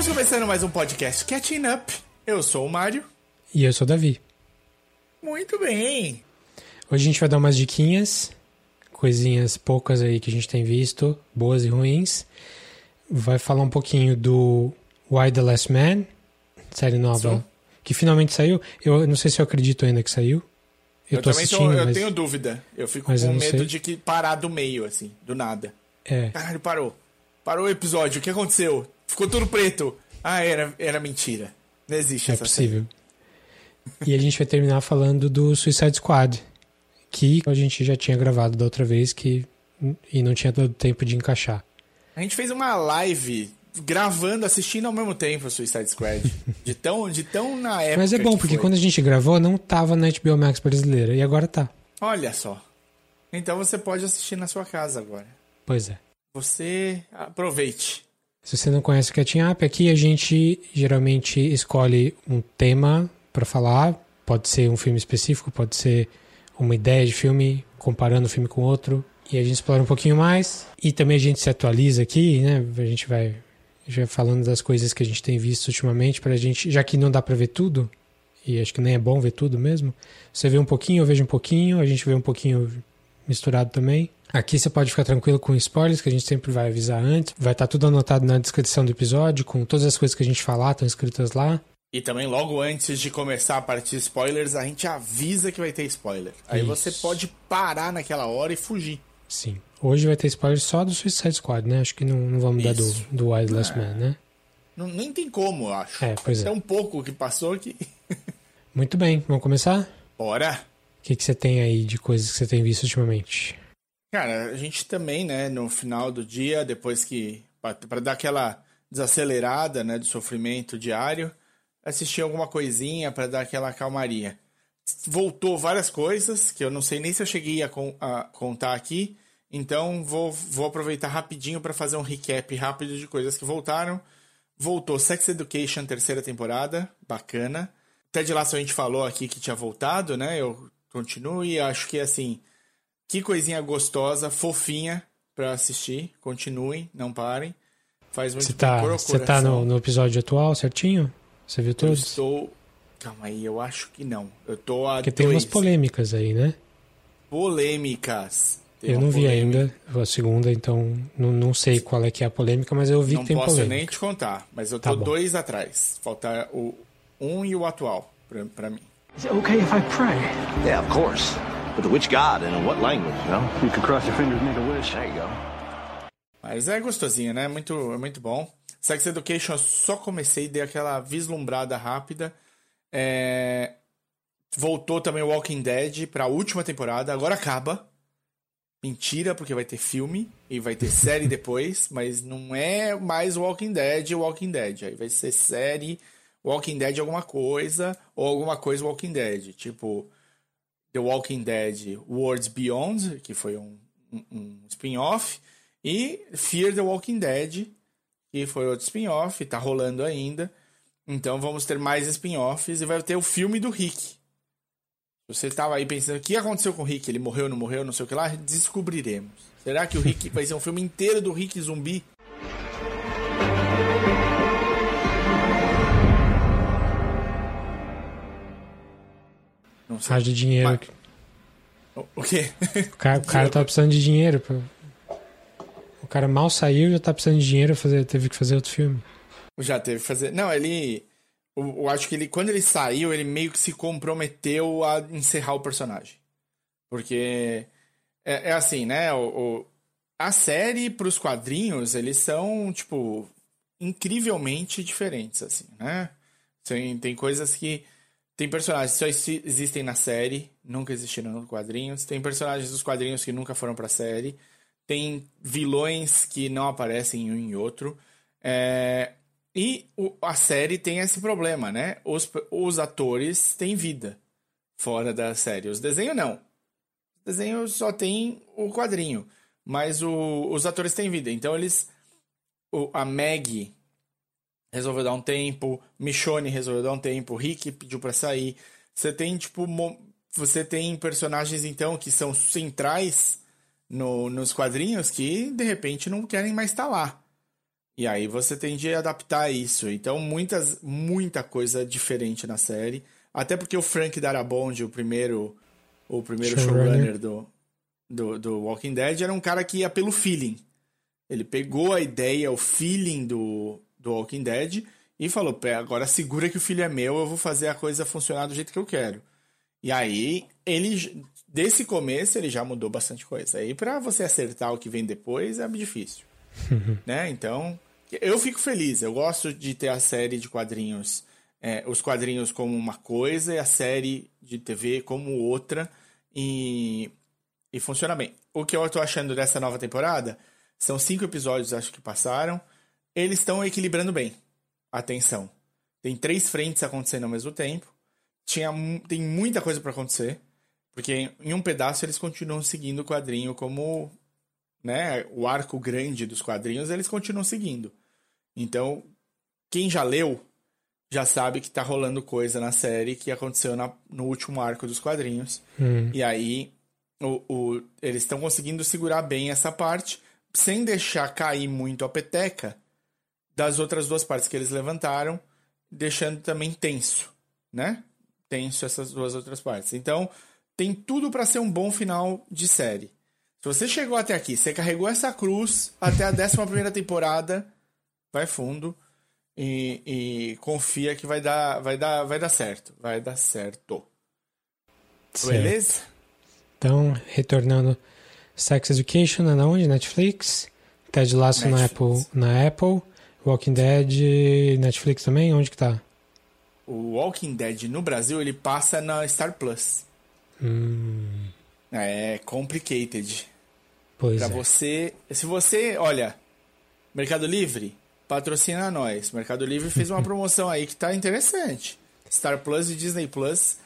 Estamos começando mais um podcast Catching Up. Eu sou o Mário. E eu sou o Davi. Muito bem. Hoje a gente vai dar umas diquinhas, coisinhas poucas aí que a gente tem visto, boas e ruins. Vai falar um pouquinho do Why the Last Man, série nova, Sim. que finalmente saiu. Eu não sei se eu acredito ainda que saiu. Eu, Eu, tô também tô- assistindo, eu mas tenho dúvida. Eu fico mas eu com não medo sei. de que parar do meio, assim, do nada. é, Caralho, parou. Parou o episódio. O que aconteceu? Ficou tudo preto. Ah, era, era mentira. Não existe é essa possível. E a gente vai terminar falando do Suicide Squad, que a gente já tinha gravado da outra vez que e não tinha dado tempo de encaixar. A gente fez uma live gravando, assistindo ao mesmo tempo o Suicide Squad. De tão, de tão na época. Mas é bom, que porque foi. quando a gente gravou, não tava na HBO Max brasileira, e agora tá. Olha só. Então você pode assistir na sua casa agora. Pois é. Você aproveite. Se você não conhece o Catching Up, aqui a gente geralmente escolhe um tema para falar. Pode ser um filme específico, pode ser uma ideia de filme, comparando um filme com outro. E a gente explora um pouquinho mais. E também a gente se atualiza aqui, né? A gente vai já falando das coisas que a gente tem visto ultimamente, pra gente, já que não dá pra ver tudo, e acho que nem é bom ver tudo mesmo. Você vê um pouquinho, eu vejo um pouquinho, a gente vê um pouquinho misturado também. Aqui você pode ficar tranquilo com spoilers, que a gente sempre vai avisar antes. Vai estar tudo anotado na descrição do episódio, com todas as coisas que a gente falar, estão escritas lá. E também, logo antes de começar a partir spoilers, a gente avisa que vai ter spoiler. Aí Isso. você pode parar naquela hora e fugir. Sim. Hoje vai ter spoiler só do Suicide Squad, né? Acho que não, não vamos dar do, Isso. do Wild Last Man, né? Não, nem tem como, eu acho. É, pois é. É um pouco que passou aqui. Muito bem, vamos começar? Bora! O que, que você tem aí de coisas que você tem visto ultimamente? Cara, a gente também, né, no final do dia, depois que. pra dar aquela desacelerada, né, do sofrimento diário, assistir alguma coisinha pra dar aquela calmaria. Voltou várias coisas, que eu não sei nem se eu cheguei a, con- a contar aqui, então vou, vou aproveitar rapidinho pra fazer um recap rápido de coisas que voltaram. Voltou Sex Education, terceira temporada, bacana. Ted Lasso a gente falou aqui que tinha voltado, né? Eu continuo e acho que assim, que coisinha gostosa, fofinha pra assistir. Continuem, não parem. Faz muito Você tá, você tá no, no episódio atual, certinho? Você viu Eu todos? estou. Calma aí, eu acho que não. Eu tô a Porque tem dois umas polêmicas aí, né? polêmicas. Tem eu não vi polêmica. ainda a segunda, então não, não sei qual é que é a polêmica, mas eu vi Não que tem posso polêmica. nem te contar, mas eu Tá tô bom. dois atrás. Falta o um e o atual pra, pra mim. Is it okay if I pray? Yeah, of course. But which god and in what language, you know? You can cross your fingers and make a wish. There you go. Mas é gostosinho, né? Muito, é muito bom. Sex Education eu só comecei, dei aquela vislumbrada rápida. É, Voltou também o Walking Dead pra última temporada. Agora acaba. Mentira, porque vai ter filme e vai ter série depois, mas não é mais Walking Dead Walking Dead. Aí vai ser série Walking Dead alguma coisa ou alguma coisa Walking Dead. Tipo, The Walking Dead Worlds Beyond, que foi um, um, um spin-off, e Fear the Walking Dead, que foi outro spin-off, tá rolando ainda. Então vamos ter mais spin-offs e vai ter o filme do Rick. Você estava aí pensando o que aconteceu com o Rick? Ele morreu, não morreu, não sei o que lá? Descobriremos. Será que o Rick vai ser um filme inteiro do Rick zumbi? Não sei. Haja dinheiro. Mas- O- quê? O cara, o cara tá precisando de dinheiro. pra- cara mal saiu já tá precisando de dinheiro, fazer, teve que fazer outro filme. Já teve que fazer. Não, ele. Eu, eu acho que ele, quando ele saiu, ele meio que se comprometeu a encerrar o personagem. Porque é, é assim, né? O, o- a série pros quadrinhos, eles são, tipo, incrivelmente diferentes, assim, né? Tem, tem coisas que. Tem personagens que só exi- existem na série, nunca existiram nos quadrinhos. Tem personagens dos quadrinhos que nunca foram pra série. Tem vilões que não aparecem em um e outro. É, e o- a série tem esse problema, né? Os, os atores têm vida fora da série. Os desenhos não. Os desenhos só tem o quadrinho. mas o- os atores têm vida. Então eles. o- a Maggie resolveu dar um tempo, Michonne resolveu dar um tempo, Rick pediu pra sair. Você tem, tipo, você tem personagens, então, que são centrais no, nos quadrinhos que, de repente, não querem mais estar lá. E aí você tem de adaptar isso. Então, muitas, muita coisa diferente na série. Até porque o Frank Darabont, o primeiro, o primeiro Showrunner. showrunner do, do, do Walking Dead, era um cara que ia pelo feeling. Ele pegou a ideia, o feeling do, do Walking Dead e falou: "Pé, agora segura que o filho é meu, eu vou fazer a coisa funcionar do jeito que eu quero. E aí, ele, desse começo, ele já mudou bastante coisa. Aí, pra você acertar o que vem depois, é difícil. né? Então, eu fico feliz. Eu gosto de ter a série de quadrinhos, é, os quadrinhos como uma coisa e a série de TV como outra. E, e funciona bem. O que eu tô achando dessa nova temporada são cinco episódios, acho que passaram. Eles estão equilibrando bem a tensão. Tem três frentes acontecendo ao mesmo tempo. Tinha, tem muita coisa pra acontecer. Porque em um pedaço eles continuam seguindo o quadrinho como né, o arco grande dos quadrinhos, eles continuam seguindo. Então, quem já leu já sabe que tá rolando coisa na série que aconteceu na- no último arco dos quadrinhos. E aí o, o- eles estão conseguindo segurar bem essa parte sem deixar cair muito a peteca das outras duas partes que eles levantaram, deixando também tenso, né? Tenso essas duas outras partes. Então, tem tudo para ser um bom final de série. Se você chegou até aqui, você carregou essa cruz até a 11 primeira temporada, vai fundo e, e confia que vai dar, vai dar, vai dar certo, vai dar certo. Certo. Beleza? Então, retornando, Sex Education é na onde? Netflix. Ted Lasso na Apple, Netflix. na Apple. Walking Dead, Netflix também? Onde que tá? O Walking Dead no Brasil, ele passa na Star Plus. É complicated. Pois Pra é. você. Se você. Olha, Mercado Livre, patrocina nós. Mercado Livre fez uma promoção aí que tá interessante. Star Plus e Disney Plus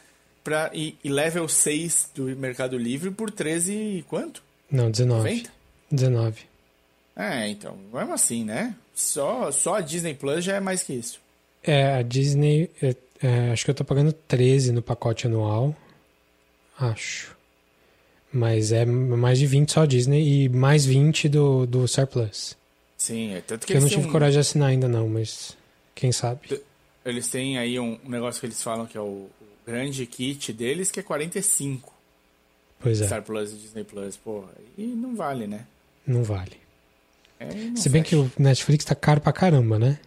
pra, e, e level 6 do Mercado Livre por 13 e quanto? Não, 19. 90? 19. É, então, mesmo assim, né? Só, só a Disney Plus já é mais que isso. É, a Disney, é, é, acho que eu tô pagando 13 no pacote anual. Acho. Mas é mais de 20 só a Disney e mais 20 do, do Star Plus. Sim, é tanto que Que eu não tive um- coragem de assinar ainda não, mas quem sabe. Eles têm aí um, negócio que eles falam que é o, grande kit deles, que é 45. Pois é, Star Plus e Disney Plus, porra. E não vale, né? não vale. É, não Se bem que o Netflix tá caro pra caramba, né?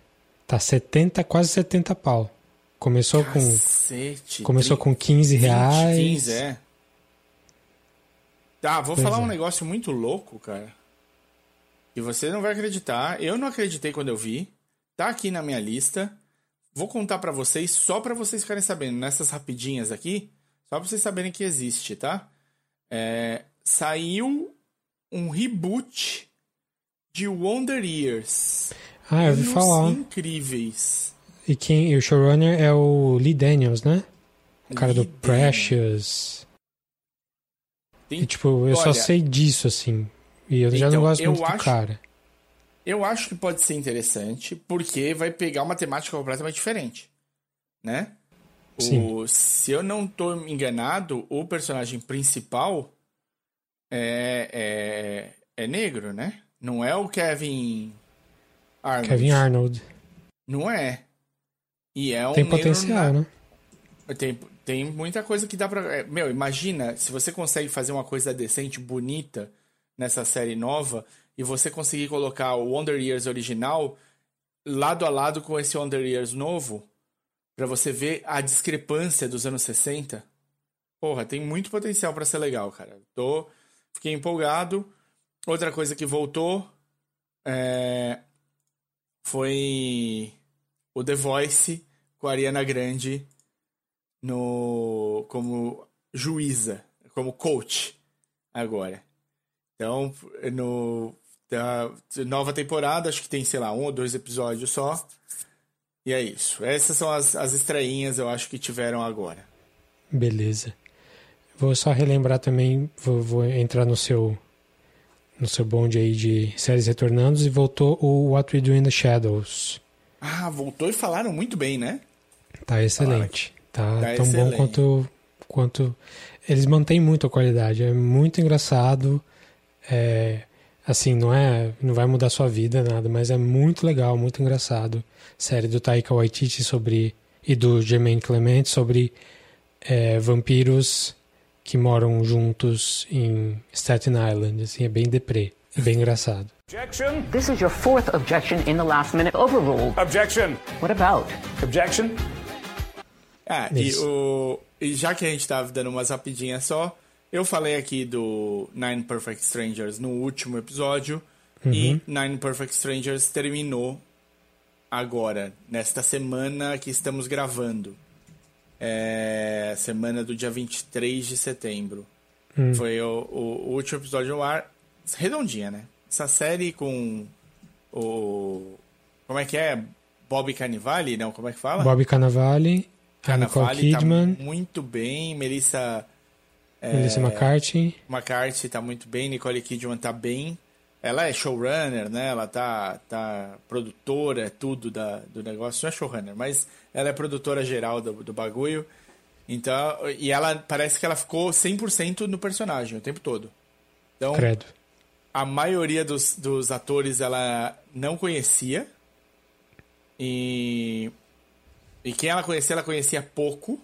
Tá 70, quase 70 pau. Começou com Cacete, começou tri- com 15 20, reais. 15, é. Tá, vou Pois falar é. um negócio muito louco, cara. Que você não vai acreditar. Eu não acreditei quando eu vi. Tá aqui na minha lista. Vou contar pra vocês, só pra vocês ficarem sabendo, nessas rapidinhas aqui, só pra vocês saberem que existe, tá? É, saiu um reboot de Wonder Years. Ah, eu ouvi falar. Incríveis. E quem, e o showrunner é o Lee Daniels, né? O cara do Lee Precious. Tem E tipo, eu só Olha- sei disso, assim. E eu já Então, não gosto eu muito do acho- cara. Eu acho que pode ser interessante, porque vai pegar uma temática completamente diferente, né? O, se eu não tô enganado, o personagem principal é, é, é negro, né? Não é o Kevin Arnold. Kevin Arnold. Não é. E é um Tem potencial, na- né? Tem, tem muita coisa que dá pra. é, Meu, imagina se você consegue fazer uma coisa decente, bonita nessa série nova e você conseguir colocar o Wonder Years original lado a lado com esse Wonder Years novo, pra você ver a discrepância dos anos 60. Porra, tem muito potencial pra ser legal, cara. Tô, fiquei empolgado. Outra coisa que voltou é, foi o The Voice com a Ariana Grande no como juíza, como coach agora. Então, no da nova temporada, acho que tem, sei lá, um ou dois episódios só. E é isso. Essas são as, as estreinhas, eu acho que tiveram agora. Beleza. Vou só relembrar também, vou, vou entrar no seu no seu bonde aí de séries retornando e voltou o What We Do in the Shadows. Ah, voltou e falaram muito bem, né? Tá excelente. Tá, Tá tão bom excelente. quanto, quanto. Eles mantêm muito a qualidade. É muito engraçado. É, assim, não é. Não vai mudar sua vida, nada, mas é muito legal, muito engraçado. Série do Taika Waititi sobre. E do Jermaine Clement sobre é, vampiros que moram juntos em Staten Island. Assim, é bem deprê. É bem engraçado. Objection. This is your fourth objection in the last minute. Overruled. Objection. What about? Objection. Ah, e, o, e já que a gente tava dando umas rapidinhas só, eu falei aqui do Nine Perfect Strangers no último episódio e Nine Perfect Strangers terminou agora, nesta semana que estamos gravando. É, semana do dia 23 de setembro. Foi o, o- o último episódio no ar. Redondinha, né? Essa série com o. Como é que é? Bob Carnivale? Não, como é que fala? Bob Cannavale, a Nicole Carnavale tá Kidman, muito bem, Melissa Melissa McCarthy. McCarthy tá muito bem, Nicole Kidman tá bem. Ela é showrunner, né? Ela tá, tá produtora, é tudo da, do negócio. Não é showrunner, mas ela é produtora geral do, do bagulho. Então, e ela parece que ela ficou 100% no personagem o tempo todo. Então, Credo. a maioria dos, dos atores ela não conhecia. E, e quem ela conhecia, ela conhecia pouco.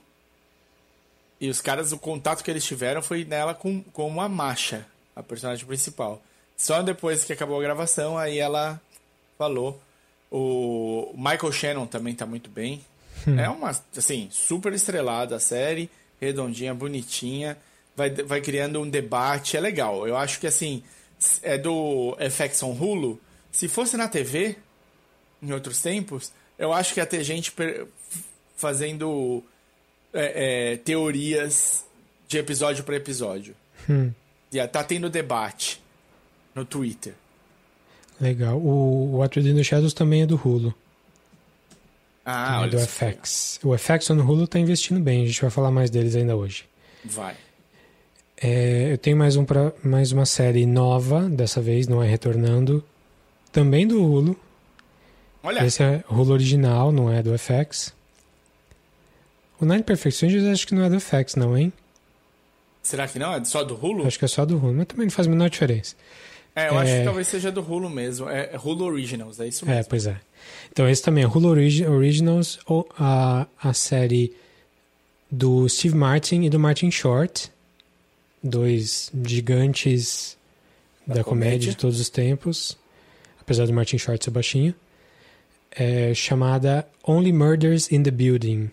E os caras, o contato que eles tiveram foi nela com, com a Masha, a personagem principal. Só depois que acabou a gravação, aí ela falou. O Michael Shannon também tá muito bem. É uma, assim, super estrelada a série, redondinha, bonitinha. Vai, vai criando um debate, é legal. Eu acho que, assim, é do FX on Hulu. Se fosse na TV, em outros tempos, eu acho que ia ter gente fazendo é, é, teorias de episódio para episódio. Ia tá tendo debate no Twitter. Legal. O What We Do in the Shadows também é do Hulu. Ah, é do. FX. O FX no Hulu tá investindo bem. A gente vai falar mais deles ainda hoje. Vai. É, eu tenho mais, um pra, mais uma série nova, dessa vez, não é retornando. Também do Hulu. Olha, Esse é Hulu original, não é do FX. O Nine Perfect Strangers acho que não é do FX, não, hein? será que não? É só do Hulu? Acho que é só do Hulu, mas também não faz a menor diferença. É, eu acho É. que talvez seja do Hulu mesmo. É Hulu Originals, é isso É, mesmo. pois é. Então esse também é Hulu Origi- Originals, ou a, a série do Steve Martin e do Martin Short, dois gigantes da, Da comédia. comédia. de todos os tempos, apesar do Martin Short ser baixinho, é chamada Only Murders in the Building,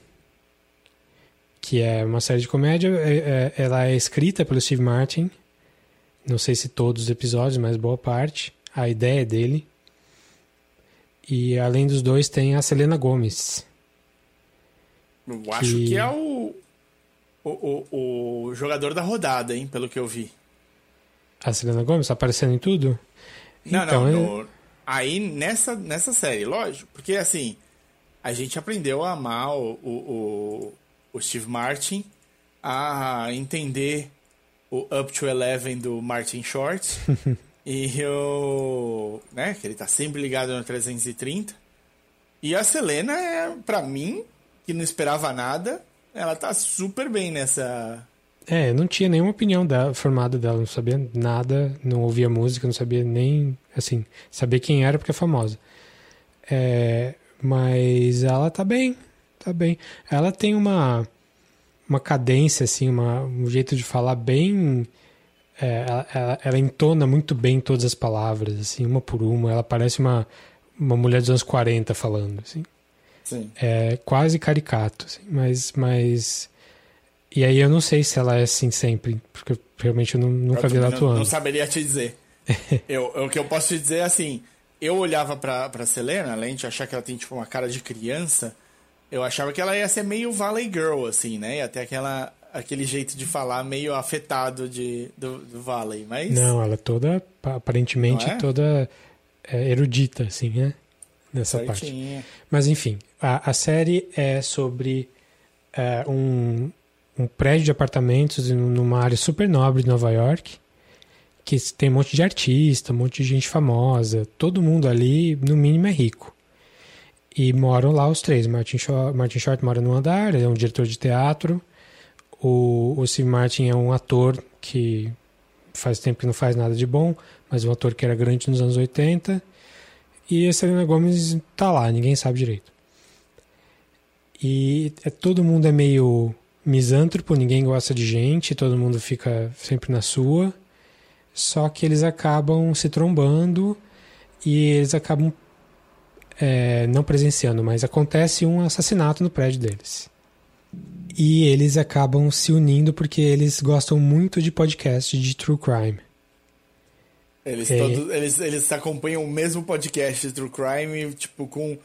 que é uma série de comédia. é- é- ela é escrita pelo Steve Martin, não sei se todos os episódios, mas boa parte. A ideia é dele. E além dos dois tem a Selena Gomes. Eu acho Que- que é o, o, o, o jogador da rodada, hein? Pelo que eu vi. A Selena Gomes tá aparecendo em tudo? Não, Então, não. é- no- aí nessa, nessa série, lógico. Porque assim, a gente aprendeu a amar o, o, o, Steve Martin, a entender o Up to Eleven do Martin Short. e o. né, que ele tá sempre ligado no 330. E a Selena é, pra mim, que não esperava nada, ela tá super bem nessa. É, eu não tinha nenhuma opinião dela, formada dela, não sabia nada, não ouvia música, não sabia nem, assim, saber quem era porque é famosa. É, mas ela tá bem, tá bem. Ela tem uma, uma cadência, assim, uma, um jeito de falar bem. é, ela, ela, entona muito bem todas as palavras, assim, uma por uma. Ela parece uma, uma mulher dos anos 40 falando, assim. Sim. É quase caricato, assim, mas, mas. E aí eu não sei se ela é assim sempre, porque eu, realmente eu nu- nunca vi ela não, atuando. não saberia te dizer. eu, eu- o que eu posso te dizer é assim: eu olhava pra, pra Selena, além de achar que ela tem tipo uma cara de criança, eu achava que ela ia ser meio Valley Girl, assim, né? Ia ter aquela, aquele jeito de falar meio afetado de, do, do Valley, mas. Não, ela é toda, pa- aparentemente, é? toda é, erudita, assim, né? Nessa parte. Mas enfim, a, a série é sobre é, um, um prédio de apartamentos numa área super nobre de Nova York, que tem um monte de artista, um monte de gente famosa, todo mundo ali, no mínimo, é rico. E moram lá os três. Martin Short, Martin Short mora no andar, ele é um diretor de teatro. O, o Steve Martin é um ator que faz tempo que não faz nada de bom, mas um ator que era grande nos anos 80. E a Selena Gomez tá lá, ninguém sabe direito. E é, todo mundo é meio misântropo, ninguém gosta de gente, todo mundo fica sempre na sua. Só que eles acabam se trombando e eles acabam é, não presenciando, mas acontece um assassinato no prédio deles. E eles acabam se unindo porque eles gostam muito de podcast de true crime. Eles, É. todos, eles, eles acompanham o mesmo podcast de True Crime, tipo, com.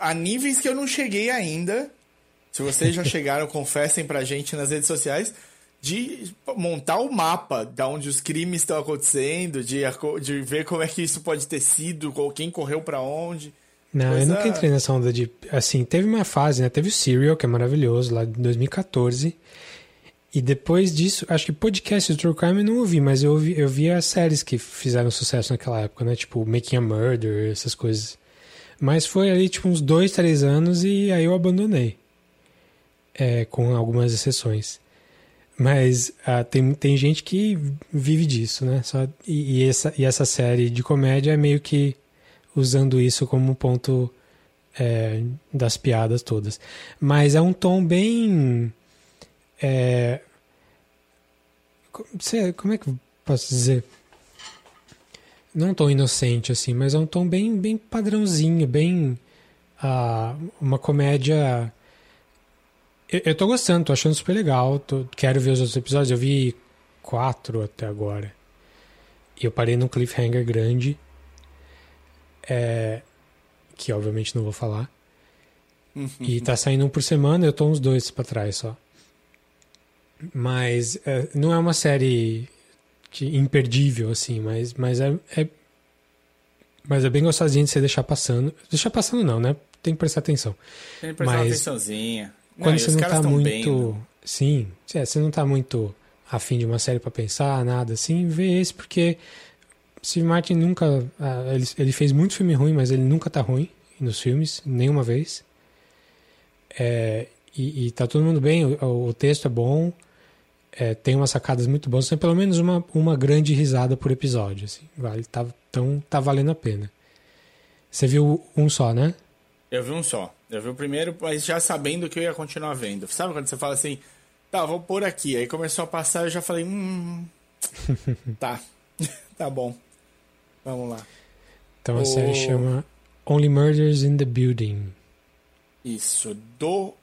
A níveis que eu não cheguei ainda. Se vocês já chegaram, confessem pra gente nas redes sociais. De montar o mapa da onde os crimes estão acontecendo, de, de ver como é que isso pode ter sido, quem correu pra onde. Não, eu nunca entrei nessa onda de. Assim, teve uma fase, né? Teve o Serial, que é maravilhoso, lá de 2014. E depois disso, acho que podcast de True Crime eu não ouvi, mas eu, ouvi, eu vi as séries que fizeram sucesso naquela época, né? Tipo, Making a Murder, essas coisas. Mas foi ali, tipo, uns dois, três anos e aí eu abandonei. É, com algumas exceções. Mas ah, tem, tem gente que vive disso, né? Só, e, e essa, e essa série de comédia é meio que usando isso como ponto é, das piadas todas. Mas é um tom bem. É, como é que eu posso dizer? Não um tom inocente, assim, mas é um tom bem, bem padrãozinho, bem. ah, uma comédia. Eu, eu tô gostando, tô achando super legal. tô- quero ver os outros episódios. Eu vi quatro até agora. E eu parei num cliffhanger grande. É, que obviamente não vou falar. E tá saindo um por semana, eu tô uns dois pra trás só. Mas é, não é uma série que, imperdível, assim, mas, mas é, é- Mas é bem gostosinho de você deixar passando. Deixar passando não, né? Tem que prestar atenção. Tem que prestar uma Mas atençãozinha. Quando e você não tá muito. bem, né? Sim, é, você não tá muito afim de uma série pra pensar, nada assim, vê esse porque Steve Martin nunca. ah, ele, ele fez muito filme ruim, mas ele nunca tá ruim nos filmes, nenhuma vez. É, e, e tá todo mundo bem, o, o texto é bom, é, tem umas sacadas muito boas, tem pelo menos uma, uma grande risada por episódio, assim, vale, tá, então tá valendo a pena. Você viu um só, né? Eu vi um só. Eu vi o primeiro, mas já sabendo que eu ia continuar vendo. Sabe quando você fala assim, tá, vou pôr aqui. Aí começou a passar, eu já falei, hum. tá. tá bom. Vamos lá. Então a O- série chama Only Murders in the Building. Isso. Do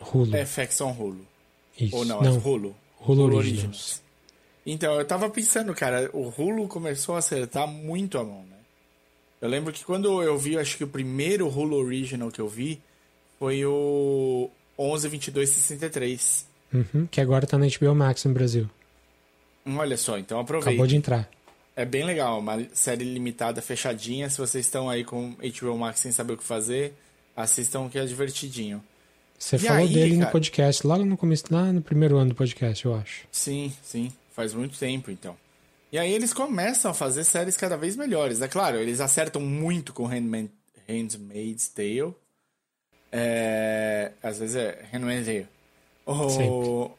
Hulu. FX on Hulu. Isso. Ou não, não é Hulu. Hulu Originals. Então, eu tava pensando, cara, o Hulu começou a acertar muito a mão, né? Eu lembro que quando eu vi, acho que o primeiro Hulu Original que eu vi foi o 112263. Uhum, que agora tá na HBO Max no Brasil. Olha só, então aproveita. Acabou de entrar. É bem legal, uma série limitada, fechadinha. Se vocês estão aí com HBO Max sem saber o que fazer, assistam que é divertidinho. Você E falou aí, dele no cara? podcast, logo no começo, lá no primeiro ano do podcast, eu acho. Sim, sim. Faz muito tempo, então. E aí eles começam a fazer séries cada vez melhores. É claro, eles acertam muito com Handmaid, Handmaid's Tale. É, às vezes é Handmaid's Tale. O,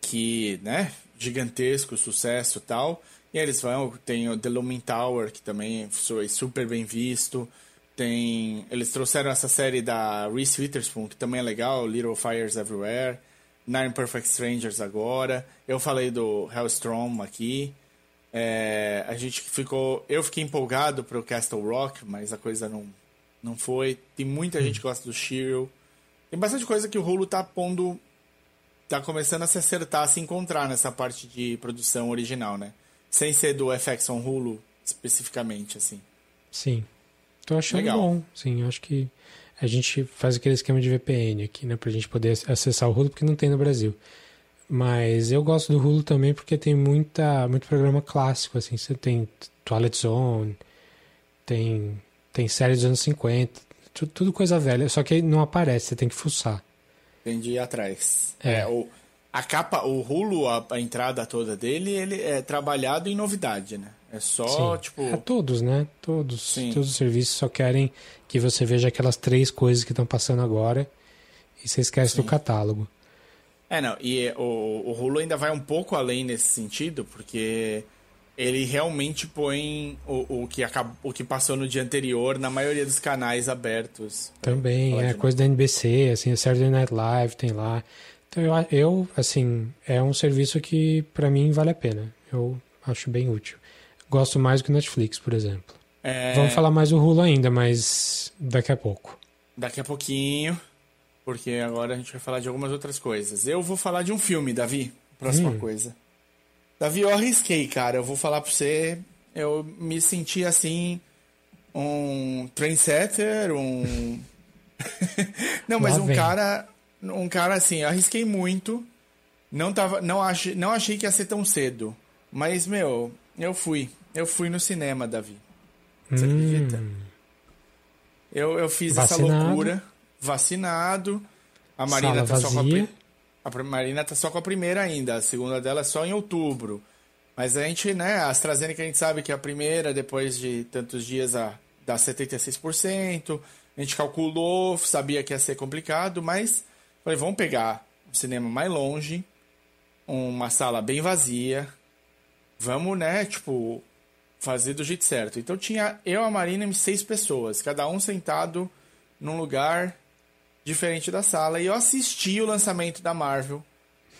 que, né, gigantesco sucesso e tal. E eles vão, tem o The Looming Tower, que também foi super bem visto. Tem, eles trouxeram essa série da Reese Witherspoon, que também é legal, Little Fires Everywhere. Nine Perfect Strangers agora. Eu falei do Hellstrom aqui. É, a gente ficou. Eu fiquei empolgado pro Castle Rock, mas a coisa não, não foi. Tem muita gente que gosta do Shiro. Tem bastante coisa que o Hulu tá pondo. Tá começando a se acertar, a se encontrar nessa parte de produção original, né? Sem ser do FX on Hulu especificamente, assim. Sim. Tô achando Legal. bom. Sim, eu acho que a gente faz aquele esquema de VPN aqui, né? Pra gente poder acessar o Hulu, porque não tem no Brasil. Mas eu gosto do Hulu também porque tem muita, muito programa clássico, assim. Você tem Twilight Zone, tem, tem série dos anos 50, tu- tudo coisa velha. Só que não aparece, você tem que fuçar. Tem de ir atrás. É. É, o, A capa, o Hulu, a, a entrada toda dele, ele é trabalhado em novidade, né? É só, Sim. tipo. É todos, né? Todos. Sim. Todos os serviços só querem que você veja aquelas três coisas que estão passando agora e você esquece do catálogo. É, não, e o, o Hulu ainda vai um pouco além nesse sentido, porque ele realmente põe o, o, que, acabou, o que passou no dia anterior na maioria dos canais abertos. Também, é coisa da NBC, assim, a Saturday Night Live tem lá. Então eu, eu assim, é um serviço que pra mim vale a pena. Eu acho bem útil. Gosto mais do que o Netflix, por exemplo. É, Vamos falar mais do Hulu ainda, mas daqui a pouco. Daqui a pouquinho, porque agora a gente vai falar de algumas outras coisas. Eu vou falar de um filme, Davi. Próxima Hum. coisa. Davi, eu arrisquei, cara. Eu vou falar pra você. Eu me senti assim. Um trendsetter, um. não, mas um cara. Um cara assim, eu arrisquei muito. Não, tava, não, achei, não achei que ia ser tão cedo. Mas, meu, eu fui. Eu fui no cinema, Davi. Você acredita? Eu, eu fiz essa Hum. Vacinado. loucura. Vacinado. A Marina Sala tá só com a, vazia. A Marina tá só com a primeira ainda. A segunda dela é só em outubro. Mas a gente, né, a AstraZeneca a gente sabe que a primeira, depois de tantos dias, a, dá 76%. A gente calculou, sabia que ia ser complicado, mas falei, vamos pegar um cinema mais longe, uma sala bem vazia. Vamos, né, tipo, fazer do jeito certo. Então tinha eu, a Marina e seis pessoas, cada um sentado num lugar diferente da sala. E eu assisti o lançamento da Marvel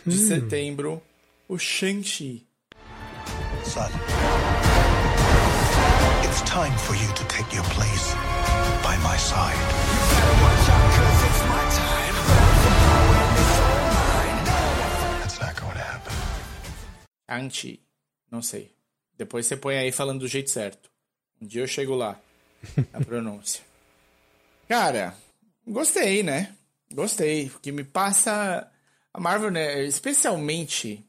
de setembro, o Shang-Chi. Son. It's time for you to take your place by my side. That's not going to happen. Shang-Chi. Não sei. Depois você põe aí falando do jeito certo. Um dia eu chego lá. A pronúncia. Cara, gostei, né? Gostei. Porque me passa. A Marvel, né? Especialmente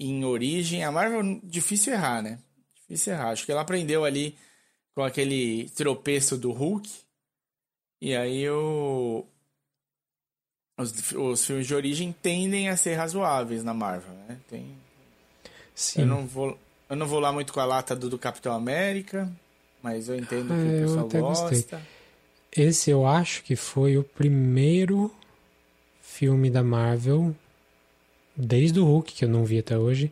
em origem, a Marvel difícil errar, né? Difícil errar. Acho que ela aprendeu ali com aquele tropeço do Hulk. E aí o. Os, os filmes de origem tendem a ser razoáveis na Marvel, né? Tem, Sim. eu não vou, eu não vou lá muito com a lata do, do Capitão América, mas eu entendo Ah, que o eu pessoal até gostei. Esse eu acho que foi o primeiro filme da Marvel, desde o Hulk, que eu não vi até hoje,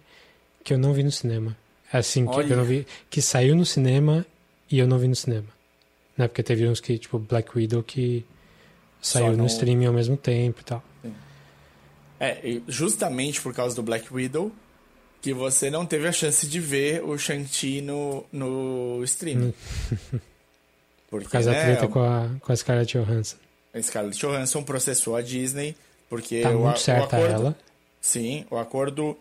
que eu não vi no cinema. Assim, que Olha. eu não vi. Que saiu no cinema e eu não vi no cinema. Né? Porque teve uns que, tipo, Black Widow, que saiu no- no streaming ao mesmo tempo e tal. É, justamente por causa do Black Widow, que você não teve a chance de ver o Shang-Chi no, no streaming. Porque, Por causa da né, treta com a, com a Scarlett Johansson. a Scarlett Johansson processou a Disney, porque Tá o, muito o certa acordo... ela. Sim, o acordo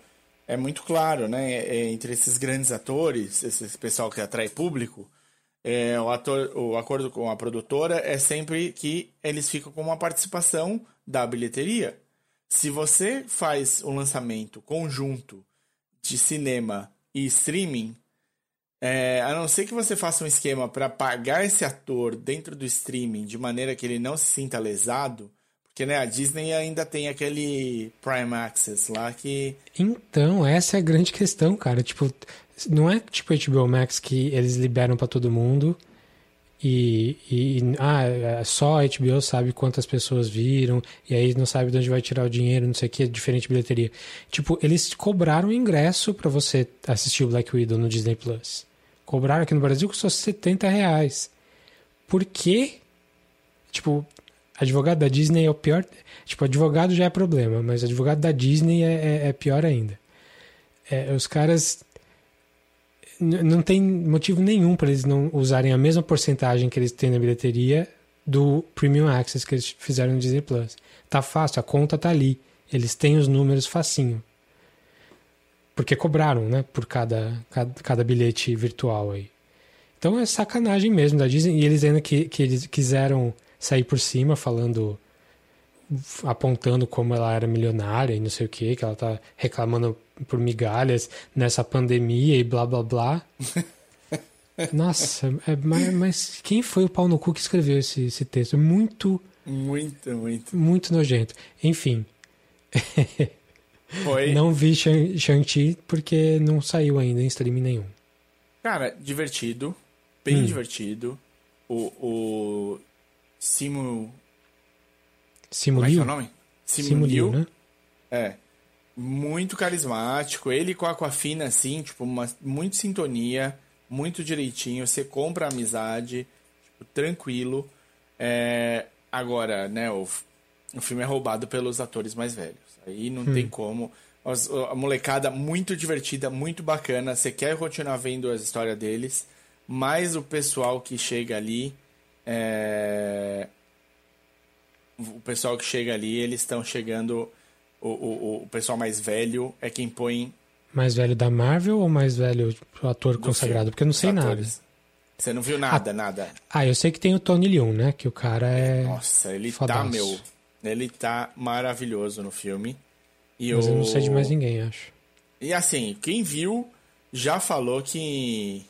é muito claro, né? É, Entre esses grandes atores, esse pessoal que atrai público, é, o, ator, o acordo com a produtora é sempre que eles ficam com uma participação da bilheteria. Se você faz um lançamento conjunto de cinema e streaming, é, a não ser que você faça um esquema para pagar esse ator dentro do streaming de maneira que ele não se sinta lesado, porque né, a Disney ainda tem aquele Prime Access lá que Então, essa é a grande questão, cara. Tipo, não é tipo HBO Max que eles liberam pra todo mundo e, e ah, é só a HBO sabe quantas pessoas viram e aí não sabe de onde vai tirar o dinheiro, não sei o que, diferente bilheteria. Tipo, eles cobraram ingresso pra você assistir o Black Widow no Disney Plus. Cobraram aqui no Brasil custou 70 reais. Por quê? Tipo, advogado da Disney é o pior. Tipo, advogado já é problema, mas advogado da Disney é, é- é pior ainda. É, os caras. Não tem motivo nenhum para eles não usarem a mesma porcentagem que eles têm na bilheteria do Premium Access que eles fizeram no Disney Plus. Tá fácil, a conta tá ali. Eles têm os números facinho. Porque cobraram, né? Por cada, cada, cada bilhete virtual aí. Então é sacanagem mesmo da Disney. E eles ainda que, que eles quiseram sair por cima falando, apontando como ela era milionária e não sei o que, que ela tá reclamando por migalhas nessa pandemia e blá blá blá. Nossa, é, mas, mas quem foi o pau no cu que escreveu esse, esse texto? Muito, muito, muito. muito nojento. Enfim. Foi. Não vi Shang- Shang-Chi porque não saiu ainda em streaming nenhum. Cara, divertido. Bem Hum. divertido. O, o Simu. Simu Como é que é Liu? o nome? Simu Liu, né? É. Muito carismático. Ele com a Aquafina, assim, tipo, uma, muito sintonia, muito direitinho. Você compra a amizade, tipo, tranquilo. É, agora, né, o, o filme é roubado pelos atores mais velhos. Aí não tem como. A molecada muito divertida, muito bacana. Você quer continuar vendo as histórias deles, mas o pessoal que chega ali. É, o pessoal que chega ali, eles estão chegando. O, o, o pessoal mais velho é quem põe Mais velho da Marvel ou mais velho tipo, ator do consagrado? filme, Porque eu não sei nada. Você não viu nada, nada. Ah, eu sei que tem o Tony Leung, né? Que o cara é. Nossa, ele tá, fodaço. meu. Ele tá maravilhoso no filme. E Mas o... eu não sei de mais ninguém, acho. E assim, quem viu já falou que.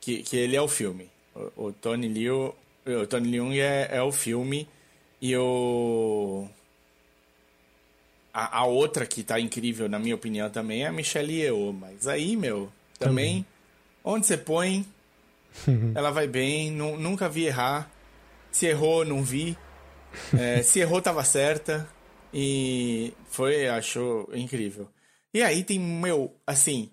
que, que ele é o filme. O, o Tony Liu. O Tony Leung é, é o filme. E o. A, a outra que tá incrível, na minha opinião, também é a Michelle Yeoh. Mas aí, meu, também. Onde você põe, ela vai bem. nu- nunca vi errar. Se errou, não vi. É, se errou, tava certa. E foi, achou incrível. E aí tem, meu, assim,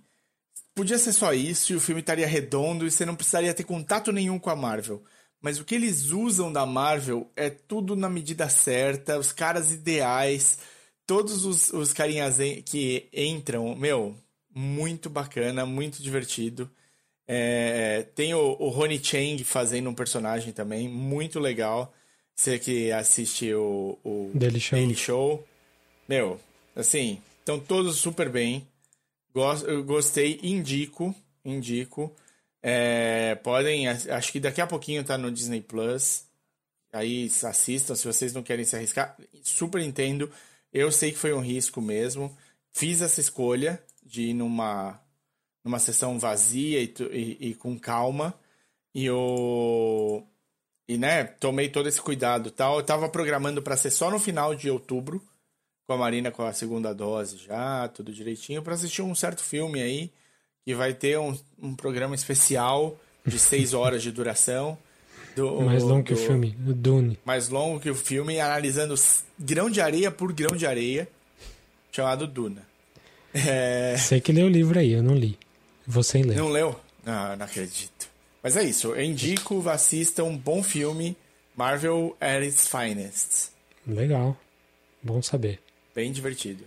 podia ser só isso e o filme estaria redondo e você não precisaria ter contato nenhum com a Marvel. Mas o que eles usam da Marvel é tudo na medida certa, os caras ideais, todos os, os carinhas que entram, meu, muito bacana, muito divertido. É, tem o, o Ronnie Chang fazendo um personagem também, muito legal. Você que assiste o, o Daily Show. Daily Show. Meu, assim, estão todos super bem. Gostei, indico, indico. É, podem, acho que daqui a pouquinho tá no Disney Plus. Aí assistam, se vocês não querem se arriscar. Super entendo. Eu sei que foi um risco mesmo. Fiz essa escolha de ir numa, numa sessão vazia e, e- e com calma. E eu. E, né, tomei todo esse cuidado tal. Eu tava programando para ser só no final de outubro, com a Marina com a segunda dose já, tudo direitinho, para assistir um certo filme aí, que vai ter um, um programa especial de seis horas de duração. Do, Mais longo que o do- filme, o Dune. mais longo que o filme, analisando grão de areia por grão de areia, chamado Duna. É, Sei que leu o livro aí, eu não li. Vou sem ler. não leu? Não, não acredito. Mas é isso, eu indico, assistam um bom filme, Marvel at its finest. Legal. Bom saber. Bem divertido.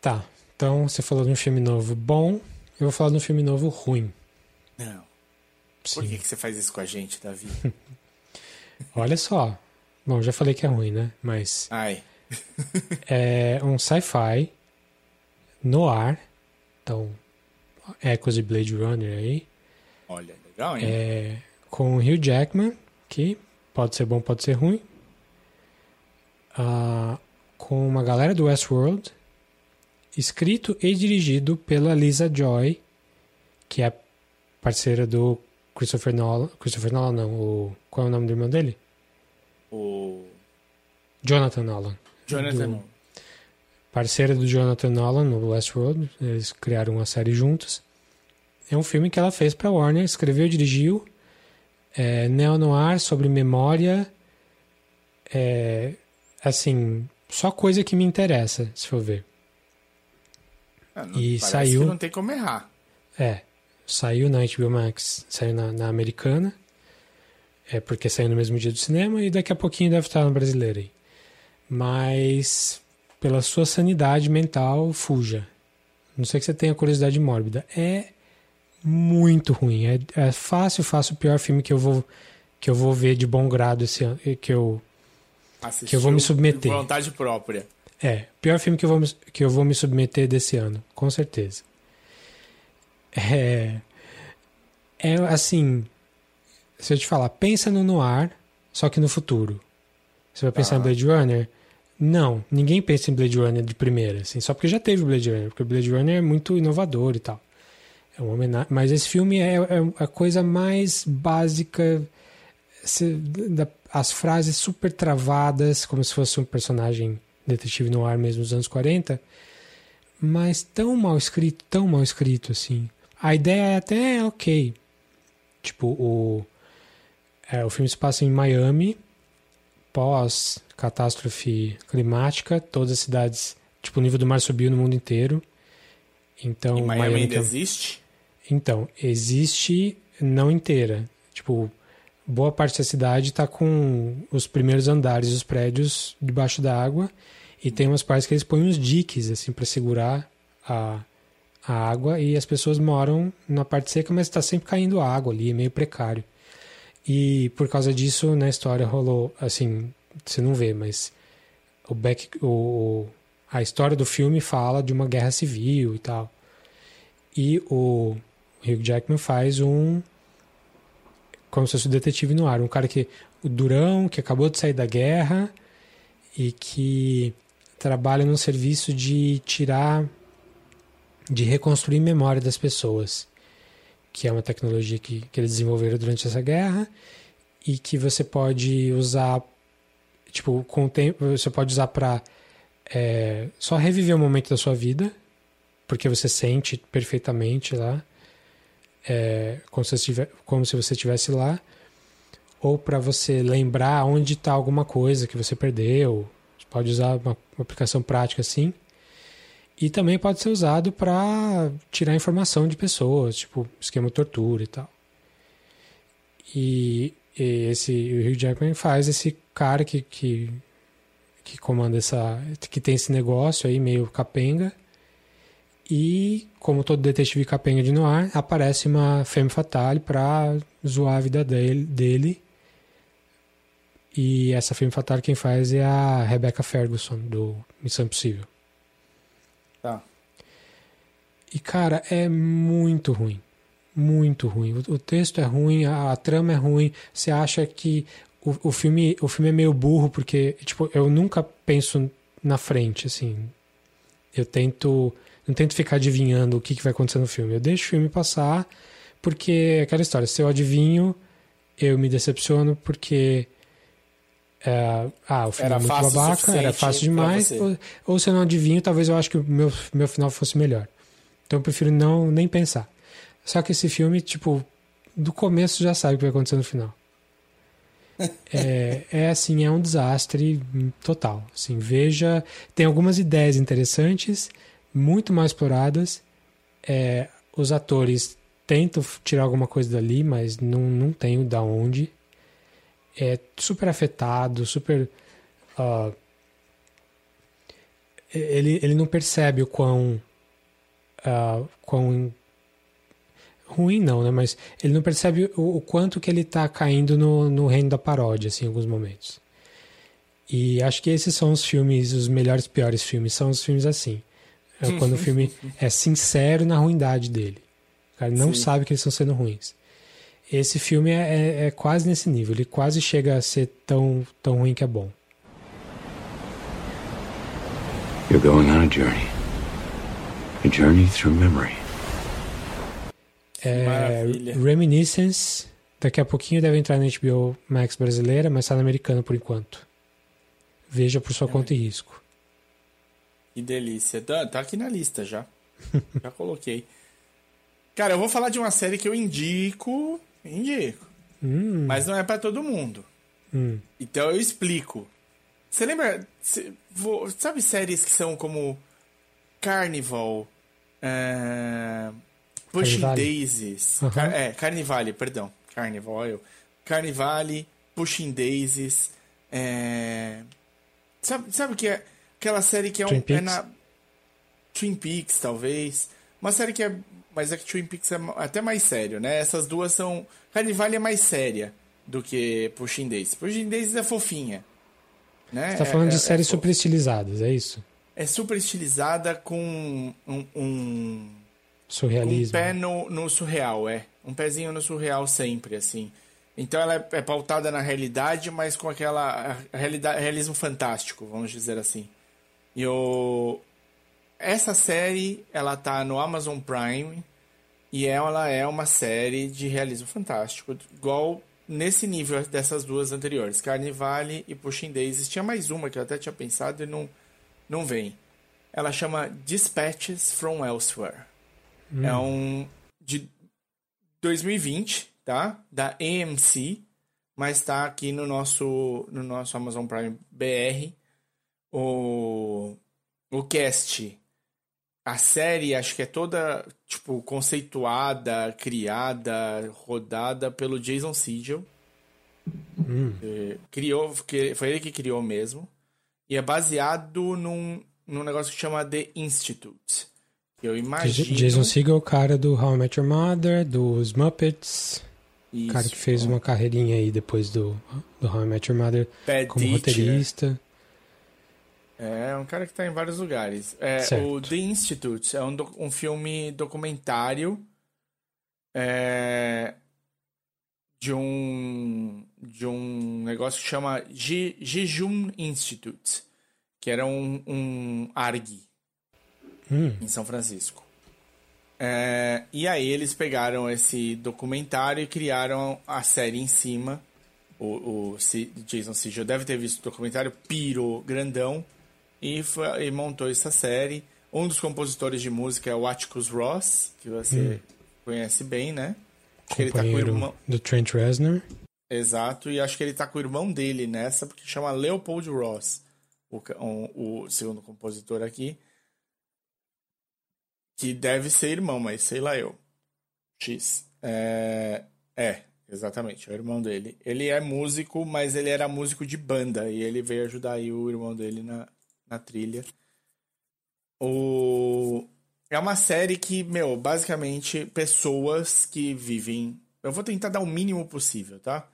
Tá, então você falou de um filme novo bom, eu vou falar de um filme novo ruim. Não. Por que, que você faz isso com a gente, Davi? Olha só. Bom, já falei que é ruim, né? Mas Ai, é um sci-fi no ar. Então, ecos de Blade Runner aí. olha, legal, hein? É, com o Hugh Jackman, que pode ser bom, pode ser ruim. Ah, com uma galera do Westworld. Escrito e dirigido pela Lisa Joy, que é parceira do Christopher Nolan. Christopher Nolan, não. O, qual é o nome do irmão dele? O Jonathan Nolan. Jonathan. Do- parceira do Jonathan Nolan no Westworld. Eles criaram uma série juntos. É um filme que ela fez para Warner, escreveu e dirigiu. É, neo-noir sobre memória. É, assim, só coisa que me interessa, se for ver. Ah, não- E saiu- não tem como errar. É, saiu na HBO Max, saiu na, na americana. É porque saiu no mesmo dia do cinema e daqui a pouquinho deve estar no brasileiro aí. Mas pela sua sanidade mental, fuja. Não sei que você tenha curiosidade mórbida. É muito ruim. É, é fácil, fácil o pior filme que eu vou que eu vou ver de bom grado esse ano, que eu Assistiu Que eu vou me submeter. vontade própria. é, pior filme que eu vou, me- que eu vou me submeter desse ano, com certeza. É, é assim, se eu te falar, pensa no noir, só que no futuro. Você vai pensar em Blade Runner? Não, ninguém pensa em Blade Runner de primeira, assim, só porque já teve Blade Runner, porque Blade Runner é muito inovador e tal. É uma homenagem, mas esse filme é, é a coisa mais básica, se- da- as frases super travadas, como se fosse um personagem detetive no ar mesmo nos anos 40. mas tão mal escrito, tão mal escrito assim. A ideia é até ok. Tipo, o, é, o filme se passa em Miami, pós catástrofe climática, todas as cidades, tipo, o nível do mar subiu no mundo inteiro. Então, E Miami ainda tem- existe? então, existe não inteira. Tipo, boa parte da cidade está com os primeiros andares dos prédios debaixo da água e tem umas partes que eles põem uns diques assim para segurar a, a água e as pessoas moram na parte seca, mas está sempre caindo água ali, é meio precário. E por causa disso, na história rolou assim, você não vê, mas o back, o, a história do filme fala de uma guerra civil e tal. E o Hugh Jackman faz um. Como se fosse um detetive no ar. Um cara que. O Durão, que acabou de sair da guerra e que trabalha num serviço de tirar. De reconstruir memória das pessoas. Que é uma tecnologia que, que eles desenvolveram durante essa guerra e que você pode usar. Tipo, com o tempo. Você pode usar para. só reviver um momento da sua vida porque você sente perfeitamente lá, é, como, se você estive- como se você estivesse lá, ou para você lembrar onde está alguma coisa que você perdeu. Você pode usar uma, uma aplicação prática assim. E também pode ser usado para tirar informação de pessoas, tipo esquema de tortura e tal. E, e esse o Hugh Jackman faz esse cara que, que, que comanda essa. que tem esse negócio aí meio capenga. E, como todo detetive capenga de noir, aparece uma femme fatale pra zoar a vida dele, dele. E essa femme fatale quem faz é a Rebecca Ferguson, do Missão Impossível. Tá. E, cara, é muito ruim. Muito ruim. O, o texto é ruim, a, a trama é ruim. Você acha que o, o, filme, o filme é meio burro, porque, tipo, eu nunca penso na frente, assim. Eu tento. Não tento ficar adivinhando o que, que vai acontecer no filme. Eu deixo o filme passar, porque é aquela história, se eu adivinho, eu me decepciono porque. É, ah, o filme Era é muito fácil babaca, era fácil demais. Ou, ou se eu não adivinho, talvez eu acho que o meu, meu final fosse melhor. Então eu prefiro não nem pensar. Só que esse filme, tipo, do começo já sabe o que vai acontecer no final. É, é assim, é um desastre total. Assim, veja, tem algumas ideias interessantes, muito mal exploradas. É, os atores tentam tirar alguma coisa dali, mas não, não tenho da onde. É super afetado, super. ah, ele, ele não percebe o quão. ah, quão ruim não, né? Mas ele não percebe o, o quanto que ele tá caindo no, no reino da paródia, assim, em alguns momentos. E acho que esses são os filmes, os melhores piores filmes, são os filmes assim. É quando o filme é sincero na ruindade dele. O cara não Sim. sabe que eles estão sendo ruins. Esse filme é, é- é quase nesse nível, ele quase chega a ser tão, tão ruim que é bom. You're going on a journey. A journey through memory. É. Reminiscence, daqui a pouquinho deve entrar na HBO Max brasileira, mas tá na americana por enquanto. Veja por sua conta e risco. Que delícia. Tá, tá aqui na lista já. já coloquei. Cara, eu vou falar de uma série que eu indico. Indico. Mas não é pra todo mundo. Hum. Então eu explico. Você lembra. cê- vou- sabe séries que são como Carnival, é, Pushing Carnivale. Daisies. Aham. Car- é, Carnivale, perdão. Carnival, eu. Carnivale, Pushing Daisies. é, Sabe, sabe o que é aquela série que é, Twin um, é Peaks? na. Twin Peaks, talvez. Uma série que é. Mas é que Twin Peaks é até mais sério, né? Essas duas são. Carnivale é mais séria do que Pushing Daisies. Pushing Daisies é fofinha. Né? Você tá É- falando é- de é séries fo- super estilizadas, é isso? É super estilizada com um, um, um Surrealismo. pé no, no surreal, é. Um pezinho no surreal sempre, assim. Então ela é, é pautada na realidade, mas com aquela a realidade, realismo fantástico, vamos dizer assim. E o, essa série, ela tá no Amazon Prime e ela é uma série de realismo fantástico, igual nesse nível dessas duas anteriores, Carnivale e Pushing Daisies. Tinha mais uma que eu até tinha pensado e não, não vem. Ela chama Dispatches from Elsewhere. É um de 2020, tá? Da AMC, mas tá aqui no nosso no nosso Amazon Prime BR. O o cast a série acho que é toda tipo conceituada, criada, rodada pelo Jason Segel. Eh, Criou, que- foi ele que criou mesmo. E é baseado num, num negócio que chama The Institute. Eu imagino. Jason Segel, o cara do How I Met Your Mother, dos Muppets. Isso, cara que fez uma carreirinha aí depois do, do How I Met Your Mother Bad como Teacher. roteirista. É um cara que tá em vários lugares. É, Certo. o The Institute é um, um filme documentário é, de um de um negócio que chama Je- Jejum Institute, que era um, um ARG Hum, em São Francisco. É, e aí eles pegaram esse documentário e criaram a série em cima. O, o C- Jason Segel deve ter visto o documentário, pirou grandão e, foi- e montou essa série. Um dos compositores de música é o Atticus Ross, que você conhece bem, né? Acho que ele tá com o companheiro irmão. do Trent Reznor. Exato, e acho que ele tá com o irmão dele nessa, porque chama Leopold Ross, o, o segundo compositor aqui. Que deve ser irmão, mas sei lá eu. X. É, é, exatamente, é o irmão dele. Ele é músico, mas ele era músico de banda, e ele veio ajudar aí o irmão dele na, na trilha. O... É uma série que, meu, basicamente, pessoas que vivem. Eu vou tentar dar o mínimo possível, tá?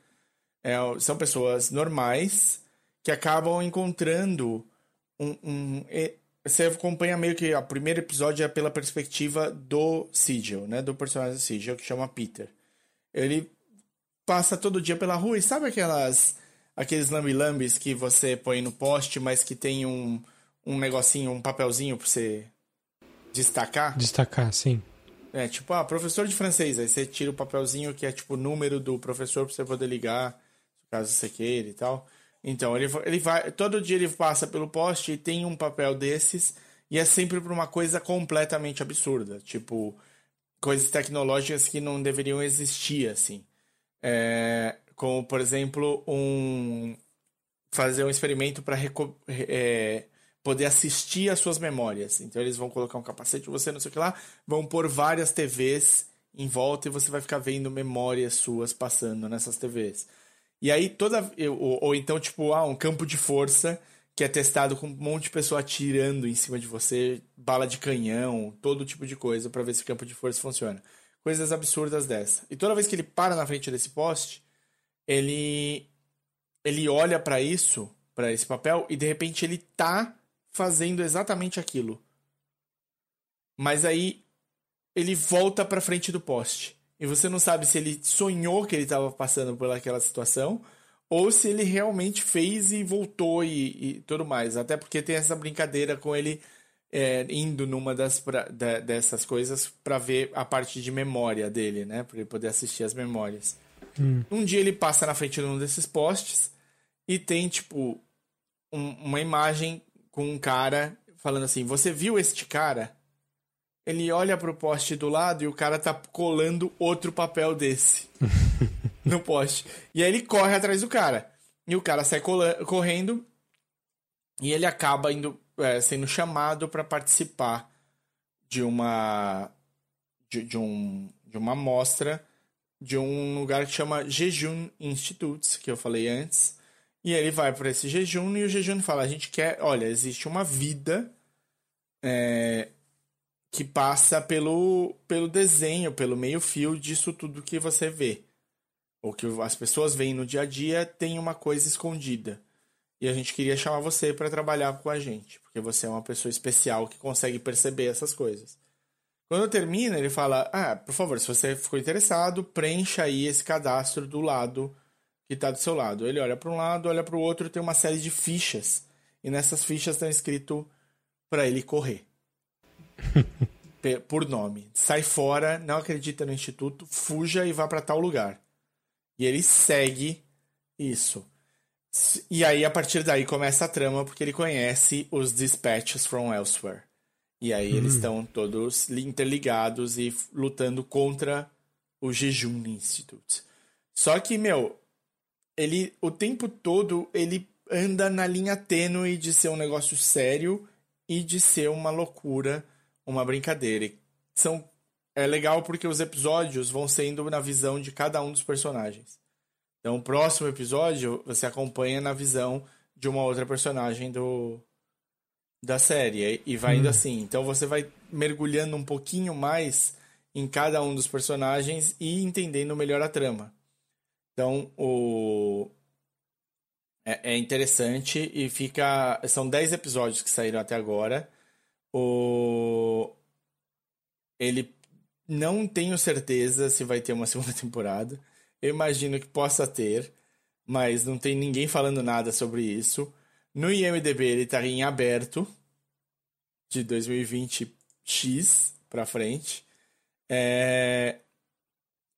É, são pessoas normais que acabam encontrando um, um- Você acompanha meio que. O primeiro episódio é pela perspectiva do Sigil, né? Do personagem Sigil, que chama Peter. Ele passa todo dia pela rua e sabe aquelas. Aqueles lambi-lambis que você põe no poste, mas que tem um, um negocinho, um papelzinho pra você destacar? Destacar, sim. É, tipo, ah, professor de francês. Aí você tira o papelzinho que é tipo o número do professor pra você poder ligar, caso você queira e tal. Então, ele, ele vai. Todo dia ele passa pelo poste e tem um papel desses. E é sempre pra uma coisa completamente absurda. Tipo, coisas tecnológicas que não deveriam existir, assim. É, como, por exemplo, um. Fazer um experimento para poder assistir às suas memórias. Então eles vão colocar um capacete, você não sei o que lá, vão pôr várias TVs em volta e você vai ficar vendo memórias suas passando nessas TVs. E aí toda. Ou, ou então, tipo, ah, um campo de força que é testado com um monte de pessoa atirando em cima de você, bala de canhão, todo tipo de coisa para ver se o campo de força funciona. Coisas absurdas dessa. E toda vez que ele para na frente desse poste, ele ele olha para isso, para esse papel e de repente ele tá fazendo exatamente aquilo. Mas aí ele volta para frente do poste. E você não sabe se ele sonhou que ele estava passando por aquela situação ou se ele realmente fez e voltou e, e tudo mais. Até porque tem essa brincadeira com ele é, indo numa das pra- dessas coisas para ver a parte de memória dele, né? Para ele poder assistir as memórias. Um dia ele passa na frente de um desses postes e tem, tipo, um- uma imagem com um cara falando assim: Você viu este cara? Ele olha pro poste do lado e o cara tá colando outro papel desse no poste. E aí ele corre atrás do cara. E o cara sai correndo e ele acaba indo é, sendo chamado para participar de uma de, de um de uma mostra de um lugar que chama Jejun Institutes, que eu falei antes. E ele vai para esse jejum e o jejum fala: a gente quer, olha, existe uma vida é, que passa pelo, pelo desenho, pelo meio-fio disso tudo que você vê. Ou que as pessoas veem no dia a dia, tem uma coisa escondida. E a gente queria chamar você para trabalhar com a gente, porque você é uma pessoa especial que consegue perceber essas coisas. Quando termina, ele fala: Ah, por favor, se você ficou interessado, preencha aí esse cadastro do lado que está do seu lado. Ele olha para um lado, olha para o outro, tem uma série de fichas. E nessas fichas está escrito para ele correr. Por nome. Sai fora, não acredita no instituto, fuja e vá para tal lugar. E ele segue isso. E aí, a partir daí, começa a trama, porque ele conhece os Dispatches from Elsewhere. E aí eles estão todos li- interligados e lutando contra o Jejum Institute. Só que, meu, ele o tempo todo ele anda na linha tênue de ser um negócio sério e de ser uma loucura, uma brincadeira. E São é legal porque os episódios vão sendo na visão de cada um dos personagens. Então, o próximo episódio você acompanha na visão de uma outra personagem do da série e vai indo assim. Então você vai mergulhando um pouquinho mais em cada um dos personagens e entendendo melhor a trama. Então, o é, é interessante e fica são 10 episódios que saíram até agora. O ele não tenho certeza se vai ter uma segunda temporada. Eu imagino que possa ter, mas não tem ninguém falando nada sobre isso. No IMDB ele tá em aberto de 2020X pra frente. É,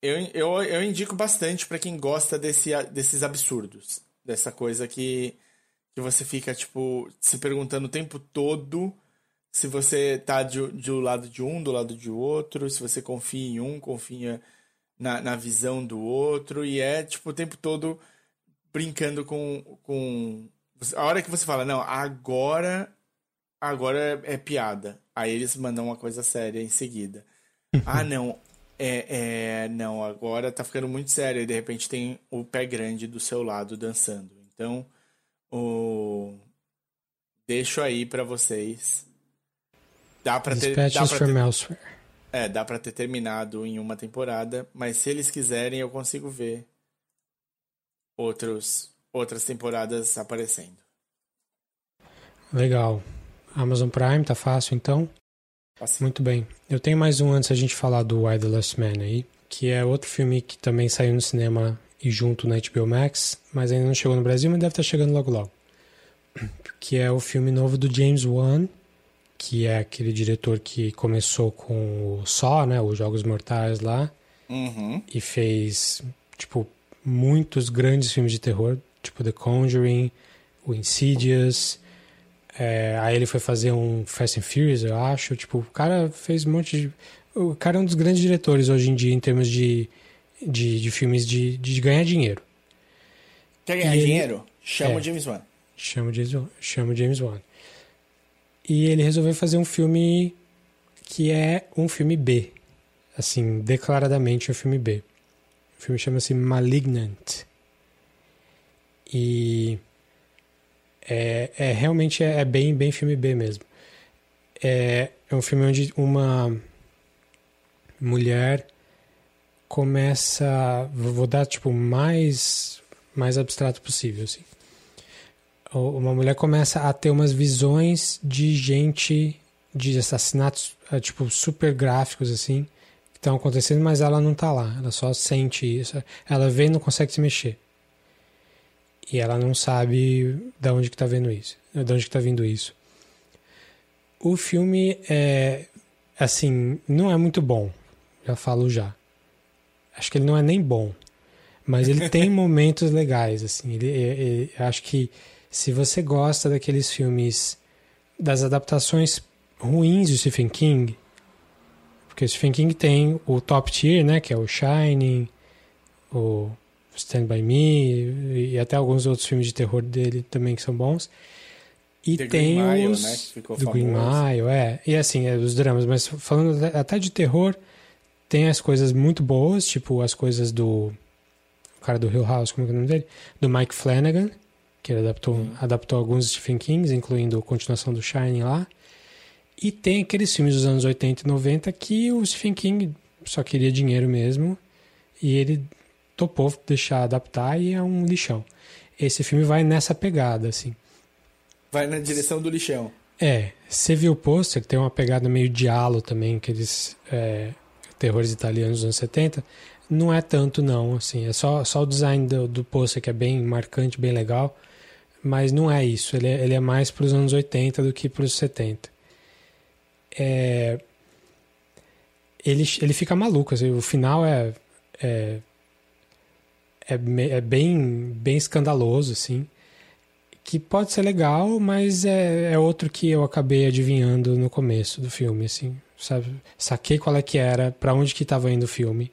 Eu, eu, eu indico bastante pra quem gosta desse, desses absurdos. Dessa coisa que, que você fica, tipo, se perguntando o tempo todo se você tá de, de um lado de um, do lado de outro, se você confia em um, confia na, na visão do outro, e é, tipo, o tempo todo brincando com, com. A hora que você fala, não, agora. Agora é, piada. Aí eles mandam uma coisa séria em seguida. ah, não. É, é. Não, agora tá ficando muito sério. E de repente tem o pé grande do seu lado dançando. Então, o. Deixo aí pra vocês. Dá pra ter. Dá pra from ter, Elsewhere. é, dá pra ter terminado em uma temporada, mas se eles quiserem, eu consigo ver outros, outras temporadas aparecendo. Legal. Amazon Prime, tá fácil então? Assim, Muito bem. Eu tenho mais um antes da gente falar do Why the Last Man aí, que é outro filme que também saiu no cinema e junto na HBO Max, mas ainda não chegou no Brasil, mas deve estar chegando logo logo. Que é o filme novo do James Wan, que é aquele diretor que começou com o Saw, né, os Jogos Mortais lá, Uhum. e fez, tipo, muitos grandes filmes de terror, tipo The Conjuring, o Insidious, é, aí ele foi fazer um Fast and Furious, eu acho, tipo, o cara fez um monte de... O cara é um dos grandes diretores hoje em dia em termos de, de, de filmes de, de ganhar dinheiro. Quer ganhar ele- dinheiro? Chama É. o James Wan. Chama o James, Wan- chama o James Wan. E ele resolveu fazer um filme que é um filme B. Assim, declaradamente um filme B. O filme chama-se Malignant. E é, é realmente é, é bem, bem filme B mesmo. É, é um filme onde uma mulher começa. Vou dar tipo mais mais abstrato possível, assim uma mulher começa a ter umas visões de gente, de assassinatos, eh, tipo, super gráficos, assim, que estão acontecendo, mas ela não tá lá, ela só sente isso. Ela vê e não consegue se mexer. E ela não sabe de onde que tá vendo isso, de onde que tá vindo isso. O filme é, assim, não é muito bom, já falo já. Acho que ele não é nem bom, mas ele tem momentos legais, assim, ele, ele- ele- acho que se você gosta daqueles filmes, das adaptações ruins do Stephen King, porque Stephen King tem o top tier, né, que é o Shining, o Stand By Me e até alguns outros filmes de terror dele também que são bons. E The tem Green Mile, os né, que ficou do Green. Mile, é. E assim, é, os dramas, mas falando até- de terror, tem as coisas muito boas, tipo as coisas do o cara do Hill House, como é que é o nome dele? Do Mike Flanagan, que ele adaptou, adaptou alguns Stephen Kings, incluindo a continuação do Shining lá. E tem aqueles filmes dos anos 80 e 90 que o Stephen King só queria dinheiro mesmo e ele topou deixar adaptar e é um lixão. Esse filme vai nessa pegada, assim. Vai na direção do lixão. É, você viu o pôster, tem uma pegada meio diálogo também, aqueles é, terrores italianos dos anos 70. Não é tanto não, assim, é só, só o design do, do pôster que é bem marcante, bem legal, mas não é isso, ele é, ele é mais para os anos 80 do que para os 70. É, ele, ele fica maluco, assim, o final é, é, é, é bem, bem escandaloso, assim, que pode ser legal, mas é, é outro que eu acabei adivinhando no começo do filme, assim, sabe? Saquei qual é que era, pra onde que tava indo o filme.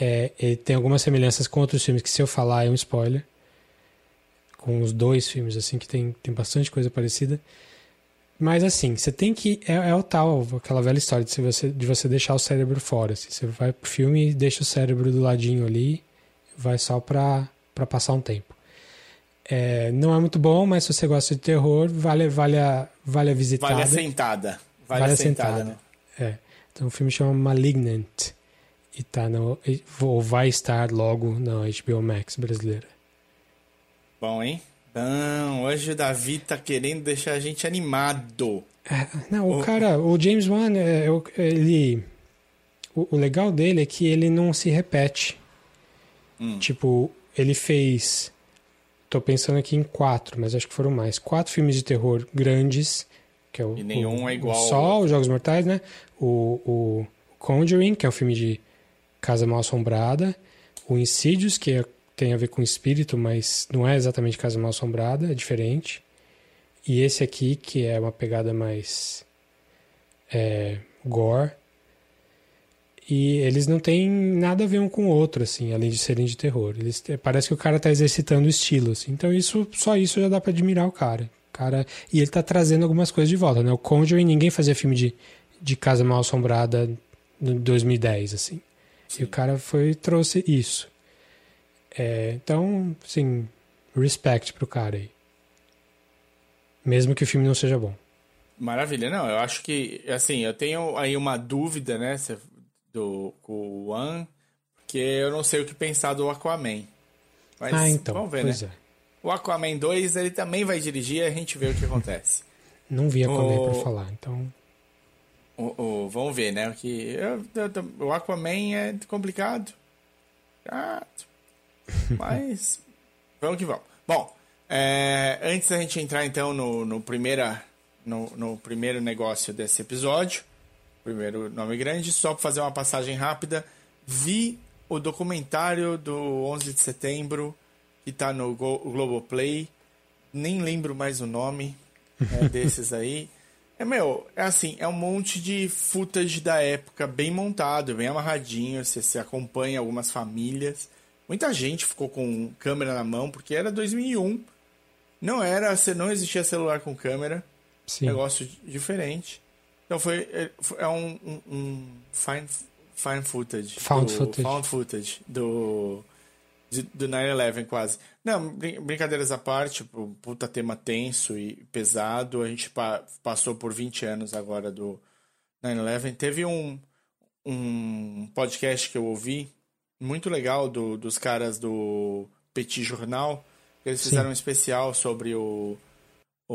É, tem algumas semelhanças com outros filmes que se eu falar é um spoiler. Com os dois filmes, assim, que tem, tem bastante coisa parecida. Mas assim, você tem que. É, é o tal, aquela velha história de você, de você deixar o cérebro fora. Assim, você vai pro filme e deixa o cérebro do ladinho ali, vai só pra, pra passar um tempo. É, não é muito bom, mas se você gosta de terror, vale, vale, a, vale a visitada. Vale a sentada. Vale, Vale a sentada, sentada. né? É. Então o filme chama Malignant. E tá no. Ou vai estar logo na HBO Max brasileira. Bom, hein? Bom, hoje o Davi tá querendo deixar a gente animado. É, não, o cara, o James Wan, é, o- ele. O, o legal dele é que ele não se repete. Tipo, ele fez. Tô pensando aqui em quatro, mas acho que foram mais. Quatro filmes de terror grandes. Que é o, E nenhum o, é igual O Sol, os Jogos Mortais, né? O, o Conjuring, que é um filme de Casa Mal Assombrada. O Insidious, que é- tem a ver com espírito, mas não é exatamente Casa Mal Assombrada, é diferente. E esse aqui, que é uma pegada mais é, gore. E eles não têm nada a ver um com o outro, assim, além de serem de terror. Eles, parece que o cara tá exercitando o estilo, assim. Então isso, só isso já dá pra admirar o cara. cara. E ele tá trazendo algumas coisas de volta, né? O Conjuring, ninguém fazia filme de, de Casa Mal Assombrada em 2010, assim. E o cara foi trouxe isso. É, então, assim, respect pro cara aí. Mesmo que o filme não seja bom. Maravilha, não, eu acho que, assim, eu tenho aí uma dúvida, né, se- do com o One, porque eu não sei o que pensar do Aquaman. Mas ah, então. vamos ver, né? é. O Aquaman 2, ele também vai dirigir a gente vê o que acontece. Não vi a comer O- pra falar, então. O, o- vamos ver, né? Que eu- eu- eu- o Aquaman é complicado. Chato. Mas vamos que vamos. Bom, é, antes da gente entrar então no, no, primeira, no, no primeiro negócio desse episódio, primeiro nome grande, só para fazer uma passagem rápida, vi o documentário do 11 de setembro que tá no Go- Globoplay. Nem lembro mais o nome é, desses aí. É, meu, é assim, é um monte de footage da época, bem montado, bem amarradinho, você, você acompanha algumas famílias. Muita gente ficou com câmera na mão, porque era 2001. Não era, não existia celular com câmera, Sim. negócio di- diferente. Então foi, é, foi- é um, um, um fine, fine footage. Found do, footage. Found footage do, de- do 9-11 quase. Não, brin- brincadeiras à parte, um puta tema tenso e pesado. A gente pa- passou por 20 anos agora do 9-11. Teve um, um podcast que eu ouvi, muito legal, do, dos caras do Petit Jornal. Eles Sim. fizeram um especial sobre o, o,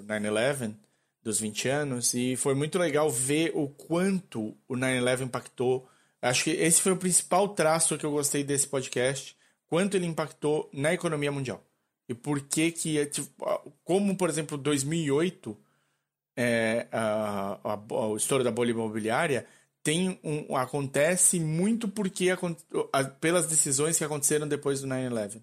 o 9-11 dos 20 anos e foi muito legal ver o quanto o 9-11 impactou. Acho que esse foi o principal traço que eu gostei desse podcast, quanto ele impactou na economia mundial. E por que que, tipo, como por exemplo 2008, é, a, a, o estouro da bolha imobiliária tem um, acontece muito porque a- pelas decisões que aconteceram depois do 9/11,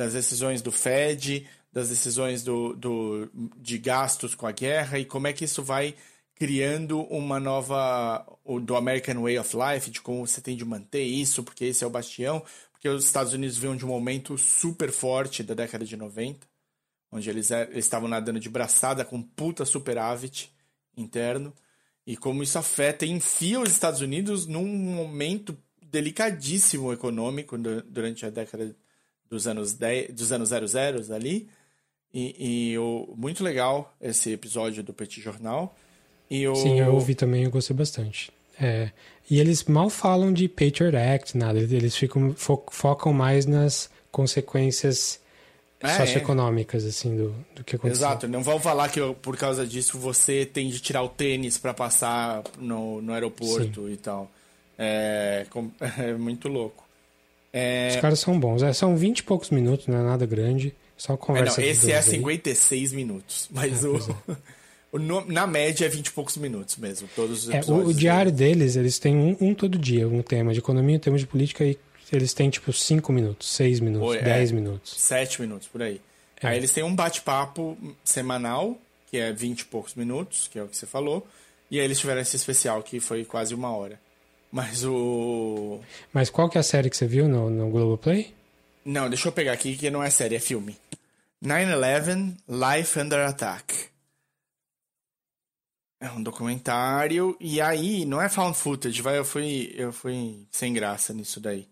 das decisões do Fed, das decisões do, do, de gastos com a guerra e como é que isso vai criando uma nova do American Way of Life, de como você tem de manter isso, porque esse é o bastião, porque os Estados Unidos vinham de um momento super forte da década de 90, onde eles er- eles estavam nadando de braçada com puta superávit interno, e como isso afeta e enfia os Estados Unidos num momento delicadíssimo econômico du- durante a década dos anos 10, dos anos 00 ali. E, e o, muito legal esse episódio do Petit Jornal. E o, Sim, eu ouvi também, eu gostei bastante. É, e eles mal falam de Patriot Act, nada. Eles ficam, fo- focam mais nas consequências É, socioeconômicas, assim, do, do que aconteceu. Exato, não vão falar que por causa disso você tem de tirar o tênis para passar no, no aeroporto e tal. É, é muito louco. É, Os caras são bons. É, são 20 e poucos minutos, não é nada grande. Só é, não, conversa esse é dois aí. 56 minutos, mas É, o, pois o no- na média é 20 e poucos minutos mesmo. Todos os É, o, o diário deles, eles têm um, um todo dia, um tema de economia, um tema de política, e eles têm tipo 5 minutos, 6 minutos, Oi, é. 10 minutos. 7 minutos por aí. Aí eles têm um bate-papo semanal, que é 20 e poucos minutos, que é o que você falou. E aí eles tiveram esse especial, que foi quase uma hora. Mas o. Mas qual que é a série que você viu no, no Globoplay? Não, deixa eu pegar aqui, que não é série, é filme. 9-11 Life Under Attack. É um documentário. E aí, não é found footage, vai, eu fui, eu fui sem graça nisso daí.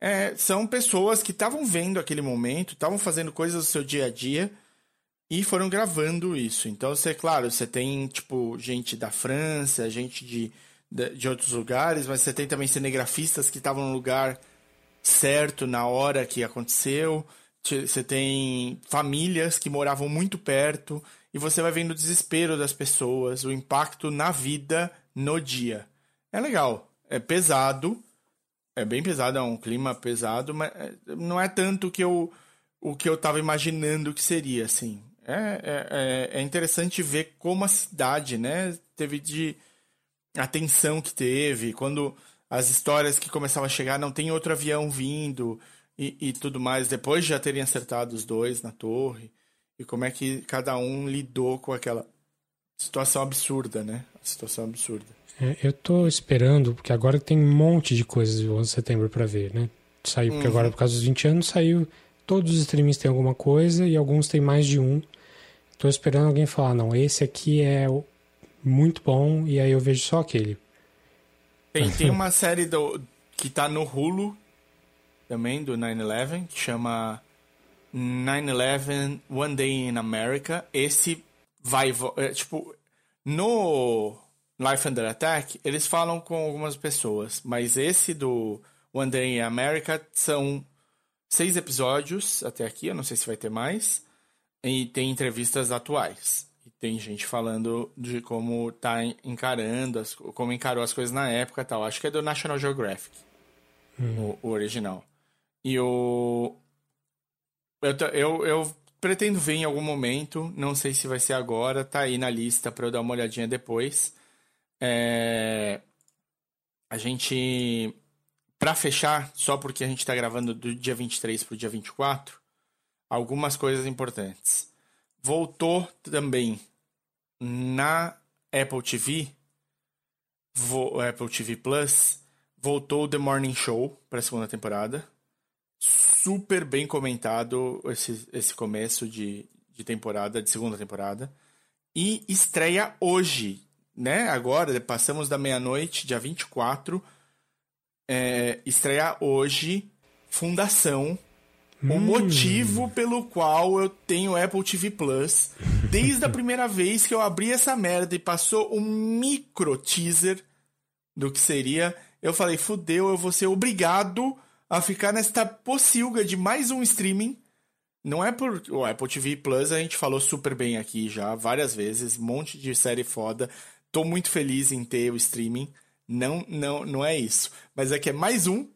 É, são pessoas que estavam vendo aquele momento, estavam fazendo coisas do seu dia a dia e foram gravando isso. Então, você, claro, você tem, tipo, gente da França, gente de, de, outros lugares, mas você tem também cinegrafistas que estavam no lugar certo na hora que aconteceu. Te- Você tem famílias que moravam muito perto e você vai vendo o desespero das pessoas, o impacto na vida no dia. É legal, é pesado, é bem pesado, é um clima pesado, mas é, não é tanto que eu, o que eu tava imaginando que seria, assim. É, é, é- é interessante ver como a cidade, né, teve de a tensão que teve, quando as histórias que começavam a chegar, não tem outro avião vindo e, e tudo mais, depois de já terem acertado os dois na torre, e como é que cada um lidou com aquela situação absurda, né? A situação absurda. É, eu tô esperando, porque agora tem um monte de coisas do 11 de setembro pra ver, né? Saiu, porque agora por causa dos 20 anos saiu. Todos os streamings têm alguma coisa e alguns têm mais de um. Tô esperando alguém falar, não, esse aqui é o- muito bom e aí eu vejo só aquele. Tem, tem uma série do, que tá no Hulu também, do 9-11, que chama 9-11 One Day in America. Esse vai. é, tipo, no Life Under Attack, eles falam com algumas pessoas, mas esse do One Day in America são seis episódios até aqui, eu não sei se vai ter mais. E tem entrevistas atuais. Tem gente falando de como tá encarando, as, como encarou as coisas na época e tal. Acho que é do National Geographic, o, o original. E o. Eu, eu, eu pretendo ver em algum momento, não sei se vai ser agora, tá aí na lista pra eu dar uma olhadinha depois. É, A gente. Pra fechar, só porque a gente tá gravando do dia 23 pro dia 24, algumas coisas importantes. Voltou também na Apple TV, Apple TV Plus, voltou The Morning Show para a segunda temporada. Super bem comentado esse, esse começo de, de temporada, de segunda temporada. E estreia hoje, né? Agora, passamos da meia-noite, dia 24. É, estreia hoje Fundação, o motivo pelo qual eu tenho Apple TV Plus. Desde a primeira vez que eu abri essa merda e passou um micro teaser do que seria, eu falei, fudeu, eu vou ser obrigado a ficar nesta pocilga de mais um streaming. Não é por. O Apple TV Plus a gente falou super bem aqui já, várias vezes, um monte de série foda. Tô muito feliz em ter o streaming. Não, não, não é isso. Mas é que é mais um.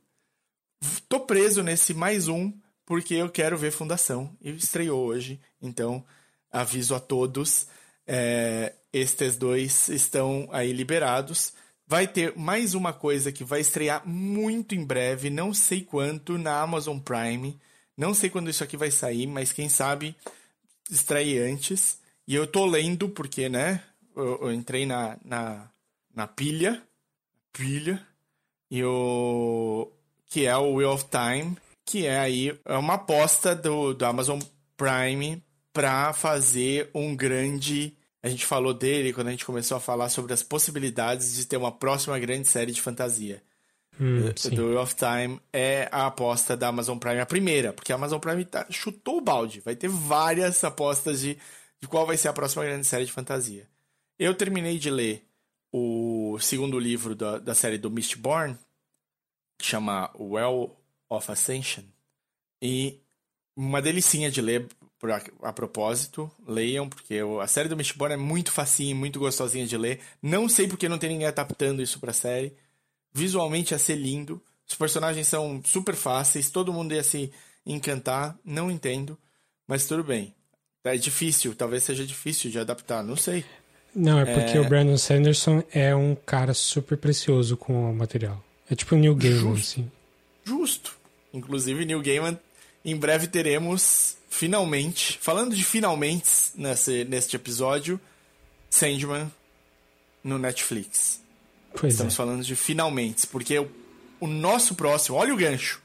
Tô preso nesse mais um porque eu quero ver Fundação. E estreou hoje, então aviso a todos. é, estes dois estão aí liberados. Vai ter mais uma coisa que vai estrear muito em breve, não sei quanto, na Amazon Prime. Não sei quando isso aqui vai sair, mas quem sabe estreie antes. E eu tô lendo, porque, né? Eu, eu entrei na, na, na pilha. Pilha. E o. Que é o Wheel of Time. Que é aí é uma aposta do, do Amazon Prime pra fazer um grande. A gente falou dele quando a gente começou a falar sobre as possibilidades de ter uma próxima grande série de fantasia. Hum, do sim. do Wheel of Time é a aposta da Amazon Prime, a primeira, porque a Amazon Prime tá- chutou o balde. Vai ter várias apostas de, de qual vai ser a próxima grande série de fantasia. Eu terminei de ler o segundo livro da, da série do Mistborn, que chama Well of Ascension, e uma delicinha de ler a, a propósito. Leiam, porque o- a série do Mistborn é muito facinha, muito gostosinha de ler. Não sei porque não tem ninguém adaptando isso pra série. Visualmente ia ser lindo. Os personagens são super fáceis, todo mundo ia se encantar. Não entendo, mas tudo bem. É difícil, talvez seja difícil de adaptar, não sei. Não, é porque o Brandon Sanderson é um cara super precioso com o material. É tipo o Neil Gaiman, Justo. assim. Justo. Inclusive, Neil Gaiman, em breve teremos finalmente, falando de finalmente nesse, neste episódio, Sandman no Netflix. Pois Estamos é. falando de finalmente, porque o, o nosso próximo, olha o gancho.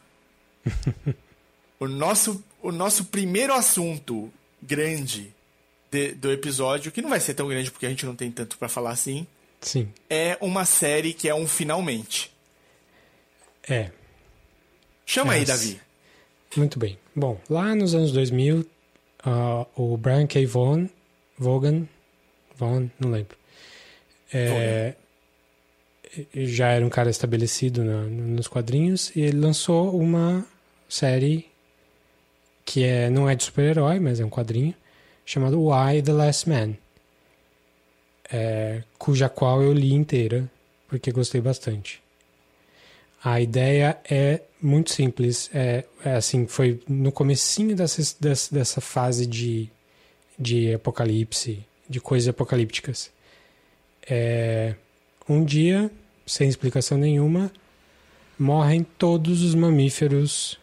o, nosso, o nosso primeiro assunto grande de- do episódio, que não vai ser tão grande porque a gente não tem tanto pra falar assim, Sim. é uma série que é um finalmente. É. Chama aí. Davi. Muito bem. Bom, lá nos anos 2000, ah, o Brian K. Vaughan, Vaughan, Vaughan, não lembro, é, já era um cara estabelecido na- nos quadrinhos e ele lançou uma série que é, não é de super-herói, mas é um quadrinho, chamado Why the Last Man, é, cuja qual eu li inteira, porque gostei bastante. A ideia é muito simples. É, é assim, foi no comecinho dessa, dessa, dessa fase de, de apocalipse, de coisas apocalípticas. É, um dia, sem explicação nenhuma, morrem todos os mamíferos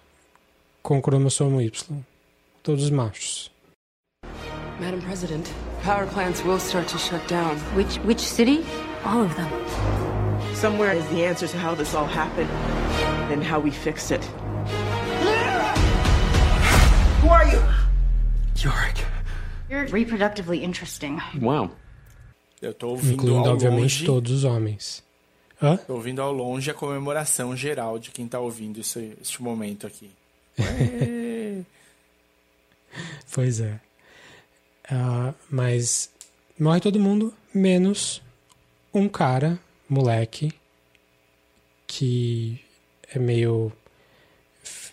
com cromossomo Y. Todos os machos. Madam President, power plants will start to shut down. Which which city? All of them. Somewhere is the answer to how this all happened and how we fix it. Who are you? Yorick. You're reproductively interesting. Wow. Eu tô ouvindo Incluindo, ao obviamente, longe, todos os homens. Hã? tô ouvindo ao longe a comemoração geral de quem tá ouvindo isso, este momento aqui. Pois é. Ah, mas morre todo mundo, menos um cara, moleque, que é meio.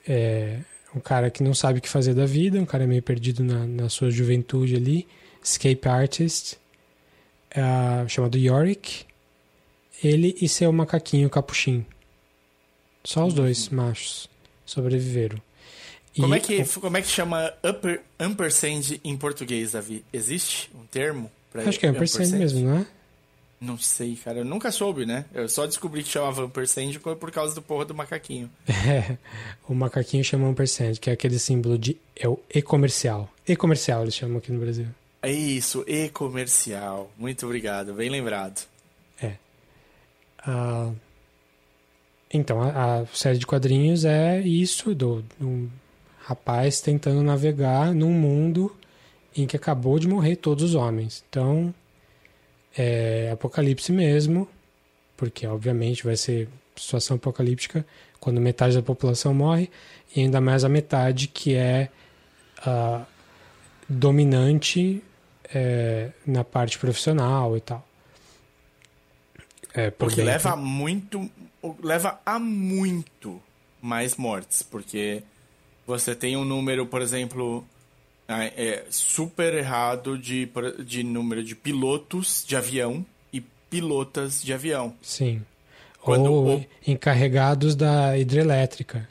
É, um cara que não sabe o que fazer da vida, um cara meio perdido na, na sua juventude ali, escape artist, ah, chamado Yorick. Ele e seu macaquinho capuchin. Só os dois machos sobreviveram. E Como é, que, como é que chama upper, ampersand em português, Davi? Existe um termo? Pra Acho que é ampersand mesmo, não é? Não sei, cara. Eu nunca soube, né? Eu só descobri que chamava ampersand por causa do porra do macaquinho. É, o macaquinho chama ampersand, que é aquele símbolo de. É o e-comercial. E-comercial eles chamam aqui no Brasil. É isso, e-comercial. Muito obrigado, bem lembrado. Ah, então, a, a série de quadrinhos é isso: do, do um rapaz tentando navegar num mundo em que acabou de morrer todos os homens. Então, é apocalipse mesmo, porque obviamente vai ser situação apocalíptica quando metade da população morre, e ainda mais a metade que é ah, dominante é, na parte profissional e tal. É, por Porque bem- leva a muito. Leva a muito mais mortes. Porque você tem um número, por exemplo, é, super errado de, de número de pilotos de avião e pilotas de avião. Sim. Quando Ou o- encarregados da hidrelétrica.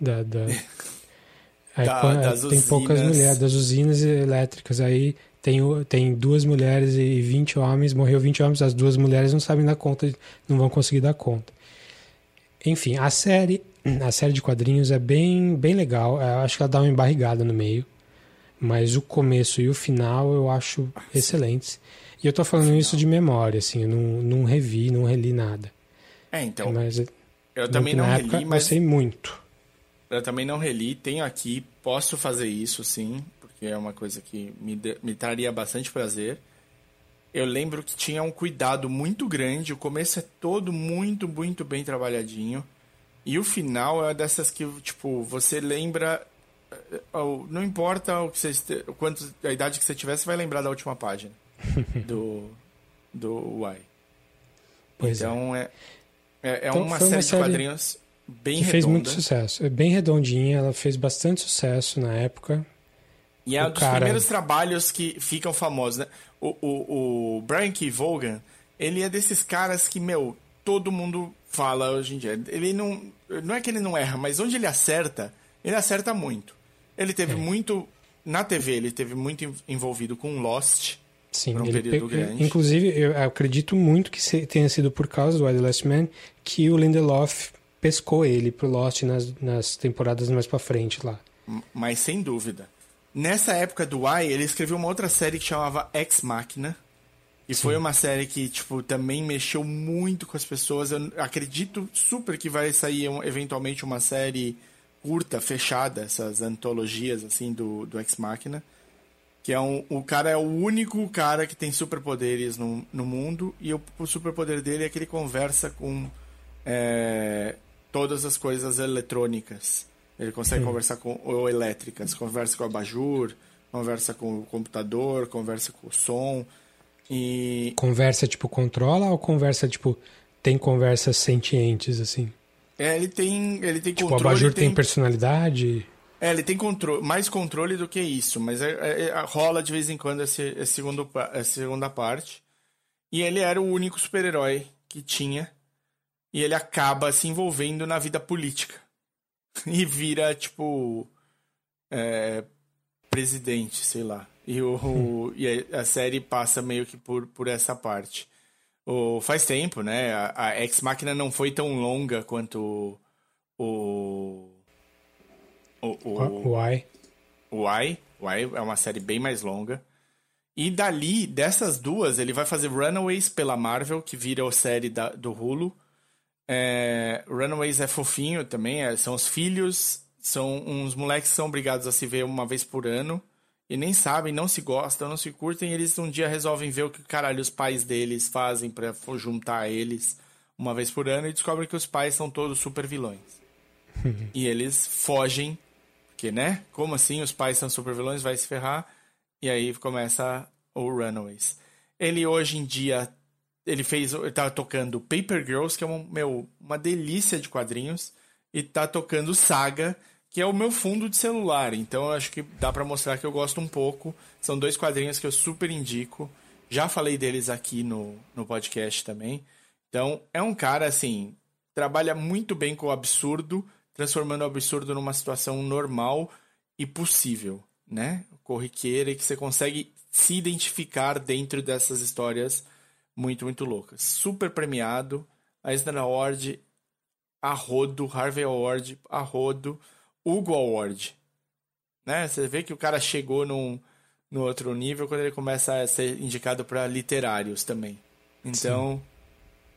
Da, da... Aí, Da- quan- das tem poucas usinas. mulheres, das usinas elétricas. Aí tem, tem duas mulheres e 20 homens, morreu 20 homens, as duas mulheres não sabem dar conta, não vão conseguir dar conta. Enfim, a série, a série de quadrinhos é bem, bem legal. Eu acho que ela dá uma embarrigada no meio. Mas o começo e o final eu acho excelentes. E eu tô falando isso de memória, assim, eu não, não revi, não reli nada. É, então. mas eu também na não época, reli, mas gostei muito. Eu também não reli, tenho aqui, posso fazer isso sim, porque é uma coisa que me, me traria bastante prazer. Eu lembro que tinha um cuidado muito grande, o começo é todo muito, muito bem trabalhadinho. E o final é dessas que, tipo, você lembra. Eh, oh, Não importa o que você, quanto, a idade que você tiver, você vai lembrar da última página do, do Y. Pois é. então é. É, é Então, uma foi uma série de série quadrinhos bem Que redonda. fez muito sucesso. É bem redondinha, ela fez bastante sucesso na época. E é O um dos cara- primeiros trabalhos que ficam famosos, né? O, o, o Brian K. Vaughan, ele é desses caras que, meu, todo mundo fala hoje em dia. Ele não... Não é que ele não erra, mas onde ele acerta, ele acerta muito. Ele teve É. muito... Na TV, ele teve muito en- envolvido com Lost. Sim, Por um período pe- grande. Inclusive, eu acredito muito que tenha sido por causa do Wild Last Man que o Lindelof pescou ele pro Lost nas, nas temporadas mais pra frente lá. Mas sem dúvida. Nessa época do Y, ele escreveu uma outra série que chamava Ex Machina. E foi uma série que, tipo, também mexeu muito com as pessoas. Eu acredito super que vai sair um- eventualmente uma série curta, fechada, essas antologias, assim, do, do Ex Machina. Que é um, o cara é o único cara que tem superpoderes no, no mundo. E o, o superpoder dele é que ele conversa com é, todas as coisas eletrônicas. Ele consegue conversar com ou elétricas, conversa com o abajur, conversa com o computador, conversa com o som. E Conversa, tipo, controla ou conversa, tipo, tem conversas sentientes, assim? É, ele tem ele tem Tipo, o controle, abajur tem tem personalidade? É, ele tem controle, mais controle do que isso, mas é- é- é- rola de vez em quando esse, esse segundo, pa- essa segunda parte. E ele era o único super-herói que tinha. E ele acaba se envolvendo na vida política. E vira, tipo. é, presidente, sei lá. E, o, e a, a série passa meio que por, por essa parte. O, faz tempo, né? A, a Ex Machina não foi tão longa quanto o. O, o, O Y. o é uma série bem mais longa. E dali, dessas duas, ele vai fazer Runaways pela Marvel, que vira a série da, do Hulu. É, Runaways é fofinho também, é, são os filhos, são uns moleques que são obrigados a se ver uma vez por ano. E nem sabem, não se gostam, não se curtem. E eles um dia resolvem ver o que caralho os pais deles fazem for- juntar eles uma vez por ano. E descobrem que os pais são todos super vilões. e eles fogem porque, né? Como assim os pais são super vilões? Vai se ferrar. E aí começa o Runaways. Ele hoje em dia. Ele fez. Ele tá tocando Paper Girls, que é um, meu, uma delícia de quadrinhos. E tá tocando Saga, que é o meu fundo de celular. Então acho que dá pra mostrar que eu gosto um pouco. São dois quadrinhos que eu super indico. Já falei deles aqui no, no podcast também. Então, é um cara, assim, trabalha muito bem com o absurdo, transformando o absurdo numa situação normal e possível, né? Corriqueira e que você consegue se identificar dentro dessas histórias muito, muito loucas. Super premiado. A Eisner Award, a rodo. Harvey Award, a rodo. Hugo Award. Né? Você vê que o cara chegou num, no outro nível quando ele começa a ser indicado para literários também. Então,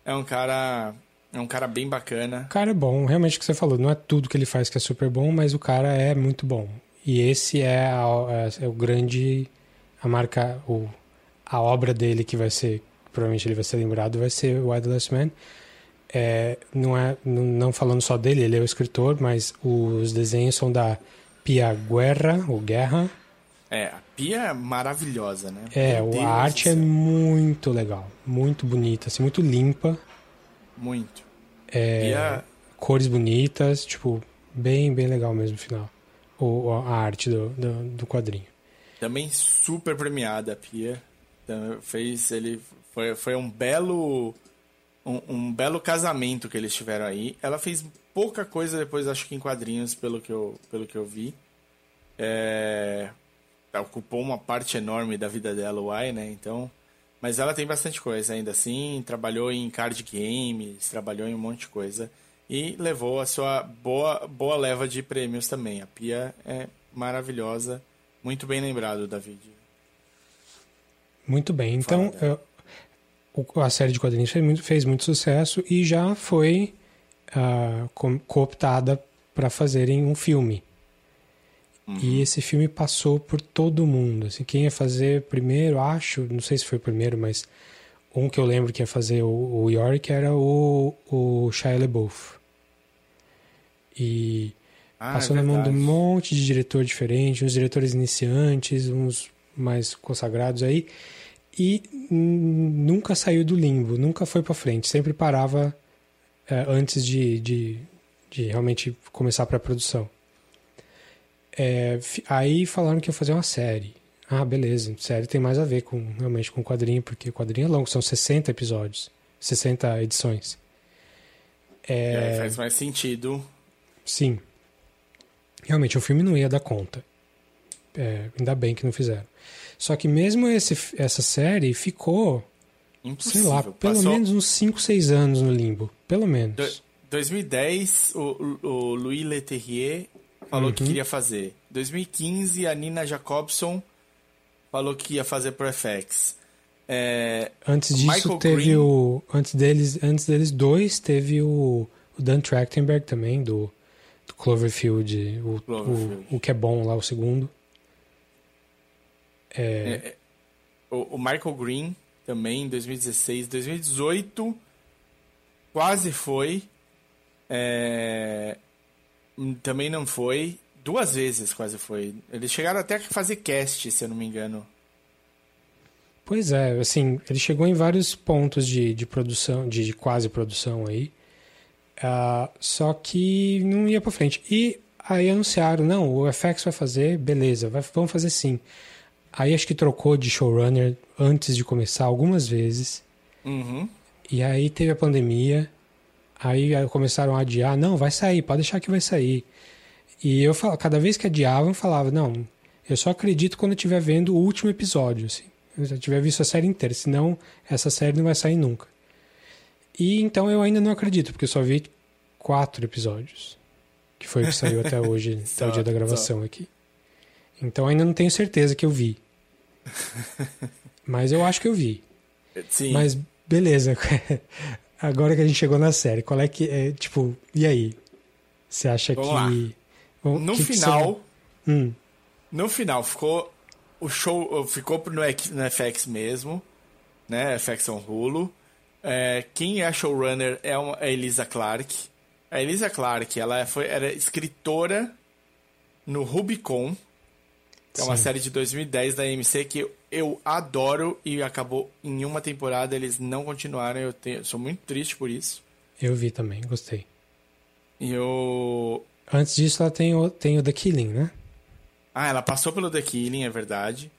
é um cara... É um cara bem bacana. O cara é bom, realmente o que você falou, não é tudo que ele faz que é super bom, mas o cara é muito bom. E esse é, a- é o grande. A marca. O, a obra dele que vai ser. Provavelmente ele vai ser lembrado, vai ser o Last Man. É, não, é, não, falando só dele, ele é o escritor, mas os desenhos são da Pia Guerra, ou Guerra. É, a Pia é maravilhosa, né? É, Meu Deus a do arte é muito legal, muito bonita, assim, muito limpa. Muito. É, Pia, cores bonitas, tipo, bem, bem legal mesmo no final. O, a arte do, do, do quadrinho. também super premiada, a Pia. Então, fez, ele foi, foi um belo um, um belo casamento que eles tiveram aí. Ela fez pouca coisa depois, acho que em quadrinhos, pelo que eu, pelo que eu vi. É, ocupou uma parte enorme da vida dela, o Ai, né? Então, mas ela tem bastante coisa ainda assim. Trabalhou em card games, trabalhou em um monte de coisa e levou a sua boa boa leva de prêmios também. A Pia é maravilhosa, muito bem lembrado, David. Muito bem. Então, eu- a série de quadrinhos fez muito, fez muito sucesso e já foi co- cooptada para fazerem um filme. E esse filme passou por todo mundo. Assim, quem ia fazer primeiro, acho, não sei se foi o primeiro, mas um que eu lembro que ia fazer o, o Yorick era o, o Shia LaBeouf. E Ah, passou é na mão de um monte de diretor diferente, uns diretores iniciantes, uns mais consagrados aí, e nunca saiu do limbo, nunca foi para frente, sempre parava é, antes de, de, de realmente começar a pré-produção. É, aí falaram que ia fazer uma série. Ah, beleza, série tem mais a ver com realmente com quadrinho, porque quadrinho é longo, são 60 episódios, 60 edições. Aí É, faz mais sentido. Sim. Realmente, o filme não ia dar conta. É, ainda bem que não fizeram. Só que mesmo esse, essa série ficou, sei Impossível. lá, pelo Passou menos uns 5, 6 anos no limbo. Pelo menos. do- 2010, o, o Louis Leterrier falou que queria fazer. 2015, a Nina Jacobson falou que ia fazer pro FX. É, Antes disso Michael teve Green- o. Antes deles, antes deles dois, teve o, o Dan Trachtenberg também, do, do Cloverfield, o, Cloverfield. O, o que é bom lá, o segundo. É, o, o Michael Green também, em 2016. 2018, quase foi. É, também não foi. Duas vezes quase foi. Eles chegaram até a fazer cast, se eu não me engano. Pois é, assim, ele chegou em vários pontos de, de produção, de, de quase produção aí. Ah, só que não ia pra frente. E aí anunciaram, não, o FX vai fazer, beleza, vai, vamos fazer sim. Aí acho que trocou de showrunner antes de começar algumas vezes. Uhum. E aí teve a pandemia. Aí começaram a adiar, não, vai sair, pode deixar que vai sair. E eu falava, cada vez que adiavam, eu falava, não, eu só acredito quando eu estiver vendo o último episódio, assim. Eu já tiver visto a série inteira, senão essa série não vai sair nunca. E então eu ainda não acredito, porque eu só vi quatro episódios. Que foi o que saiu até hoje, até o dia da gravação aqui. Então ainda não tenho certeza que eu vi. Mas eu acho que eu vi. Sim. Mas beleza. Agora que a gente chegou na série, qual é que é, tipo, e aí? Você acha Vamos que lá. No que que final, você- Hum, no final ficou o show ficou no, FX mesmo, né? FX on Hulu. É, quem é showrunner é uma- a Elisa Clark. A Elisa Clark, ela foi era escritora no Rubicon, que é uma Sim. série de 2010 da AMC que eu, adoro e acabou em uma temporada eles não continuaram. Eu tenho, sou muito triste por isso. eu vi também, gostei. E eu Antes disso, ela tem o, tem o The Killing, né? Ah, ela passou pelo The Killing, é verdade.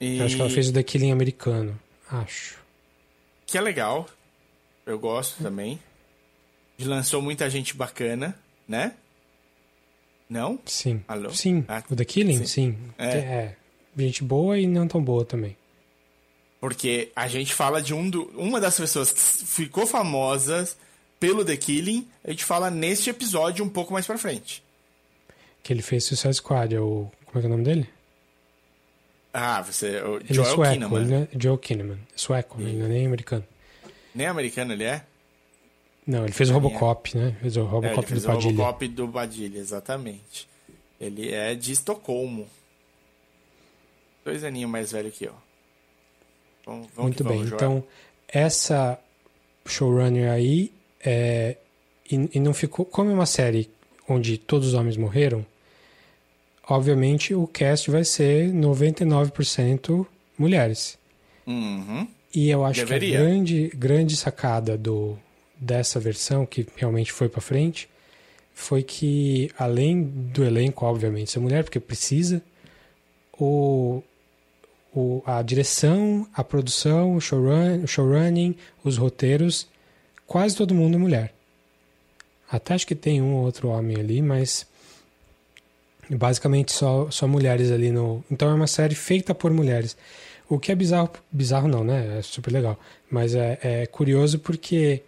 E... Eu acho que ela fez o The Killing americano. Acho. Que é legal. Eu gosto também. Lançou muita gente bacana, né? Não? Sim. Alô? Sim. Ah, o The Killing, sim. sim. É. é. Gente boa e não tão boa também. Porque a gente fala de um do... uma das pessoas que ficou famosa pelo The Killing. A gente fala neste episódio um pouco mais pra frente. Que ele fez Suicide Squad, é o. Como é que é o nome dele? Ah, você... O Ele Joel é sueco, Kinnaman. ele é Joe Kinnaman. Sueco, ele não é nem americano. Nem americano ele é? Não, ele fez o Robocop, né? Fez o É, ele Robocop fez do o Padilha. Robocop do Padilha, exatamente. Ele é de Estocolmo. Dois aninhos mais velho que eu. Vamos, vamos Muito bem. vamos. Então, essa showrunner aí, é, e, e não ficou. Como é uma série onde todos os homens morreram, obviamente o cast vai ser 99% mulheres. Uhum. E eu acho Deveria. que a grande, grande sacada do, dessa versão, que realmente foi pra frente, foi que, além do elenco, obviamente, ser mulher, porque precisa, o, o, a direção, a produção, o showrun, o showrunning, os roteiros, quase todo mundo é mulher. Até acho que tem um ou outro homem ali, mas basicamente só, só mulheres ali no. Então é uma série feita por mulheres. O que é bizarro, bizarro não, né? É super legal. Mas é, é curioso porque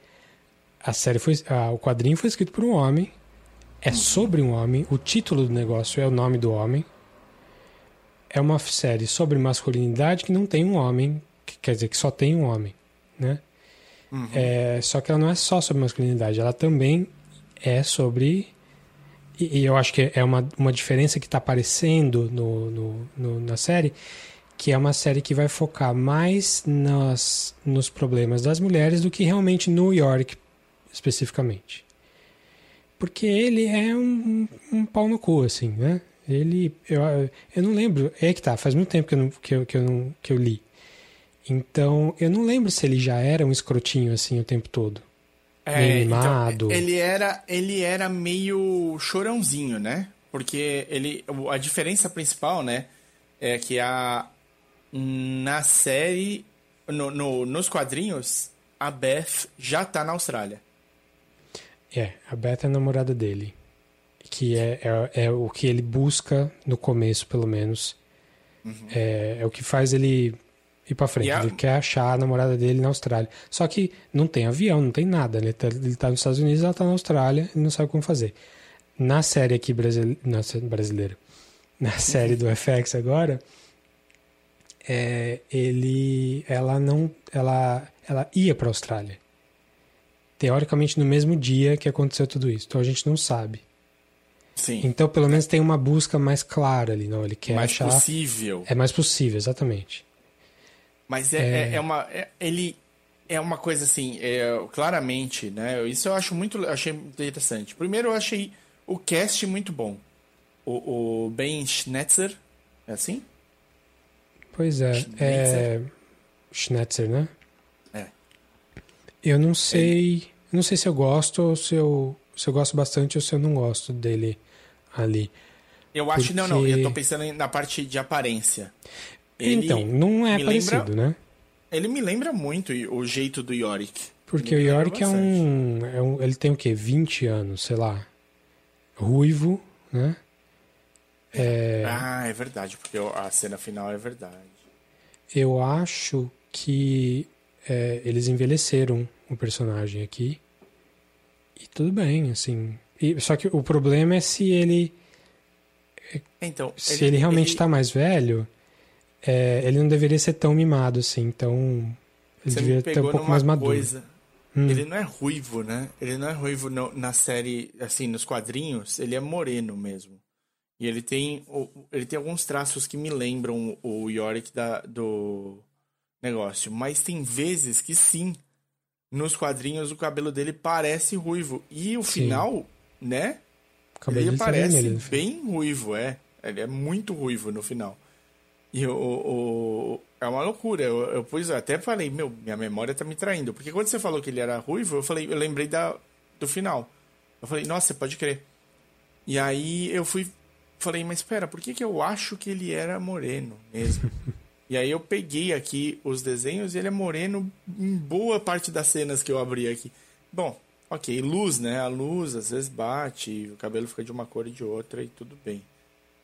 a série foi. ah, o quadrinho foi escrito por um homem. É sobre um homem. O título do negócio é o nome do homem. É uma série sobre masculinidade que não tem um homem. Que, quer dizer, que só tem um homem. Né? É, só que ela não é só sobre masculinidade, ela também é sobre. E, e eu acho que é uma, uma diferença que está aparecendo no, no, no- na série, que é uma série que vai focar mais nas, nos problemas das mulheres do que realmente New York especificamente. Porque ele é um, um pau no cu, assim, né? Ele. Eu, eu não lembro. É que tá, faz muito tempo que eu, não, que eu, que eu, não, que eu li. Então, eu não lembro se ele já era um escrotinho assim o tempo todo. É, mimado. então, ele era ele era meio chorãozinho, né? Porque ele a diferença principal, né, é que a na série no, no- nos quadrinhos a Beth já tá na Austrália. É, a Beth é a namorada dele. Que é, é, é o que ele busca no começo, pelo menos. É, é o que faz ele ir pra frente. E a- Ele quer achar a namorada dele na Austrália. Só que não tem avião, não tem nada. Ele tá, ele tá nos Estados Unidos, ela tá na Austrália, ele não sabe como fazer. na série aqui brasile... na brasileira, na série do FX agora, é, ele, ela não, ela, ela ia para a Austrália. Teoricamente no mesmo dia que aconteceu tudo isso. Então a gente não sabe. Sim. Então pelo menos tem uma busca mais clara ali, não? Ele quer mais achar. possível. É mais possível, exatamente. Mas é, é... é uma. é- ele é uma coisa assim, é, claramente, né? Isso eu acho muito. achei interessante. Primeiro, eu achei o cast muito bom. O, o Ben Schnetzer, é assim? Pois é. Schnitzer? É. Schnetzer, né? É. Eu não sei. Não sei se eu gosto ou se eu, se eu gosto bastante ou se eu não gosto dele ali. Eu acho, não, não, Porque- eu tô pensando na parte de aparência. Ele então, não é parecido, lembra- né? Ele me lembra muito o jeito do Yorick. Porque Me o Yorick é um, é um. Ele tem o quê? 20 anos, sei lá. Ruivo, né? É, Ah, é verdade, porque a cena final é verdade. eu acho que é, eles envelheceram o personagem aqui. E tudo bem, assim. E- só que o problema é se ele. Então, Se ele, realmente está mais velho, é, ele não deveria ser tão mimado assim. Então. Ele Você deveria pegou um pouco mais maduro. coisa. Hum. Ele não é ruivo, né? Ele não é ruivo no- na série, assim, nos quadrinhos. Ele é moreno mesmo. E ele tem, ele tem alguns traços que me lembram o Yorick da, do negócio. Mas tem vezes que sim, nos quadrinhos o cabelo dele parece ruivo. E o Sim. final, né? Ele tá parece vermelho. bem ruivo, é. Ele é muito ruivo no final. E o, o- é uma loucura. Eu, eu pus, eu até falei, meu, minha memória tá me traindo. Porque quando você falou que ele era ruivo, eu falei, eu lembrei da, do final. Eu falei, nossa, você pode crer. E aí eu fui, falei, mas espera, por que, que eu acho que ele era moreno mesmo? e aí eu peguei aqui os desenhos e ele é moreno em boa parte das cenas que eu abri aqui. Bom, ok, luz, né? A luz às vezes bate, o cabelo fica de uma cor e de outra e tudo bem.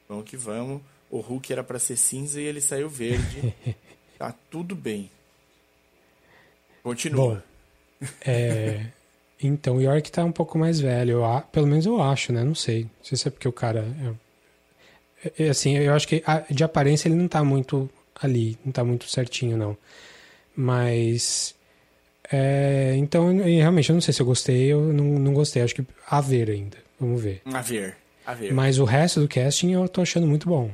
Vamos que vamos. O Hulk era pra ser cinza e ele saiu verde. tá tudo bem. Continua. Bom, é, então o York tá um pouco mais velho, eu pelo menos eu acho, né? Não sei. Não sei se é porque o cara. É, é, assim, eu acho que de aparência ele não tá muito ali, não tá muito certinho, não. Mas. é, então, realmente, eu não sei se eu gostei ou não, não gostei. Acho que a ver ainda. Vamos ver. A ver, a ver. Mas o resto do casting eu tô achando muito bom.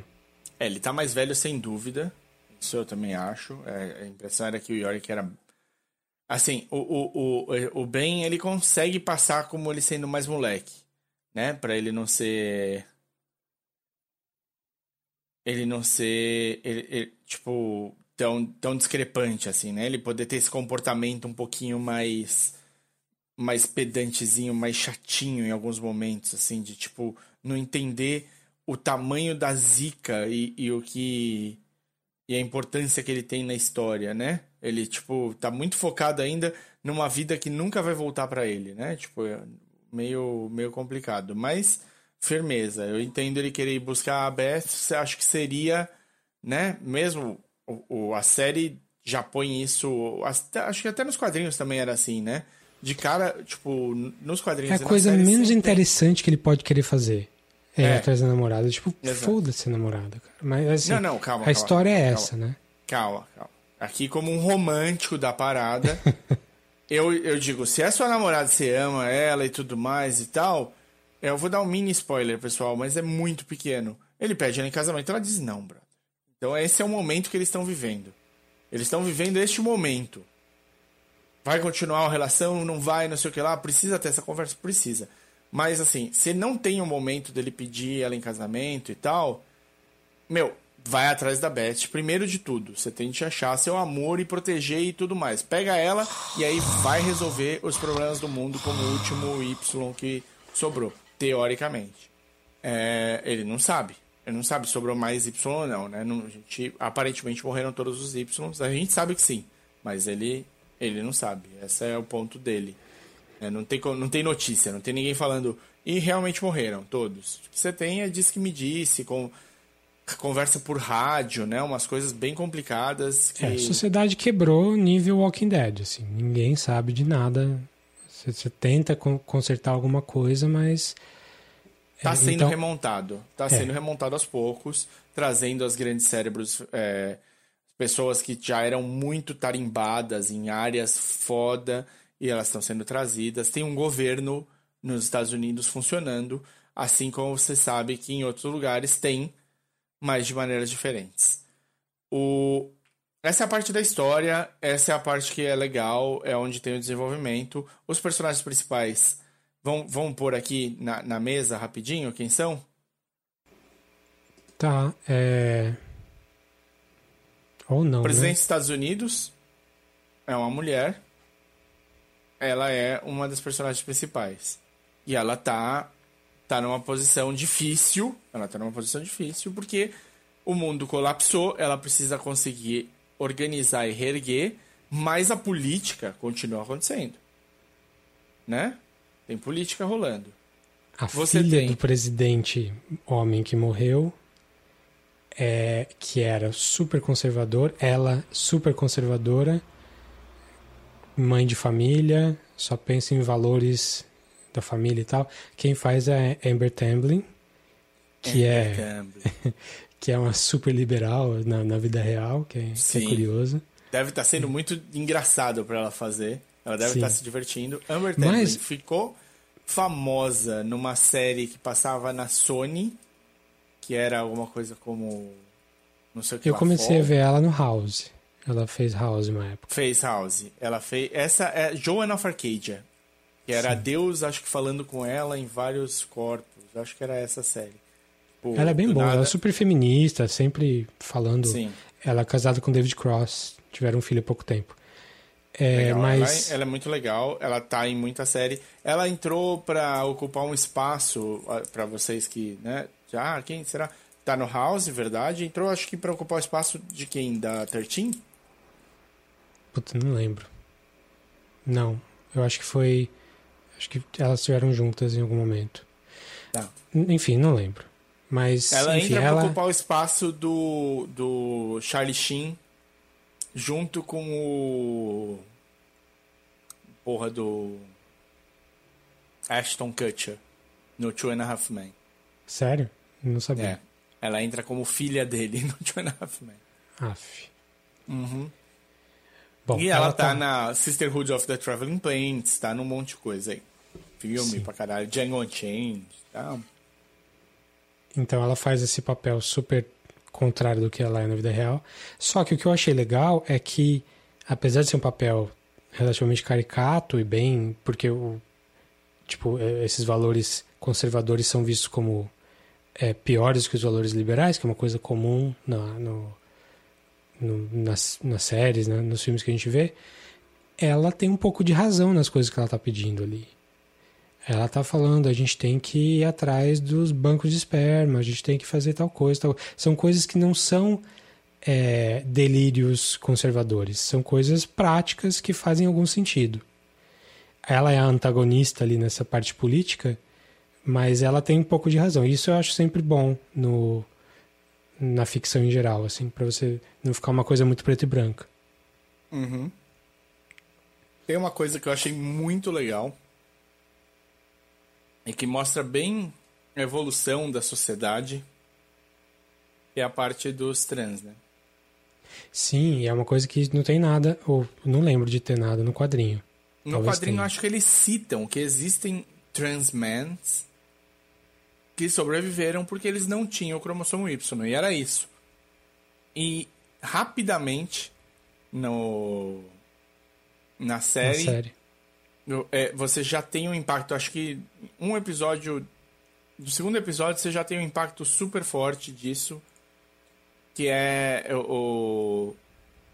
É, ele tá mais velho sem dúvida. Isso eu também acho. É, a impressão era que o Yorick era. Assim, o, o, o, o Ben, ele consegue passar como ele sendo mais moleque, né? Pra ele não ser. Ele não ser. ele- ele, tipo, tão, tão discrepante, assim, né? Ele poder ter esse comportamento um pouquinho mais. mais pedantezinho, mais chatinho em alguns momentos, assim, de tipo, não entender o tamanho da zica e, e o que. e a importância que ele tem na história, né? Ele, tipo, tá muito focado ainda numa vida que nunca vai voltar pra ele, né? Tipo, é meio, meio complicado. Mas, firmeza. Eu entendo ele querer ir buscar a Beth, acho que seria, né? Mesmo o, o- a série já põe isso. até- acho que até nos quadrinhos também era assim, né? De cara, tipo, nos quadrinhos. É a coisa menos interessante que ele pode querer fazer. É, É. atrás da namorada. Tipo, foda-se a namorada, cara. Mas assim, Não, não, calma, a calma, história é calma. essa, né? Calma, calma. Aqui, como um romântico da parada, eu, eu digo: se é sua namorada, você ama ela e tudo mais e tal, eu vou dar um mini spoiler, pessoal, mas é muito pequeno. Ele pede ela em casamento, ela diz não, brother. Então, esse é o momento que eles estão vivendo. Eles estão vivendo este momento. Vai continuar a relação, não vai, não sei o que lá. Precisa ter essa conversa? Precisa. Mas, assim, se não tem um momento dele pedir ela em casamento e tal, meu, vai atrás da Beth. Primeiro de tudo, você tem que achar seu amor e proteger e tudo mais. Pega ela e aí vai resolver os problemas do mundo como o último Y que sobrou, teoricamente. É, ele não sabe. Ele não sabe se sobrou mais Y ou não, né? Não, gente, aparentemente morreram todos os Y. A gente sabe que sim, mas ele, ele não sabe. Esse é o ponto dele. É, não, tem, não tem notícia, não tem ninguém falando. E realmente morreram, todos. O que você tem é diz que me disse, com conversa por rádio, né? Umas coisas bem complicadas. Que... É, a sociedade quebrou nível Walking Dead, assim. Ninguém sabe de nada. Você, você tenta con- consertar alguma coisa, mas Tá É, sendo então- remontado. Tá É. sendo remontado aos poucos, trazendo as grandes cérebros, é, pessoas que já eram muito tarimbadas em áreas foda e elas estão sendo trazidas. Tem um governo nos Estados Unidos funcionando, assim como você sabe que em outros lugares tem, mas de maneiras diferentes. O... Essa é a parte da história, essa é a parte que é legal, é onde tem o desenvolvimento. Os personagens principais vão, vão pôr aqui na, na mesa rapidinho quem são? Tá, é. Ou não. O presidente né? dos Estados Unidos é uma mulher. Ela é uma das personagens principais. E ela tá, tá numa posição difícil. Ela tá numa posição difícil porque o mundo colapsou. Ela precisa conseguir organizar e reerguer. Mas a política continua acontecendo. Né? Tem política rolando. A Você filha tem. do presidente homem que morreu, é, que era super conservador, ela super conservadora, mãe de família, só pensa em valores da família e tal. Quem faz é Amber Tamblyn, que é Também. que é uma super liberal na, na vida real, que é, que é Sim. curioso. Deve estar sendo muito engraçado pra ela fazer. Ela deve Sim. estar se divertindo. Amber Tamblyn Mas- ficou famosa numa série que passava na Sony, que era alguma coisa como não sei o que Eu comecei a fora. ver ela no House. Ela fez House uma época. Fez House. Ela fez essa é Joan of Arcadia, que era Deus, acho que falando com ela em vários corpos. Acho que era essa série. Tipo, Ela é bem boa, nada- ela é super feminista, sempre falando. Sim. Ela é casada com David Cross, tiveram um filho há pouco tempo. É, Legal, mas ela, ela é muito legal, ela tá em muita série. Ela entrou pra ocupar um espaço ah, pra vocês que, né? Já, quem será? Tá no House, verdade? Entrou, acho que pra ocupar o espaço de quem? Da 13? Puta, não lembro. Não, eu acho que foi. Acho que elas estiveram juntas em algum momento. Tá. Enfim, não lembro. Mas, Ela enfim, entra ela. pra ocupar o espaço do, do Charlie Sheen junto com o. Porra do. Ashton Kutcher no Two and a Half Men. Sério? Não sabia. É. Ela entra como filha dele no Two and a Half Men. Aff. Uhum. Bom, e ela, tá, na Sisterhood of the Traveling Planes, tá num monte de coisa aí. Filme Sim. pra caralho. Django Unchained, tá? Então ela faz esse papel super contrário do que ela é na vida real. Só que o que eu achei legal é que, apesar de ser um papel relativamente caricato e bem. Porque o. Tipo, eh, esses valores conservadores são vistos como eh, piores que os valores liberais, que é uma coisa comum na, no, no- nas, nas séries, né, nos filmes que a gente vê. Ela tem um pouco de razão nas coisas que ela tá pedindo ali. Ela tá falando, a gente tem que ir atrás dos bancos de esperma, a gente tem que fazer tal coisa, tal. São coisas que não são é, delírios conservadores, são coisas práticas que fazem algum sentido. Ela é a antagonista ali nessa parte política, mas ela tem um pouco de razão. Isso eu acho sempre bom no na ficção em geral, assim, para você não ficar uma coisa muito preta e branca. Uhum. Tem uma coisa que eu achei muito legal e que mostra bem a evolução da sociedade é a parte dos trans, né? Sim, é uma coisa que não tem nada, ou não lembro de ter nada no quadrinho. No Talvez quadrinho, tenha. acho que eles citam que existem trans men que sobreviveram porque eles não tinham o cromossomo Y, e era isso. E rapidamente no na Na série, série. no- é, você já tem um impacto, acho que um episódio do segundo episódio você já tem um impacto super forte disso, que é o,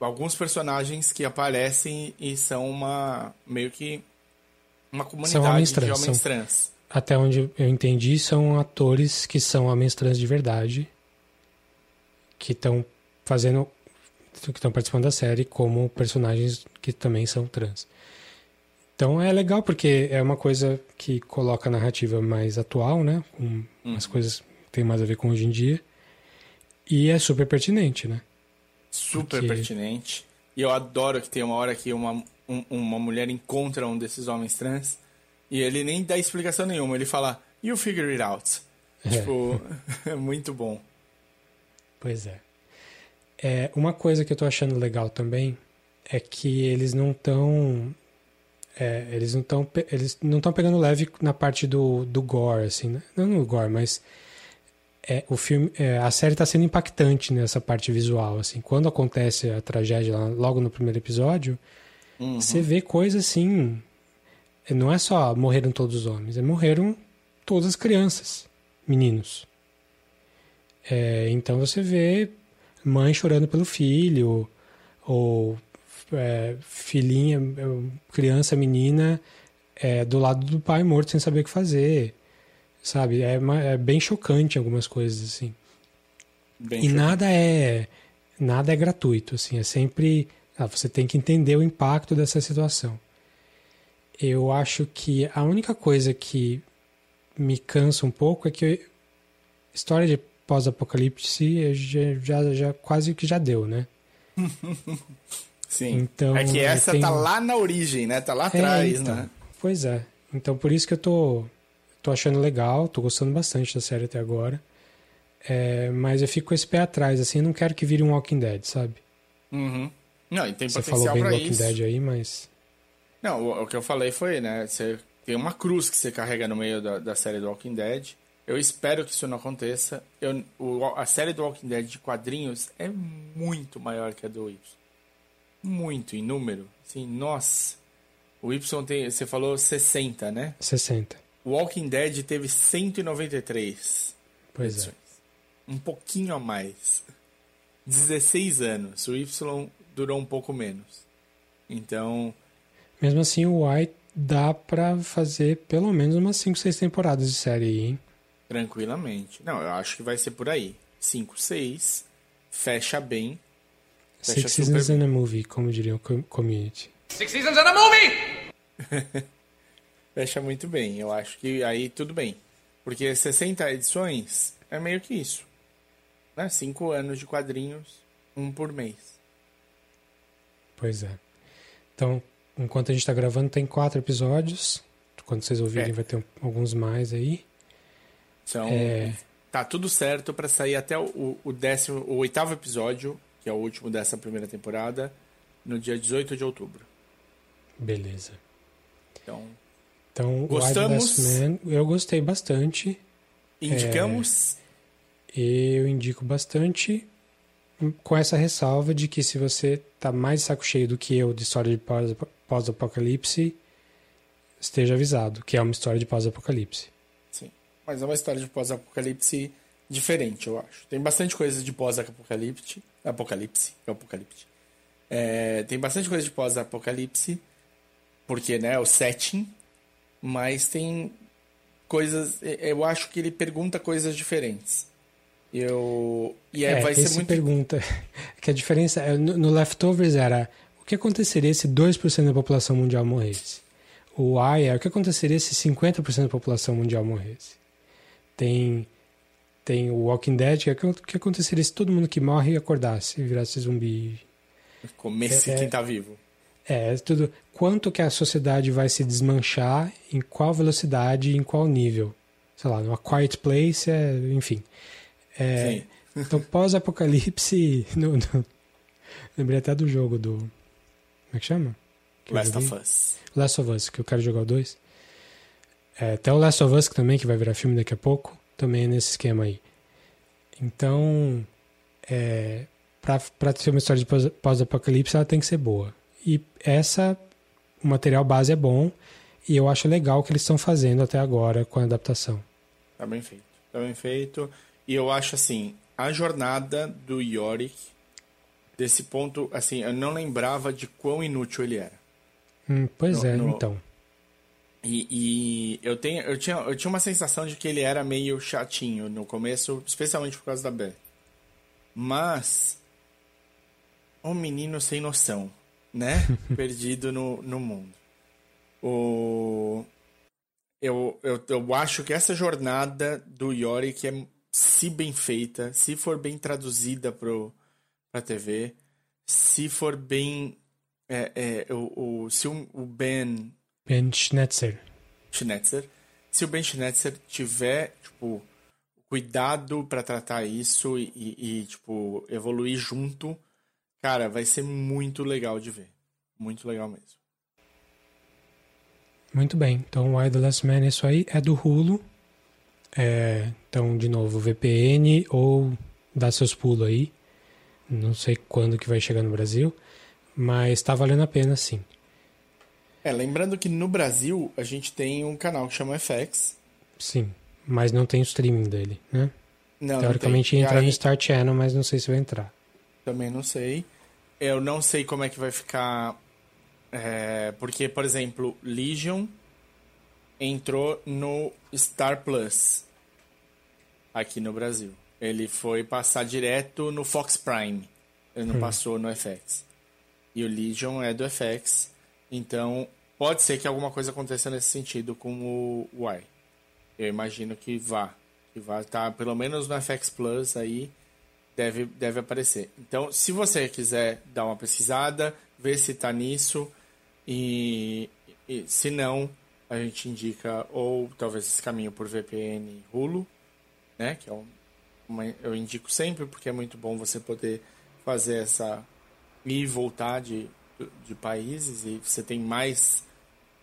o- alguns personagens que aparecem e são uma meio que uma comunidade homens de trans, homens são- trans. Até onde eu entendi, são atores que são homens trans de verdade, que estão fazendo, que estão participando da série como personagens que também são trans. Então é legal porque é uma coisa que coloca a narrativa mais atual, né? Com as coisas que tem mais a ver com hoje em dia. E é super pertinente, né? Super Porque- pertinente. E eu adoro que tem uma hora que uma, um- uma mulher encontra um desses homens trans e ele nem dá explicação nenhuma. Ele fala, you figure it out. Tipo, é muito bom. Pois é. é. Uma coisa que eu tô achando legal também é que eles não estão. É, eles não estão eles não estão pegando leve na parte do, do gore assim né? não no gore mas é, o filme é, a série está sendo impactante nessa parte visual assim quando acontece a tragédia lá, logo no primeiro episódio Uhum. você vê coisas assim não é só morreram todos os homens é morreram todas as crianças meninos é, então você vê mãe chorando pelo filho ou é, filhinha, criança, menina, é, do lado do pai morto sem saber o que fazer, sabe? É, uma- é bem chocante algumas coisas assim. Bem e chocante. nada é nada é gratuito, assim. É sempre ah, você tem que entender o impacto dessa situação. Eu acho que a única coisa que me cansa um pouco é que história de pós-apocalipse já, já, já quase que já deu, né? Sim. Então, é que essa tá lá na origem, né? Tá lá É, atrás, então. né? Pois é. Então por isso que eu tô, tô achando legal, tô gostando bastante da série até agora. É, mas eu fico com esse pé atrás, assim, eu não quero que vire um Walking Dead, sabe? Uhum. Não, e tem Você falou potencial bem do Walking isso. Dead aí, mas. Não, o, o que eu falei foi, né? Você tem uma cruz que você carrega no meio da, da série do Walking Dead. Eu espero que isso não aconteça. Eu, o- a série do Walking Dead de quadrinhos é muito maior que a do Y. Muito em número. Assim, nossa. O Y tem. Você falou 60, né? 60. O Walking Dead teve 193 Pois é. edições. Um pouquinho a mais. 16 anos. O Y durou um pouco menos. Então. Mesmo assim, o White dá pra fazer pelo menos umas 5, 6 temporadas de série aí, hein? Tranquilamente. Não, eu acho que vai ser por aí. 5, 6. Fecha bem. Fecha Six Seasons super in a Movie, como diria o com- community. Six seasons and a movie! Fecha muito bem. Eu acho que aí tudo bem. Porque 60 edições é meio que isso. Né? 5 anos de quadrinhos, um por mês. Pois é. Então, enquanto a gente tá gravando, tem quatro episódios. Quando vocês ouvirem, É. vai ter alguns mais aí. Então, É. tá tudo certo pra sair até o, o décimo, o oitavo episódio, que é o último dessa primeira temporada, no dia 18 de outubro. Beleza. Então, Então, Gostamos? Man, eu gostei bastante. indicamos. Eu indico bastante, com essa ressalva de que se você tá mais saco cheio do que eu de história de pós- pós-apocalipse, esteja avisado que é uma história de pós-apocalipse. Sim. Mas é uma história de pós-apocalipse diferente, eu acho. Tem bastante coisa de pós-apocalipse. Apocalipse, é apocalipse. É, tem bastante coisa de pós-apocalipse, porque, né, o setting, mas tem coisas. Eu acho que ele pergunta coisas diferentes. Eu. E é, É, vai ser muito. pergunta que a diferença é, no, no Leftovers era o que aconteceria se 2% da população mundial morresse? O I é o que aconteceria se 50% da população mundial morresse? Tem tem o Walking Dead, que é o que aconteceria se todo mundo que morre acordasse e virasse zumbi? Comece É, é. quem tá vivo. É, é tudo. Quanto que a sociedade vai se desmanchar, em qual velocidade, em qual nível? Sei lá, numa quiet place, é, enfim. É, Sim. então, pós-apocalipse. no- no- Lembrei até do jogo do. Como é que chama? Que Last of. Us. Last of Us, que eu quero jogar o 2. É, até o Last of Us, também, que vai virar filme daqui a pouco, também nesse esquema aí. Então, é, pra ser uma história de pós- pós-apocalipse, ela tem que ser boa. E essa, o material base é bom, e eu acho legal o que eles estão fazendo até agora com a adaptação. Tá bem feito. Tá bem feito. E eu acho assim, a jornada do Yorick, desse ponto, assim, eu não lembrava de quão inútil ele era. Hum, pois No- é, no- então. E, e eu, tenho, eu, tinha, eu tinha uma sensação de que ele era meio chatinho no começo, especialmente por causa da Beth. Mas. Um menino sem noção, né? Perdido no, no mundo. O. Eu, eu, eu acho que essa jornada do Yorick é, se bem feita, se for bem traduzida pro, pra TV, se for bem. É, é, o, o, se o, o Ben Ben Schnetzer. Schnetzer. Se o Ben Schnetzer tiver, tipo, cuidado pra tratar isso e, e, tipo, evoluir junto, cara, vai ser muito legal de ver. Muito legal mesmo. Muito bem. Então, Why the Last Man, isso aí é do Hulu. É, então, de novo, VPN ou dá seus pulos aí. Não sei quando que vai chegar no Brasil, mas está valendo a pena sim. É, lembrando que no Brasil a gente tem um canal que chama FX. Sim, mas não tem o streaming dele, né? Não, Teoricamente não ia entrar E no aí- Star Channel, mas não sei se vai entrar. Também não sei. Eu não sei como é que vai ficar. é, porque, por exemplo, Legion entrou no Star Plus aqui no Brasil. Ele foi passar direto no Fox Prime. Ele não Hum. passou no FX. E o Legion é do FX. Então, pode ser que alguma coisa aconteça nesse sentido com o Y. Eu imagino que vá. Que vá estar pelo menos no FX Plus aí deve, deve aparecer. Então, se você quiser dar uma pesquisada, ver se tá nisso e, e se não, a gente indica ou talvez esse caminho por VPN Hulu, né, que é um, eu indico sempre porque é muito bom você poder fazer essa e voltar de, de países e você tem mais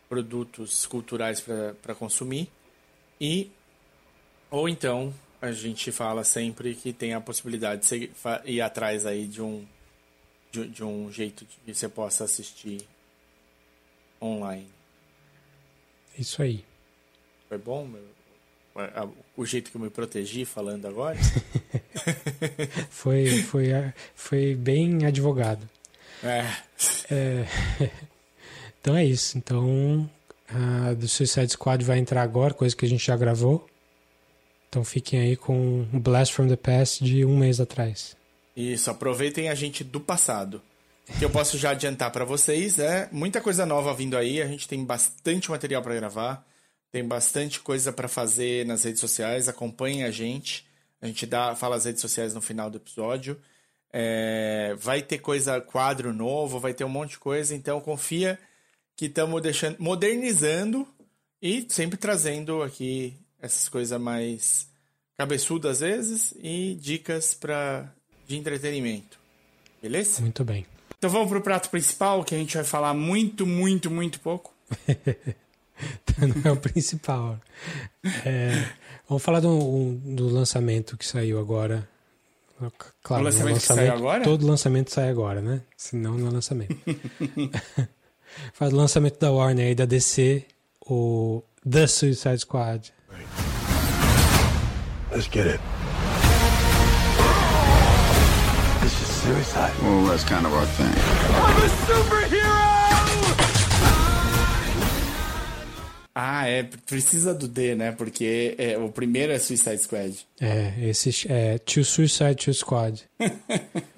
produtos culturais para consumir e ou então a gente fala sempre que tem a possibilidade de você ir atrás aí de um de, de um jeito que você possa assistir online. Isso aí. Foi bom meu, o jeito que eu me protegi falando agora? Foi, foi, foi bem advogado. É. É, então é isso. Então, a do Suicide Squad vai entrar agora, coisa que a gente já gravou. Então fiquem aí com um Blast from the Past de um mês atrás. Isso, aproveitem a gente do passado. O que eu posso já adiantar para vocês é muita coisa nova vindo aí. A gente tem bastante material para gravar, tem bastante coisa para fazer nas redes sociais. Acompanhem a gente. A gente dá, fala as redes sociais no final do episódio. É, vai ter coisa, quadro novo, vai ter um monte de coisa. Então confia que estamos deixando, modernizando e sempre trazendo aqui essas coisas mais cabeçudas às vezes e dicas para de entretenimento. Beleza? Muito bem. Então vamos pro prato principal, que a gente vai falar muito, muito, muito pouco. Não é o principal. É, vamos falar do, do lançamento que saiu agora. Claro, O lançamento no que saiu agora? Todo lançamento sai agora, né? Senão não é lançamento. Faz o lançamento da Warner e da DC, o The Suicide Squad. Let's get it. This is suicide. Well, that's kind of our thing. Ah, é, precisa do D, né? Porque é, o primeiro é Suicide Squad. É, esse é To Suicide to Squad.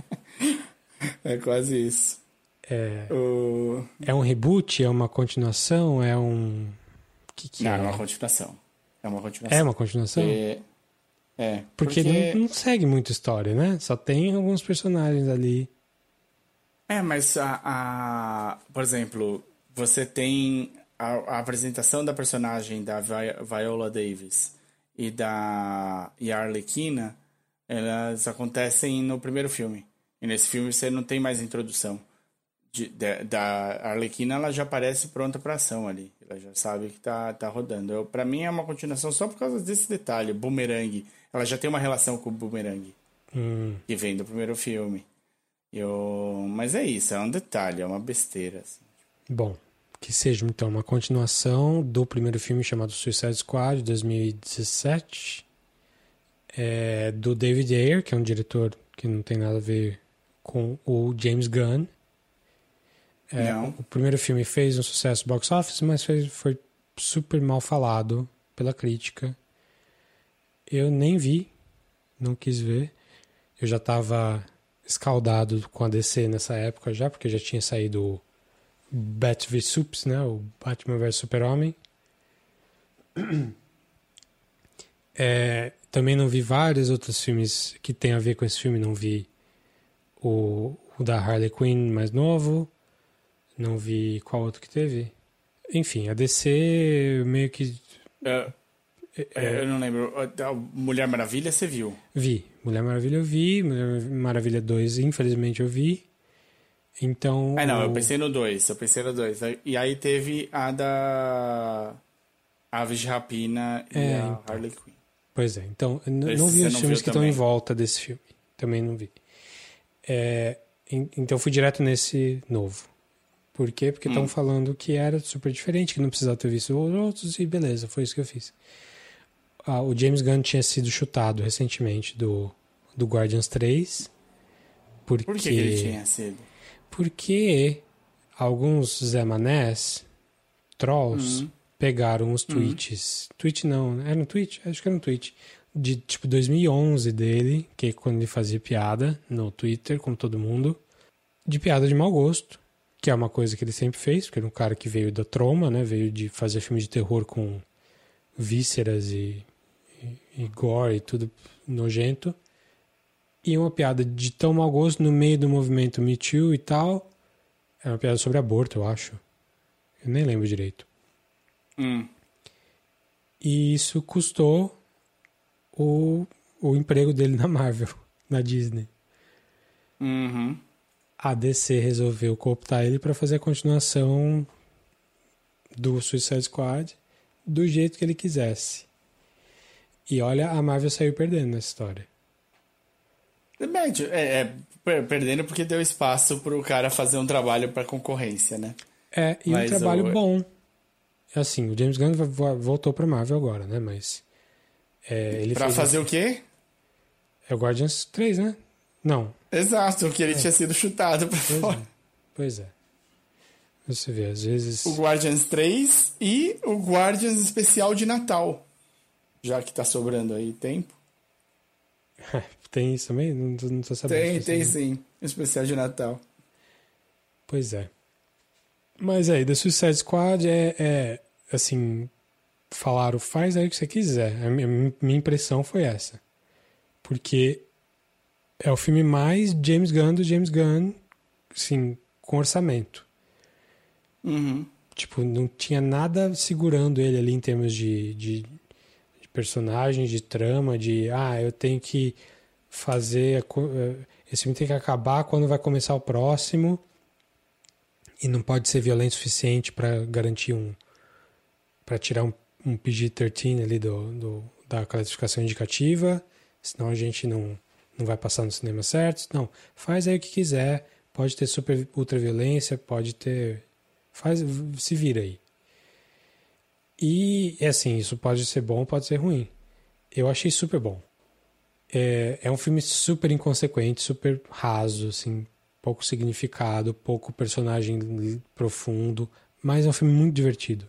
É quase isso. É, O... é um reboot? É uma continuação? É um. que, que Não, é? é uma continuação. É uma continuação. É uma continuação? É, é Porque, Não, não segue muita história, né? Só tem alguns personagens ali. É, mas a, a- por exemplo, você tem a, a apresentação da personagem da Vi- Viola Davis e da e a Arlequina, elas acontecem no primeiro filme. E nesse filme você não tem mais introdução. De- de- da Arlequina, ela já aparece pronta para ação ali. Ela já sabe que tá, tá rodando. Para mim é uma continuação só por causa desse detalhe. Boomerang. Ela já tem uma relação com o Boomerang Hum, que vem do primeiro filme. Eu... Mas é isso, é um detalhe, é uma besteira. assim. bom, que seja então uma continuação do primeiro filme chamado Suicide Squad, de 2017. É, do David Ayer, que é um diretor que não tem nada a ver com o James Gunn. É. O primeiro filme fez um sucesso box office, mas fez- foi super mal falado pela crítica. Eu nem vi, não quis ver. Eu já estava escaldado com a DC nessa época já, porque já tinha saído o Bat v Sups, né? O Batman vs Super-Homem. É, também não vi vários outros filmes que tem a ver com esse filme. Não vi o, o da Harley Quinn mais novo. Não vi qual outro que teve. Enfim, a DC meio que É, É, Eu não lembro. A Mulher Maravilha você viu? Vi. Mulher Maravilha eu vi. Mulher Maravilha 2, infelizmente, eu vi. Então. Ah, não, eu pensei no 2. Eu pensei no 2. E aí teve a da Aves de Rapina e É, a então. Harley Quinn. Pois é, então não vi os filmes que estão em também? volta desse filme. Também não vi. É, en- então fui direto nesse novo. Por quê? Porque Hum. estão falando que era super diferente, que não precisava ter visto os outros e beleza, foi isso que eu fiz. Ah, o James Gunn tinha sido chutado recentemente do, do Guardians 3. Porque, Por que, que ele tinha sido? Porque alguns Zé Manés, trolls, Uhum. pegaram os tweets. Tweet não, era um tweet? Acho que era um tweet. De tipo 2011 dele, que é quando ele fazia piada no Twitter, como todo mundo. De piada de mau gosto, que é uma coisa que ele sempre fez, porque era um cara que veio da troma, né? Veio de fazer filme de terror com vísceras e, e, e gore e tudo nojento. E uma piada de tão mau gosto no meio do movimento Me Too e tal. É uma piada sobre aborto, eu acho. Eu nem lembro direito. Hum. E isso custou o, o emprego dele na Marvel, na Disney. Uhum. A DC resolveu cooptar ele para fazer a continuação do Suicide Squad do jeito que ele quisesse. E olha, a Marvel saiu perdendo nessa história. É, é, per- perdendo porque deu espaço pro cara fazer um trabalho pra concorrência, né? É, e Mas um trabalho o- bom. Assim, o James Gunn vo- vo- voltou pra Marvel agora, né? Mas. É, ele Pra fazer o quê? É o Guardians 3, né? Não. Exato, que ele É. tinha sido chutado pra Pois fora. é. Pois é. Você vê, às vezes. O Guardians 3 e o Guardians especial de Natal. Já que tá sobrando aí tempo. Tem isso também? Não, não tô sabendo. Tem, tem né? sim. Especial de Natal. Pois é. Mas aí, The Suicide Squad é, é assim, falaram, faz aí o que você quiser. A minha, minha impressão foi essa. Porque é o filme mais James Gunn do James Gunn, assim, com orçamento. Uhum. Tipo, não tinha nada segurando ele ali em termos de, de, de personagem, de trama, de, ah, eu tenho que fazer, co- eh, esse filme tem que acabar quando vai começar o próximo e não pode ser violento o suficiente para garantir um, para tirar um, um PG-13 ali do, do, da classificação indicativa, senão a gente não, não vai passar no cinema certo. Não, faz aí o que quiser, pode ter super ultra violência, pode ter faz se vira aí. E é assim, isso pode ser bom, pode ser ruim. Eu achei super bom. É, é um filme super inconsequente, super raso, assim, pouco significado, pouco personagem profundo, mas é um filme muito divertido.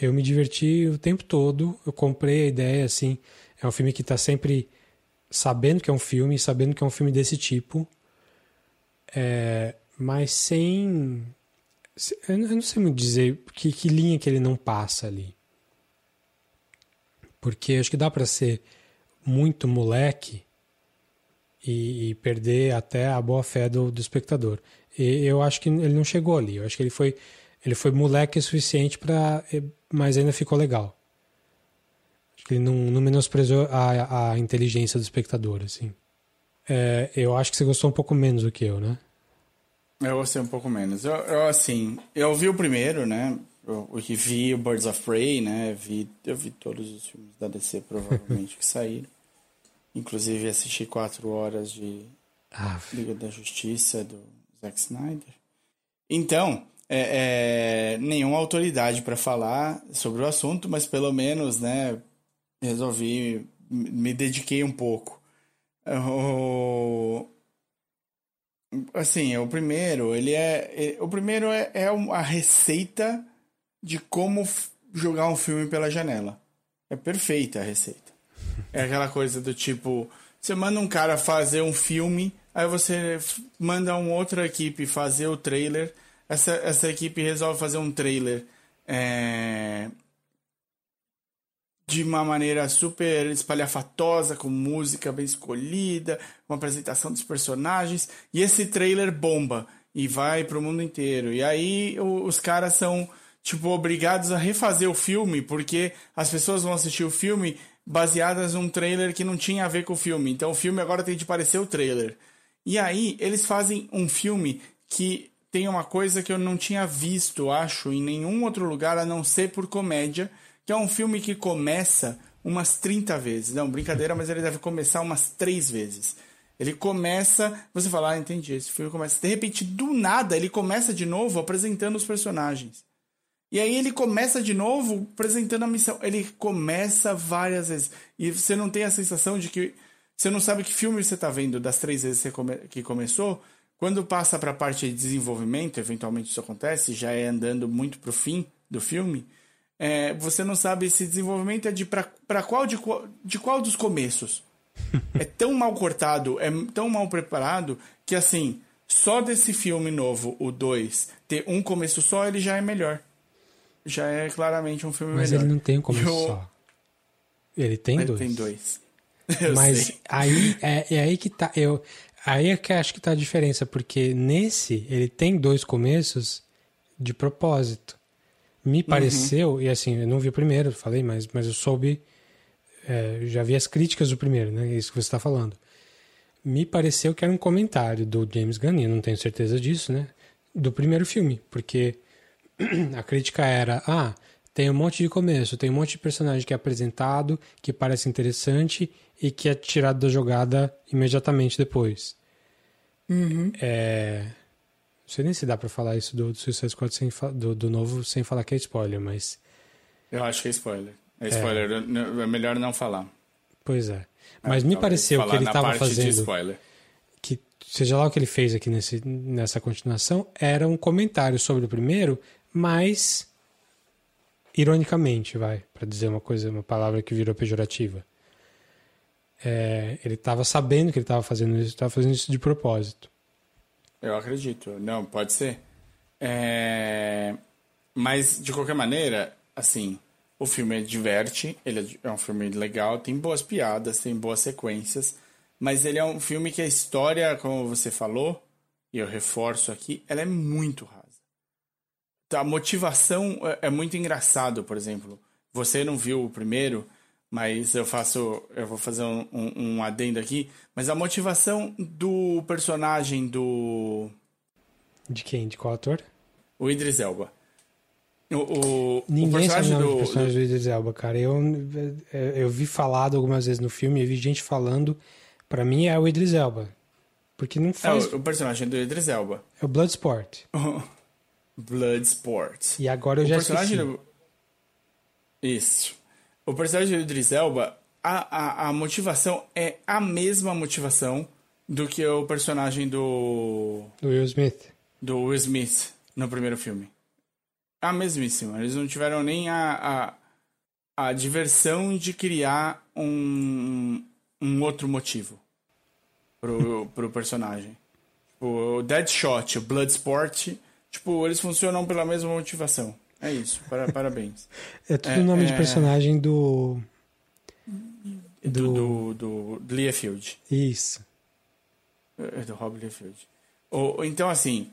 Eu me diverti o tempo todo, eu comprei a ideia, assim, é um filme que tá sempre sabendo que é um filme, sabendo que é um filme desse tipo, é, mas sem se- Eu não sei muito dizer que, que linha que ele não passa ali. Porque acho que dá pra ser muito moleque e, e perder até a boa fé do, do espectador. E eu acho que ele não chegou ali. Eu acho que ele foi, ele foi moleque o suficiente para, mas ainda ficou legal. Acho que ele não, não menosprezou a, a inteligência do espectador, assim. É, eu acho que você gostou um pouco menos do que eu, né? Eu gostei um pouco menos. Eu, eu, assim, eu vi o primeiro, né? Eu, eu vi o Birds of Prey, né? Vi, eu vi todos os filmes da DC, provavelmente, que saíram. Inclusive assisti quatro horas de Ah, Liga da Justiça do Zack Snyder. Então, é, é, nenhuma autoridade para falar sobre o assunto, mas pelo menos, né? Resolvi, me dediquei um pouco. O, assim, o primeiro, ele é, é- o primeiro é, é a receita de como jogar um filme pela janela. É perfeita a receita. É aquela coisa do tipo, você manda um cara fazer um filme, aí você manda uma outra equipe fazer o trailer, essa, essa equipe resolve fazer um trailer é, de uma maneira super espalhafatosa, com música bem escolhida, uma apresentação dos personagens, e esse trailer bomba e vai pro mundo inteiro. E aí o- os caras são tipo, obrigados a refazer o filme, porque as pessoas vão assistir o filme baseadas num trailer que não tinha a ver com o filme. Então o filme agora tem de parecer o trailer. E aí, eles fazem um filme que tem uma coisa que eu não tinha visto, acho, em nenhum outro lugar a não ser por comédia, que é um filme que começa umas 30 vezes. Não, brincadeira, mas ele deve começar umas três vezes. Ele começa, você fala, ah, entendi, esse filme começa. De repente, do nada, ele começa de novo apresentando os personagens. E aí ele começa de novo apresentando a missão. Ele começa várias vezes. E você não tem a sensação de que. Você não sabe que filme você está vendo das três vezes que, come, que começou. Quando passa para a parte de desenvolvimento, eventualmente isso acontece, já é andando muito pro fim do filme. É, você não sabe se desenvolvimento é de para qual de, qual de qual dos começos. é tão mal cortado, é tão mal preparado que assim, só desse filme novo, o 2, ter um começo só, ele já é melhor. Já é claramente um filme Mas melhor. ele não tem um começo Eu- só. Ele tem Ele dois. tem dois. Eu Mas sei. aí é, é aí que tá. Eu, aí é que acho que tá a diferença, porque nesse ele tem dois começos de propósito. Me Uhum. pareceu, e assim, eu não vi o primeiro, falei, mas, mas eu soube. é, já vi as críticas do primeiro, né? Isso que você está falando. Me pareceu que era um comentário do James Gunn, eu não tenho certeza disso, né? Do primeiro filme, porque a crítica era: ah, tem um monte de começo, tem um monte de personagem que é apresentado, que parece interessante e que é tirado da jogada imediatamente depois. É. Não sei nem se dá pra falar isso do, do Suicide Squad sem fa- do, do novo sem falar que é spoiler, mas. Eu acho que é spoiler. É spoiler, é melhor não falar. Pois é. Mas me Talvez pareceu que ele estava fazendo. spoiler. que seja lá o que ele fez aqui nesse, nessa continuação, era um comentário sobre o primeiro, mas ironicamente, vai, para dizer uma coisa, uma palavra que virou pejorativa. É, ele estava sabendo que ele estava fazendo isso, estava fazendo isso de propósito. Eu acredito. Não, pode ser. É, Mas, de qualquer maneira, assim, o filme diverte, ele é um filme legal, tem boas piadas, tem boas sequências, mas ele é um filme que a história, como você falou, e eu reforço aqui, ela é muito rasa. A motivação é- é muito engraçado, por exemplo. Você não viu o primeiro, mas eu faço, eu vou fazer um, um, um adendo aqui. Mas a motivação do personagem do De quem? De qual ator? o Idris Elba. O, o, o Ninguém sabe o personagem nome do personagem do- do Idris Elba, cara. Eu, eu, vi falado algumas vezes no filme, eu vi gente falando, pra mim é o Idris Elba. Porque não é, faz. o, o personagem do Idris Elba. É o Bloodsport. Bloodsport. E agora eu o já personagem do... Isso. O personagem do Idris Elba, a, a, a motivação é a mesma motivação do que o personagem do, Do Will Smith. do Will Smith no primeiro filme. A mesmíssima. Eles não tiveram nem a, a, a diversão de criar um, um outro motivo pro, pro personagem. O Deadshot, o Bloodsport, tipo, eles funcionam pela mesma motivação. É isso. Para, parabéns. É tudo É, nome de é- personagem do. Do, do, do, do Liefeld. Isso. É do Rob Liefeld. Ou, então, assim,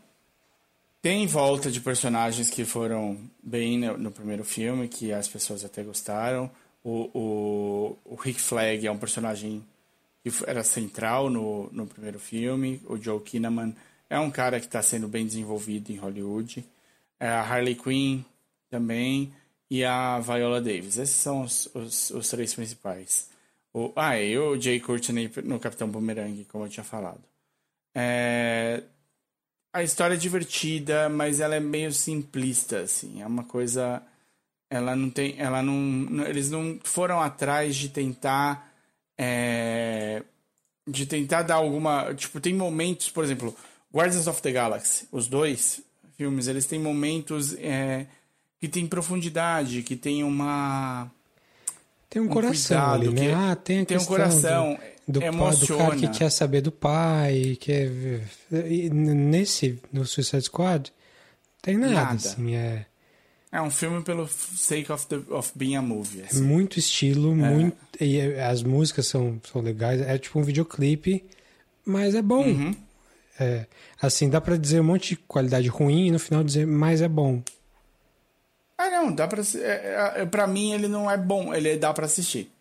tem volta de personagens que foram bem no, no primeiro filme, que as pessoas até gostaram. O, o, o Rick Flag é um personagem que era central no, no primeiro filme. O Joe Kinnaman é um cara que está sendo bem desenvolvido em Hollywood. É a Harley Quinn também. E a Viola Davis. Esses são os, os, os três principais. O, ah, e o Jay Courtney no Capitão Boomerang, como eu tinha falado. É, a história é divertida, mas ela é meio simplista, assim. É uma coisa. Ela não tem. Ela não. Eles não foram atrás de tentar. é, de tentar dar alguma. Tipo, tem momentos, por exemplo, Guardians of the Galaxy, os dois filmes, eles têm momentos é, que tem profundidade, que tem uma. Tem um, Um coração cuidado, ali, né? que Ah, tem a tem um coração, do, do, pai, do cara que quer saber do pai, quer ver- e n- nesse no Suicide Squad tem nada, Nada. assim, é, É um filme pelo sake of, the, of being a movie. é assim. muito estilo, muito e é- as músicas são, são legais, é tipo um videoclipe, mas é bom. Uhum. É, assim, dá pra dizer um monte de qualidade ruim e no final dizer, mas é bom. Ah, não, dá pra. assi- É, é, pra mim, ele não é bom, ele dá pra assistir.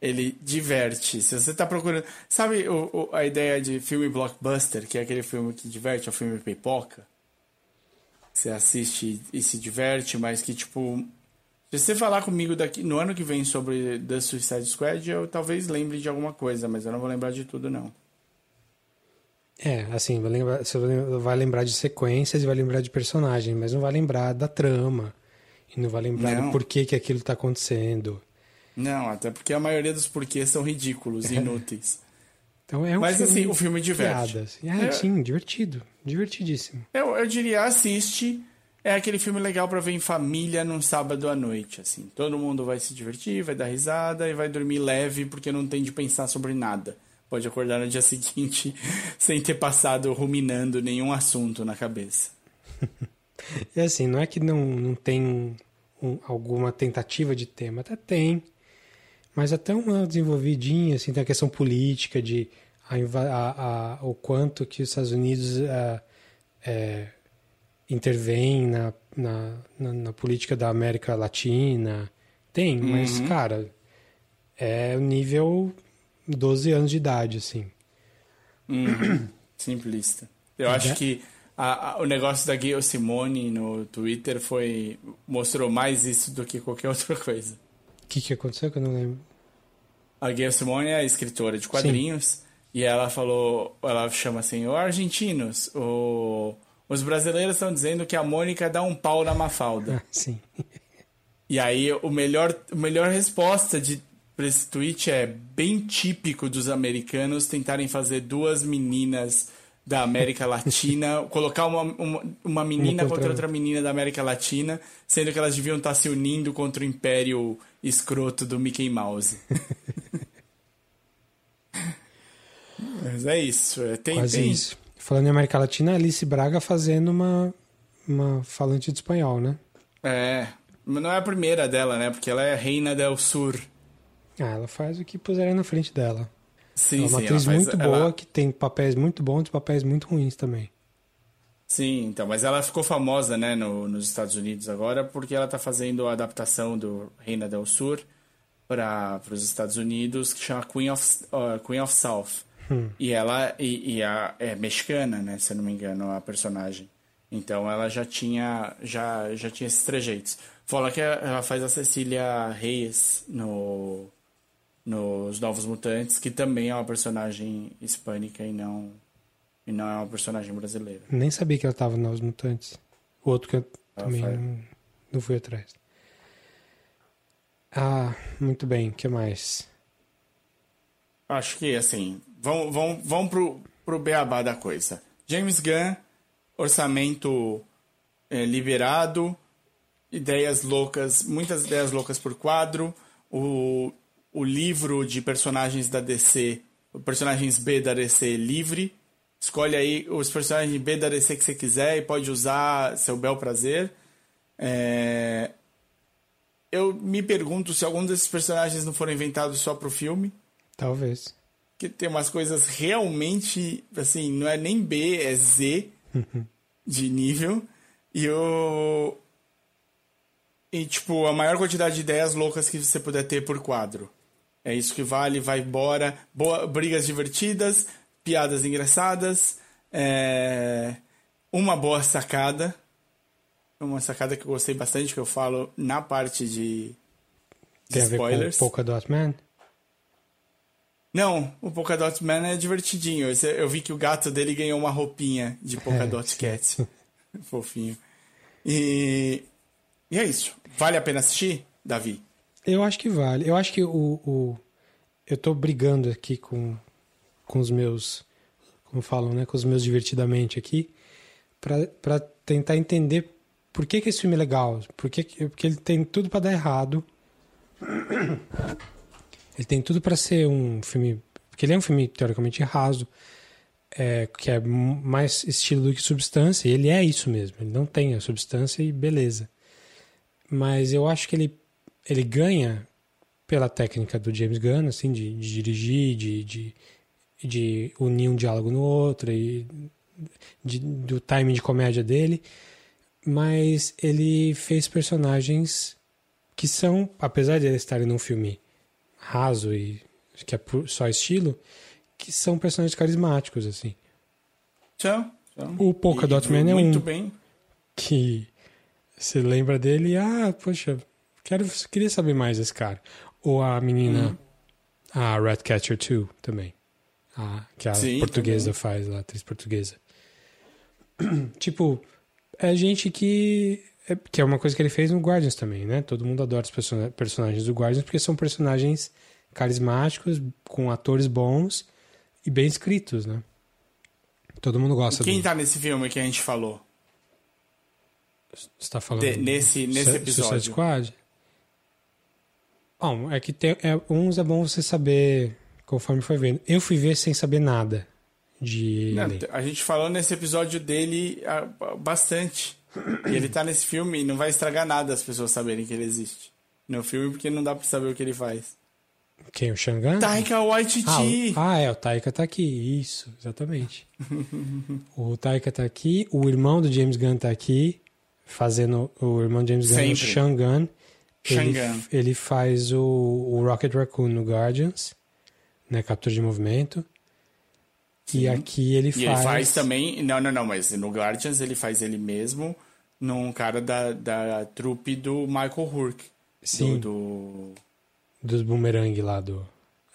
Ele diverte. Se você tá procurando. Sabe o, o- a ideia de filme blockbuster, que é aquele filme que diverte, é o filme pipoca? Você assiste e se diverte, mas que, tipo. Se você falar comigo daqui no ano que vem sobre The Suicide Squad, eu talvez lembre de alguma coisa, mas eu não vou lembrar de tudo, não. É, assim, vai lembrar, você vai lem- vai lembrar de sequências e vai lembrar de personagem, mas não vai lembrar da trama. E não vai lembrar Não. do porquê que aquilo tá acontecendo. Não, até porque a maioria dos porquês são ridículos e inúteis. Então é um Mas, filme assim, o filme diverte. piadas. É, É. sim, divertido. Divertidíssimo. Eu, eu diria, assiste. É aquele filme legal pra ver em família num sábado à noite, assim. Todo mundo vai se divertir, vai dar risada e vai dormir leve porque não tem de pensar sobre nada. Pode acordar no dia seguinte sem ter passado ruminando nenhum assunto na cabeça. E assim, não é que não, não tem um- alguma tentativa de tema, até tem. Mas até uma desenvolvidinha, assim, tem a questão política de a, a- a- o quanto que os Estados Unidos ah, é, intervém na, na, na, na política da América Latina. Tem, mas, Uhum. cara, é o nível 12 anos de idade, assim. Hum, simplista. Eu acho que a- a- o negócio da Gayle Simone no Twitter foi mostrou mais isso do que qualquer outra coisa. O que, que aconteceu que eu não lembro? A Gayle Simone é escritora de quadrinhos e ela falou, ela chama assim, o argentinos, o, os brasileiros estão dizendo que a Mônica dá um pau na Mafalda. Sim. E aí o melhor, a melhor resposta de pra esse tweet é bem típico dos americanos tentarem fazer duas meninas da América Latina, colocar uma, uma, uma menina Uma contra outra menina da América Latina, sendo que elas deviam estar se unindo contra o império escroto do Mickey Mouse. Mas é isso, é, tem, Quase tem- isso. Falando em América Latina, Alice Braga fazendo uma, uma falante de espanhol, né? É, mas não é a primeira dela, né? Porque ela é Reina del Sur. Ah, ela faz o que puserem na frente dela. Sim, ela é uma sim, atriz ela faz- muito ela- boa, que tem papéis muito bons e papéis muito ruins também. Sim, então, mas ela ficou famosa, né, no- nos Estados Unidos agora, porque ela tá fazendo a adaptação do Reina del Sur para os Estados Unidos, que chama Queen of, uh, Queen of South. Hum. E ela e, e a, é mexicana, né, se eu não me engano, a personagem. Então ela já tinha já, já tinha esses trejeitos. Fala que ela faz a Cecília Reyes no nos Novos Mutantes, que também é uma personagem hispânica e não e não é uma personagem brasileira. Nem sabia que ela tava nos Mutantes. O outro que eu Ela também faz. não, não fui atrás. Ah, muito bem. O que mais? Acho que, assim, vamos, vamos, vamos pro, pro beabá da coisa. James Gunn, orçamento eh, liberado, ideias loucas, muitas ideias loucas por quadro, o, o livro de personagens da DC, personagens B da DC livre, escolhe aí os personagens B da DC que você quiser e pode usar seu bel prazer. É, Eu me pergunto se algum desses personagens não foram inventados só pro filme Talvez. que tem umas coisas realmente, assim, não é nem B, é Z de nível. E o. E, tipo, a maior quantidade de ideias loucas que você puder ter por quadro. É isso que vale, vai embora. Boa, brigas divertidas, piadas engraçadas, é, uma boa sacada. Uma sacada que eu gostei bastante, que eu falo na parte de, de Tem a ver spoilers. com Polka Dot Man? Não, o Polkadot Man é divertidinho. Eu vi que o gato dele ganhou uma roupinha de Polkadot Cat. Fofinho. E... e é isso. Vale a pena assistir, Davi? Eu acho que vale. Eu acho que o. o eu tô brigando aqui com, com os meus. Como falam, né? Com os meus divertidamente aqui. Pra tentar entender por que, que esse filme é legal. Por que que- porque ele tem tudo pra dar errado. Ele tem tudo pra ser um filme. Porque ele é um filme teoricamente raso. é, que é mais estilo do que substância. E ele é isso mesmo. Ele não tem a substância e beleza. Mas eu acho que ele, ele ganha pela técnica do James Gunn, assim, de, de dirigir, de, de, de unir um diálogo no outro, e de- do timing de comédia dele. mas ele fez personagens que são, apesar de eles estarem num filme raso e que é só estilo, que são personagens carismáticos, assim. São, são. O Polka Dot Man é muito um. bem. que você lembra dele e, ah, poxa, quero, queria saber mais desse cara. Ou a menina, Uhum. a Ratcatcher 2 também. A, que a Sim, portuguesa também. faz, a atriz portuguesa. tipo, é gente que. É, que é uma coisa que ele fez no Guardians também, né? Todo mundo adora os persona- personagens do Guardians porque são personagens carismáticos, com atores bons e bem escritos, né? Todo mundo gosta Quem do. tá nesse filme que a gente falou? Você tá falando De- nesse- nesse Su- episódio. Suicide Squad? Bom, é que tem, é, uns é bom você saber conforme foi vendo. Eu fui ver sem saber nada de Não, a gente falou nesse episódio dele ah, bastante. E ele tá nesse filme e não vai estragar nada as pessoas saberem que ele existe. No filme, porque não dá pra saber o que ele faz. Quem? O Shangan? Taika Waititi! Ah, o- ah, é, o Taika tá aqui. Isso, exatamente. o Taika tá aqui, o irmão do James Gunn tá aqui, fazendo o irmão do James Gunn, o Sempre. Ele, ele faz o, o Rocket Raccoon no Guardians, né, captura de movimento. E aqui ele E faz... ele faz também. Não, não, não, mas no Guardians ele faz ele mesmo num cara da, da trupe do Michael Hurk. Sim. Do, dos boomerang lá do...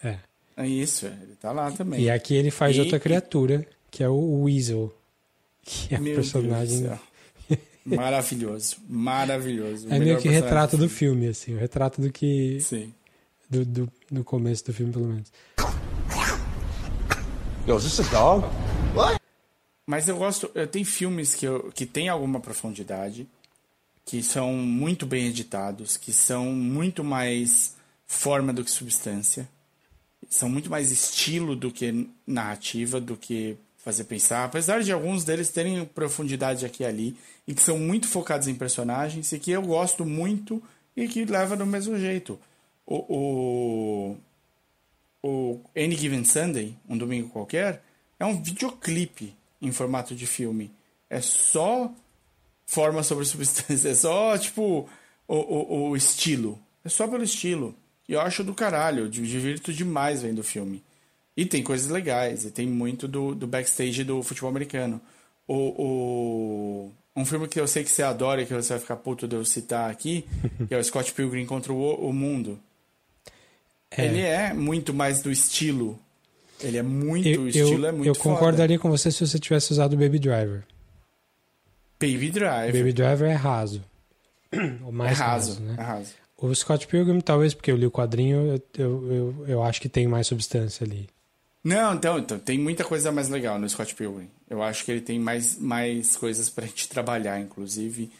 É. do- É isso, é, ele tá lá também. E aqui ele faz E- outra criatura, que é o Weasel. Que é o Meu personagem... Deus do céu. Maravilhoso, maravilhoso. É meio que retrato do filme, assim. O retrato do que... Sim. Do, do, do começo do filme, pelo menos. Yo, is this a dog? Mas eu gosto. Eu tenho filmes que, eu, que tem alguma profundidade, que são muito bem editados, que são muito mais forma do que substância, são muito mais estilo do que narrativa, do que fazer pensar. Apesar de alguns deles terem profundidade aqui e ali, e que são muito focados em personagens, e que eu gosto muito e que leva do mesmo jeito. O, o, o Any Given Sunday, um domingo qualquer, é um videoclipe em formato de filme. É só forma sobre substância, é só, tipo, o, o, o estilo. É só pelo estilo. E eu acho do caralho, eu divirto demais vendo o filme. E tem coisas legais, e tem muito do, do backstage do futebol americano. O, o, um filme que eu sei que você adora e que você vai ficar puto de eu citar aqui, que é o Scott Pilgrim contra o, o Mundo. É. Ele é muito mais do estilo. Ele é muito, Eu, estilo eu, é muito eu foda. concordaria com você se você tivesse usado o Baby Driver. Baby Driver. Baby Driver é raso. O é mais raso, raso, né? é raso. O Scott Pilgrim, talvez porque eu li o quadrinho, eu, eu, eu, eu acho que tem mais substância ali. Não, então, então, tem muita coisa mais legal no Scott Pilgrim. Eu acho que ele tem mais, mais coisas pra gente trabalhar, inclusive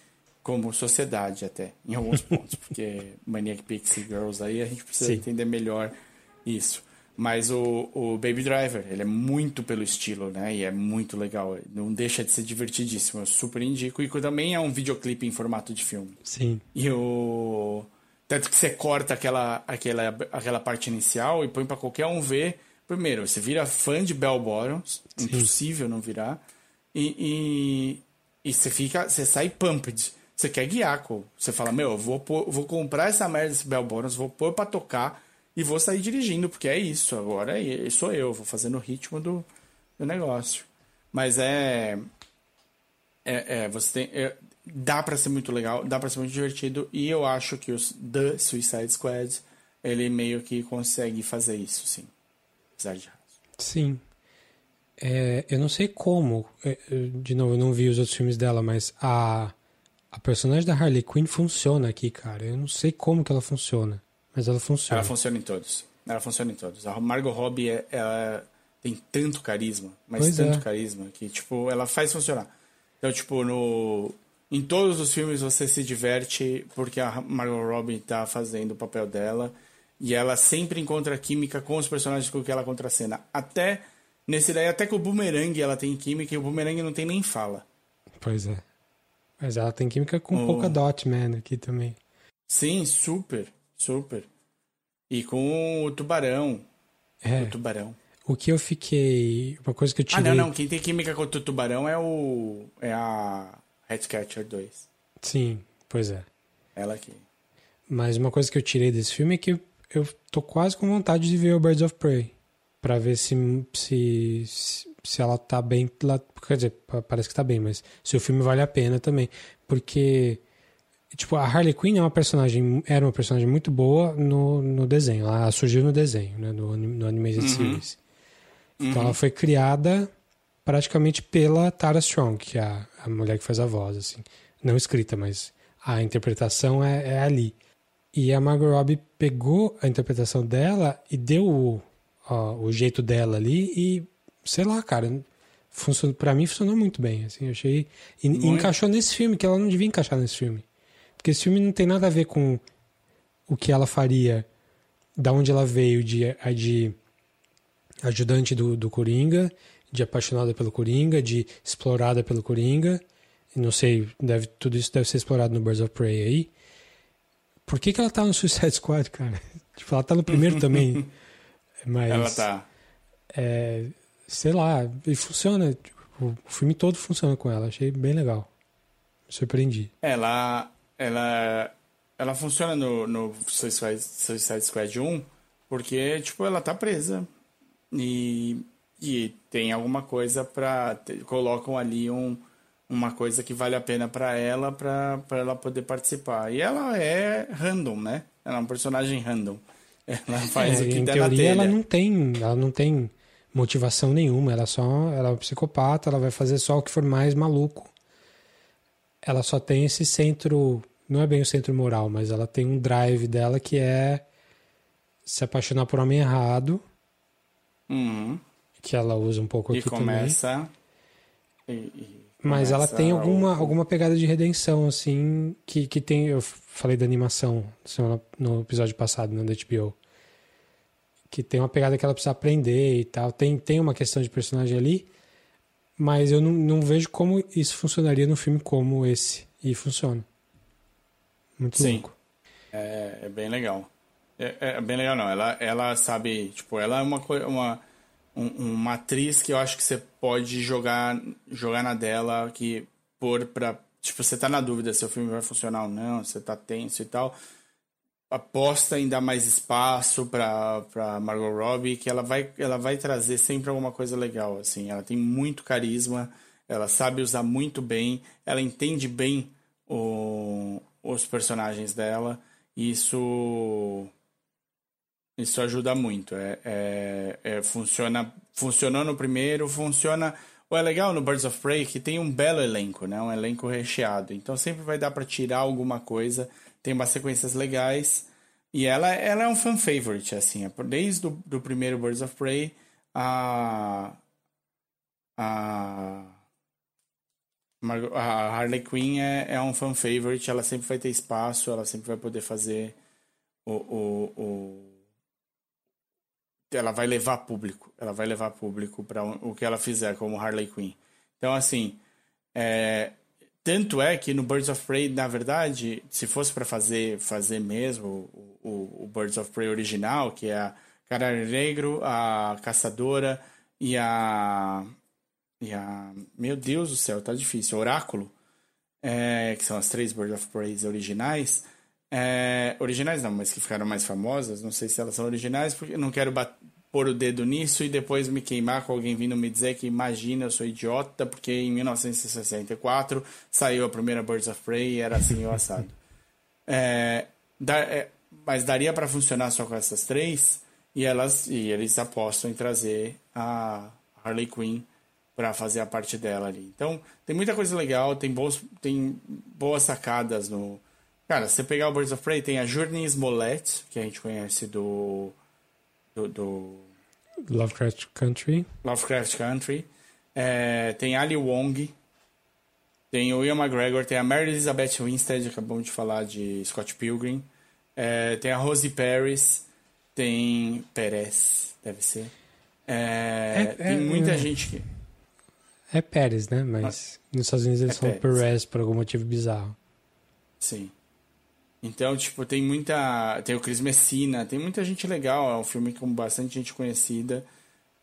como sociedade até, em alguns pontos, porque Maniac Pixie Girls aí a gente precisa Sim. entender melhor isso. Mas o, o Baby Driver, ele é muito pelo estilo, né? E é muito legal. Não deixa de ser divertidíssimo. Eu super indico. E também é um videoclipe em formato de filme. Sim. E o. Tanto que você corta aquela, aquela, aquela parte inicial e põe pra qualquer um ver. Primeiro, você vira fã de Bell Bottoms. Impossível não virar. E, e, e você fica. Você sai pumped. Você quer guiar, co. Você fala, meu, eu vou, pôr- vou comprar essa merda desse Bell Bottoms, vou pôr pra tocar e vou sair dirigindo, porque é isso. Agora é, sou eu, vou fazendo o ritmo do, do negócio. Mas é. É, é, você tem. é, dá pra ser muito legal, dá pra ser muito divertido. E eu acho que os The Suicide Squad, ele meio que consegue fazer isso, sim. Apesar de raso. Sim. É, eu não sei como, é, eu- de novo, eu não vi os outros filmes dela, mas a, a personagem da Harley Quinn funciona aqui, cara. Eu não sei como que ela funciona, mas ela funciona. Ela funciona em todos. Ela funciona em todos. A Margot Robbie é, ela tem tanto carisma, mas Pois tanto é. carisma, que, tipo, ela faz funcionar. Então, tipo, no. Em todos os filmes você se diverte porque a Margot Robbie tá fazendo o papel dela. E ela sempre encontra química com os personagens com que ela contracena. Até. Nesse daí, até com o Boomerang ela tem química e o Boomerang não tem nem fala. Pois é. Mas ela tem química com Oh. Polka Dot Man aqui também. Sim, super, super. E com o tubarão. É. O tubarão. O que eu fiquei. Uma coisa que eu Ah, tirei. não, não. Quem tem química contra o tubarão é o. É a Hatcatcher 2. Sim, pois é. Ela aqui. Mas uma coisa que eu tirei desse filme é que eu tô quase com vontade de ver o Birds of Prey. Pra ver se, se, se ela tá bem lá. Quer dizer, parece que tá bem, mas se o filme vale a pena também. Porque, tipo, a Harley Quinn é uma personagem, era uma personagem muito boa no, no desenho. Ela surgiu no desenho, né? No, no Animated Uhum. Series. Então Uhum. ela foi criada praticamente pela Tara Strong, que é a, a mulher que faz a voz, assim. Não escrita, mas a interpretação é, é ali. E a Margot Robbie pegou a interpretação dela e deu o, ó, o jeito dela ali e, sei lá, cara, funcionou, pra mim funcionou muito bem, assim, eu achei... E, e encaixou nesse filme, que ela não devia encaixar nesse filme. Porque esse filme não tem nada a ver com o que ela faria, da onde ela veio de, de ajudante do, do Coringa, de apaixonada pelo Coringa, de explorada pelo Coringa. Não sei, deve, tudo isso deve ser explorado no Birds of Prey aí. Por que, que ela tá no Suicide Squad, cara? Tipo, ela tá no primeiro também. Mas. Ela tá. É, sei lá, e funciona. Tipo, o filme todo funciona com ela. Achei bem legal. Me surpreendi. Ela, ela, ela funciona no, no Suicide, Suicide Squad 1 porque, tipo, ela tá presa. E, e tem alguma coisa pra... Colocam ali um, uma coisa que vale a pena pra ela, pra, pra ela poder participar. E ela é random, né? Ela é um personagem random. Ela faz É, o que em der na teoria, ela não tem, ela não tem motivação nenhuma. Ela só, ela é um psicopata. Ela vai fazer só o que for mais maluco. Ela só tem esse centro, não é bem o centro moral, mas ela tem um drive dela que é se apaixonar por homem errado, Uhum. que ela usa um pouco E aqui também. começa... e- e Mas ela tem alguma, alguma pegada de redenção, assim, que, que tem. Eu falei da animação semana- no episódio passado, né, da HBO. Que tem uma pegada que ela precisa aprender e tal. Tem, tem uma questão de personagem ali, mas eu não, não vejo como isso funcionaria num filme como esse. E funciona. Muito Sim. louco. É, é bem legal. É, é bem legal, não. Ela, ela sabe, tipo, ela é uma, uma, um- uma atriz que eu acho que você pode jogar, jogar na dela, que pôr pra. Tipo, você tá na dúvida se o filme vai funcionar ou não, você tá tenso e tal. Aposta em dar mais espaço pra Margot Robbie, que ela vai, ela vai trazer sempre alguma coisa legal, assim. Ela tem muito carisma, ela sabe usar muito bem, ela entende bem o, os personagens dela. e Isso isso ajuda muito. É, é, é, funciona, funcionou no primeiro, funciona. O é legal no Birds of Prey que tem um belo elenco, né? Um elenco recheado. Então sempre vai dar para tirar alguma coisa. Tem umas sequências legais. E ela, ela é um fan favorite, assim. é Desde o do primeiro Birds of Prey, a. A. A Harley Quinn é, é um fan favorite, ela sempre vai ter espaço, ela sempre vai poder fazer o, o, o- ela vai levar público, ela vai levar público para o que ela fizer como Harley Quinn. Então assim, é, tanto é que no Birds of Prey, na verdade, se fosse para fazer fazer mesmo o, o, o Birds of Prey original, que é a Canário Negro, a Caçadora e a e a meu Deus do céu, tá difícil, Oráculo, é, que são as três Birds of Prey originais. É, originais não, mas que ficaram mais famosas. Não sei se elas são originais, porque eu não quero pôr o dedo nisso e depois me queimar com alguém vindo me dizer que imagina, eu sou idiota, porque em 1964 saiu a primeira Birds of Prey e era assim o assado. É, dá- é, mas daria para funcionar só com essas três e elas e eles apostam em trazer a Harley Quinn para fazer a parte dela ali. Então, tem muita coisa legal, tem, bons, tem boas sacadas no. Cara, se você pegar o Birds of Prey, tem a Journey Smollett, que a gente conhece do. do, do Lovecraft Country. Lovecraft Country. É, tem Ali Wong. Tem o Ian McGregor. Tem a Mary Elizabeth Winstead, acabamos de falar de Scott Pilgrim. É, tem a Rosie Paris. Tem. Perez, deve ser. É, É, tem é, muita é. gente que. É Pérez, né? Mas nos Estados Unidos eles É falam. Perez por algum motivo bizarro. Sim. Então, tipo, tem muita. Tem o Chris Messina, tem muita gente legal. É um filme com bastante gente conhecida.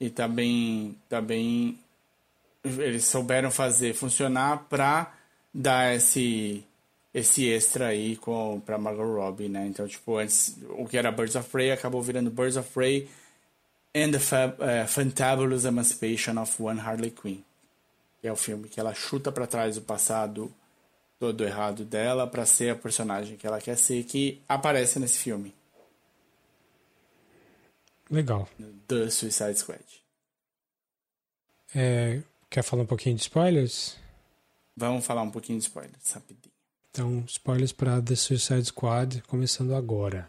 E tá bem. Tá bem. Eles souberam fazer funcionar pra dar esse esse extra aí com para Margot Robbie, né? Então, tipo, antes o que era Birds of Prey acabou virando Birds of Prey and the Fab, uh, Fantabulous Emancipation of One Harley Quinn. Que é o filme que ela chuta para trás o passado todo errado dela para ser a personagem que ela quer ser, que aparece nesse filme. Legal. The Suicide Squad. É, quer falar um pouquinho de spoilers? Vamos falar um pouquinho de spoilers, rapidinho. Então, spoilers para The Suicide Squad, começando agora.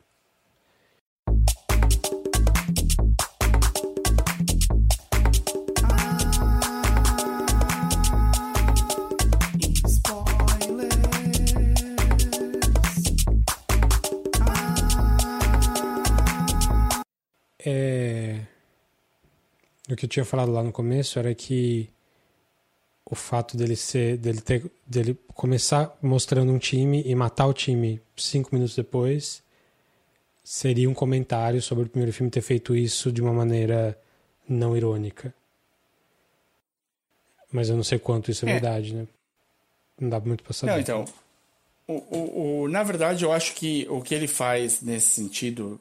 É... O que eu tinha falado lá no começo era que o fato dele ser dele ter dele começar mostrando um time e matar o time cinco minutos depois seria um comentário sobre o primeiro filme ter feito isso de uma maneira não irônica. Mas eu não sei quanto isso é, É. verdade né? Não dá muito pra saber. Não, então, o, o, o- na verdade, eu acho que o que ele faz nesse sentido,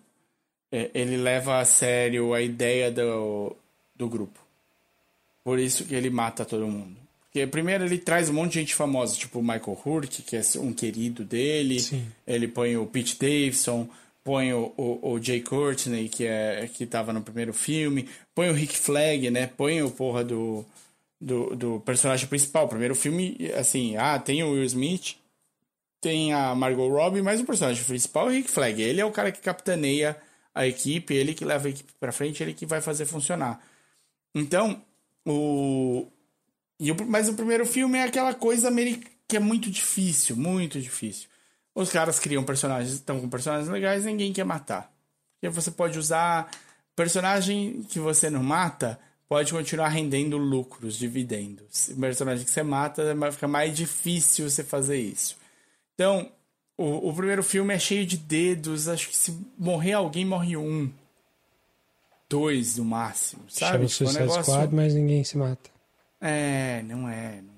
ele leva a sério a ideia do, do grupo. Por isso que ele mata todo mundo. Porque primeiro ele traz um monte de gente famosa, tipo o Michael Hurk, que é um querido dele. Sim. Ele põe o Pete Davidson, põe o, o, o Jay Courtney, que, é, que tava no primeiro filme, põe o Rick Flag, né? Põe o porra do, do, do personagem principal. O primeiro filme, assim, ah, tem o Will Smith, tem a Margot Robbie, mas o personagem principal é o Rick Flag. Ele é o cara que capitaneia a equipe, ele que leva a equipe pra frente, ele que vai fazer funcionar. Então, o. E o mas o primeiro filme é aquela coisa que é muito difícil, muito difícil. Os caras criam personagens, estão com personagens legais, ninguém quer matar. Porque você pode usar personagem que você não mata, pode continuar rendendo lucros, dividendos. Personagem que você mata, vai ficar mais difícil você fazer isso. Então, o, o primeiro filme é cheio de dedos. Acho que se morrer alguém, morre um. Dois no máximo, sabe? chama Tipo, um Suicide negócio- Squad mas ninguém se mata É, não é, não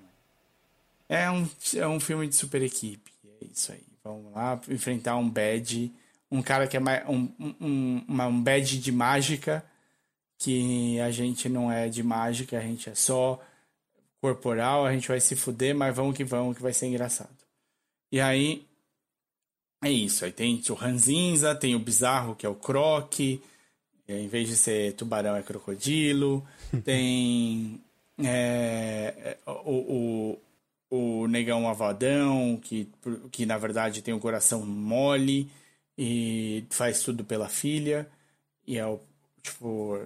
é. É um, é um filme de super equipe. É isso aí. Vamos lá enfrentar um bad. Um cara que é mais. Um, um, uma- um bad de mágica. Que a gente não é de mágica, a gente é só corporal, a gente vai se fuder, mas vamos que vamos, que vai ser engraçado. E aí. É isso. Aí tem o Ranzinza, tem o Bizarro, que é o Croc. e Em vez de ser tubarão, é crocodilo. Tem. é, o, o, o negão avadão, que, que na verdade tem um coração mole e faz tudo pela filha. E é o tipo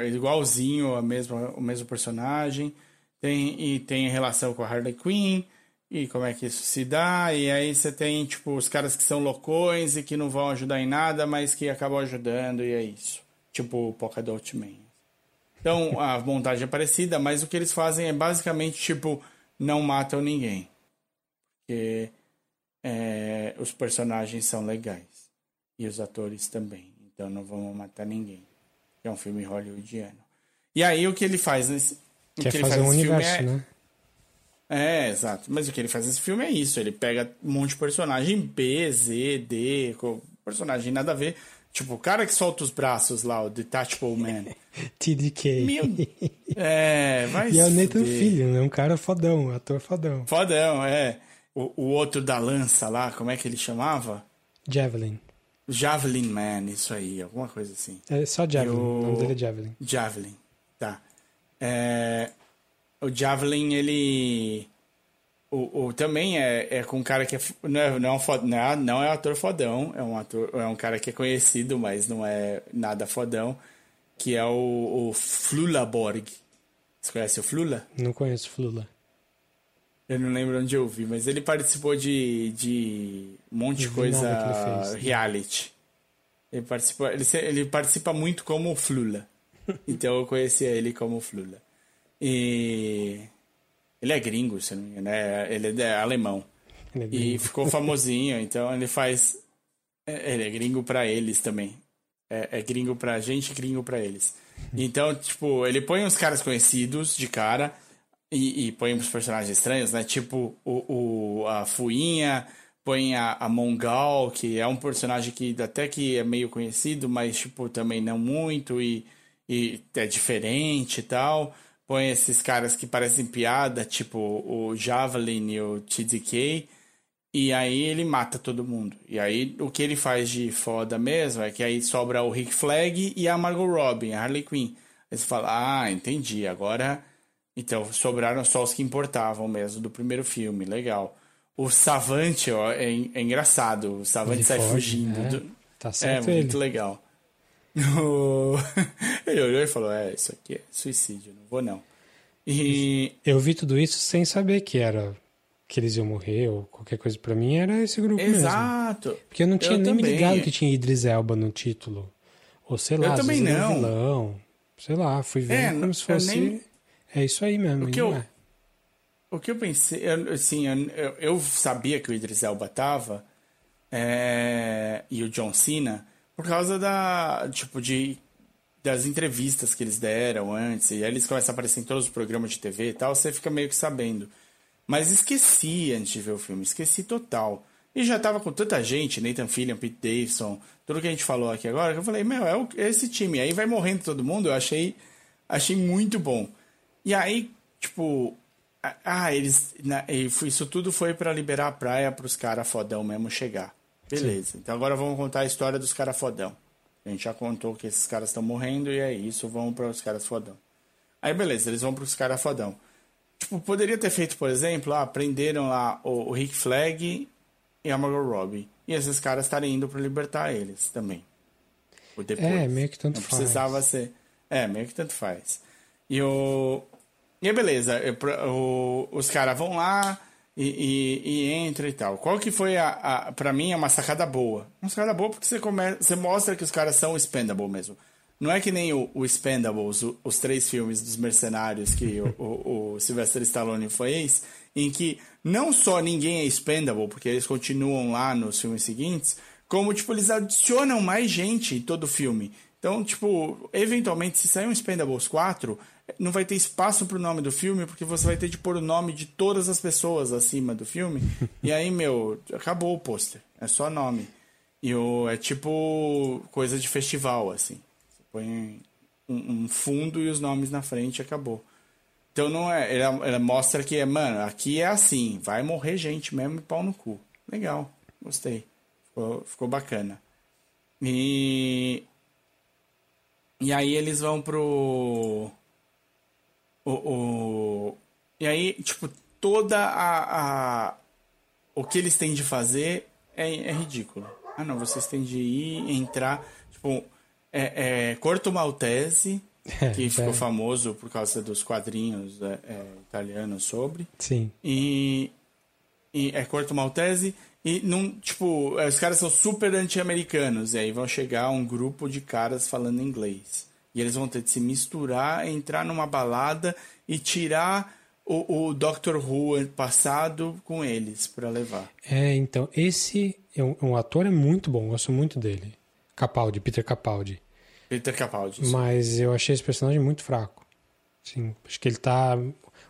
é igualzinho a mesma, o mesmo personagem. Tem, e tem relação com a Harley Quinn. E como é que isso se dá? E aí você tem, tipo, os caras que são loucões e que não vão ajudar em nada, mas que acabam ajudando, e é isso. Tipo o Polka Dot Man. Então, a montagem é parecida, mas o que eles fazem é basicamente, tipo, não matam ninguém. Porque é, os personagens são legais. E os atores também. Então não vão matar ninguém. É um filme hollywoodiano. E aí o que ele faz nesse. o quer que ele fazer faz um nesse filme universo é- né é, exato. Mas o que ele faz nesse filme é isso. Ele pega um monte de personagem B, Z, D, personagem nada a ver. Tipo, o cara que solta os braços lá, o Detachable Man. TDK Meu... É, vai e é o Nathan fuder. Fillion né? um cara fodão um ator fodão Fodão, é. O, o outro da lança lá, como é que ele chamava? Javelin Javelin Man, isso aí, alguma coisa assim. é só Javelin E o nome dele é Javelin Javelin, tá. É, o Javelin, ele. O, o- também é, é com um cara que é, não, é, não, é um fod- não, é, não é um ator fodão, é um, ator, é um cara que é conhecido, mas não é nada fodão, que é o, o Flula Borg. Você conhece o Flula? não conheço Flula Eu não lembro onde eu vi, mas ele participou de, de um monte de coisa fez. reality. Ele participa, ele, ele participa muito como o Flula. Então eu conhecia ele como o Flula. E ele é gringo, se não me engano, é, ele é alemão. Ele é E ficou famosinho, então ele faz. é- Ele é gringo pra eles também. É, é gringo pra gente, gringo pra eles. Então, tipo, ele põe uns caras conhecidos de cara. E, e põe uns personagens estranhos, né? Tipo o, o, a Fuinha, põe a, a Mongal, que é um personagem que até que é meio conhecido, mas tipo, também não muito, e, e é diferente e tal. Põe esses caras que parecem piada, tipo o Javelin e o TDK. E aí ele mata todo mundo. E aí o que ele faz de foda mesmo é que aí sobra o Rick Flag e a Margot Robbie, a Harley Quinn. Aí você fala, ah, entendi, agora... Então, sobraram só os que importavam mesmo do primeiro filme, legal. O Savante, ó, é, é engraçado. O Savante Ele sai foge, fugindo. é. do- Tá É certo muito ele. legal. Ele olhou e falou, é, isso aqui é suicídio, não vou não. E... Eu vi tudo isso sem saber que era que eles iam morrer ou qualquer coisa pra mim, era esse grupo mesmo. Exato. Porque eu não tinha Eu nem me também. ligado que tinha Idris Elba no título. Ou sei lá, Eu também era não. vilão. Sei lá, fui vendo É, como se eu fosse. nem- É isso aí mesmo. O que não eu- é. O que eu pensei, eu- assim, eu- eu sabia que o Idris Elba tava, é, e o John Cena, por causa da, tipo, de, das entrevistas que eles deram antes, e aí eles começam a aparecer em todos os programas de TV e tal, você fica meio que sabendo. Mas esqueci antes de ver o filme, esqueci total. E já tava com tanta gente, Nathan Fillion, Pete Davidson, tudo que a gente falou aqui agora, que eu falei, meu, é, o- é esse time. Aí vai morrendo todo mundo, eu achei, achei muito bom. E aí, tipo, ah, eles. na- isso tudo foi pra liberar a praia pros caras fodão mesmo chegar. Beleza. Então agora vamos contar a história dos caras fodão. A gente já contou que esses caras estão morrendo e é isso, vamos para os caras fodão. Aí beleza, eles vão pros caras fodão. Tipo, poderia ter feito, por exemplo, ah, prenderam lá o, o Rick Flag e a Margot Robbie. E esses caras estarem indo pra libertar eles também. Ou depois. É, meio que tanto Não faz. precisava ser. É, meio que tanto faz. E o. E aí, beleza, é o- os caras vão lá e, e, e entra e tal. Qual que foi a, a. Pra mim é uma sacada boa. Uma sacada boa porque você, come, você mostra que os caras são expendable mesmo. Não é que nem o, o Expendables, o- os três filmes dos mercenários que o, o, o Sylvester Stallone fez, em que não só ninguém é expendable, porque eles continuam lá nos filmes seguintes, como, tipo, eles adicionam mais gente em todo o filme. Então, tipo, eventualmente, se sair um Expendables 4, não vai ter espaço pro nome do filme, porque você vai ter de pôr o nome de todas as pessoas acima do filme. e aí, meu, acabou o pôster. É só nome. E o, é tipo coisa de festival, assim. Você põe um, um fundo e os nomes na frente acabou. Então não é. Ela, ela mostra que é, mano, aqui é assim, vai morrer gente mesmo e pau no cu. Legal, gostei. Ficou, ficou bacana. E. E aí eles vão pro. O, o- e aí, tipo, toda a, a. O que eles têm de fazer é, é ridículo. Ah, não, vocês têm de ir, entrar. Tipo, é, é Corto Maltese, É, que ficou é. famoso por causa dos quadrinhos é, é, italianos sobre. Sim. E, e é Corto Maltese. E não, tipo, os caras são super anti-americanos. E aí vão chegar um grupo de caras falando inglês. E eles vão ter de se misturar, entrar numa balada e tirar o, o Doctor Who passado com eles pra levar. É, então, esse é um, um ator é muito bom, gosto muito dele. Capaldi, Peter Capaldi. Peter Capaldi. isso. Mas eu achei esse personagem muito fraco. Sim, acho que ele tá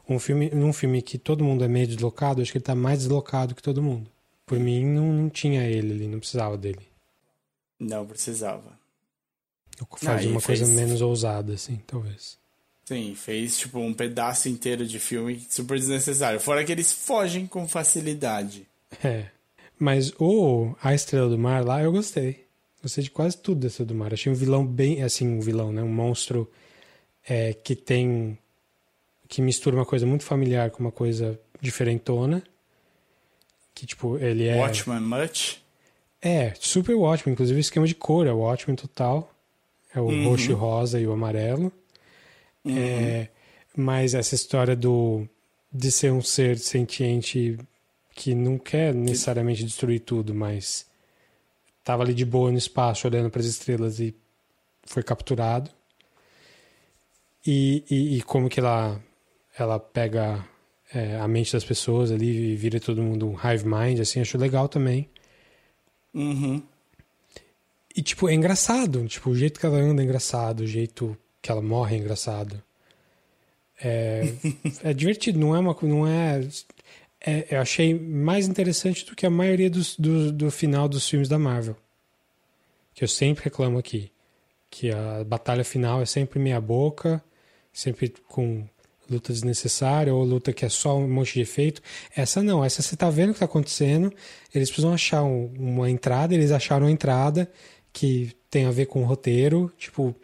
um filme, num filme que todo mundo é meio deslocado, acho que ele tá mais deslocado que todo mundo. Por mim não, não tinha ele ali, não precisava dele. Não precisava. Fazia Ah, uma coisa fez- menos ousada assim, talvez. Sim, fez tipo um pedaço inteiro de filme super desnecessário. Fora que eles fogem com facilidade. É. Mas o A Estrela do Mar lá eu gostei. Gostei de quase tudo da Estrela do Mar. Achei um vilão bem, assim, um vilão, né? Um monstro é, que tem que mistura uma coisa muito familiar com uma coisa diferentona. Que tipo, ele é Watchman Much. É, super Watchmen, inclusive o esquema de cor é o Watchmen total. É o Uhum. roxo e rosa e o amarelo. É, mas essa história do de ser um ser sentiente que não quer necessariamente destruir tudo, mas estava ali de boa no espaço olhando para as estrelas e foi capturado. E, e, e como que ela ela pega é, a mente das pessoas ali e vira todo mundo um hive mind, assim, acho legal também. Uhum. E, tipo, é engraçado. Tipo, o jeito que ela anda é engraçado. O jeito que ela morre é engraçado. É, é divertido, não é uma. Não é, é, eu achei mais interessante do que a maioria dos, do, do final dos filmes da Marvel. Que eu sempre reclamo aqui. Que a batalha final é sempre meia boca, sempre com luta desnecessária ou luta que é só um monte de efeito. Essa não, essa você tá vendo o que tá acontecendo. Eles precisam achar um, uma entrada, eles acharam uma entrada que tem a ver com o roteiro. Tipo,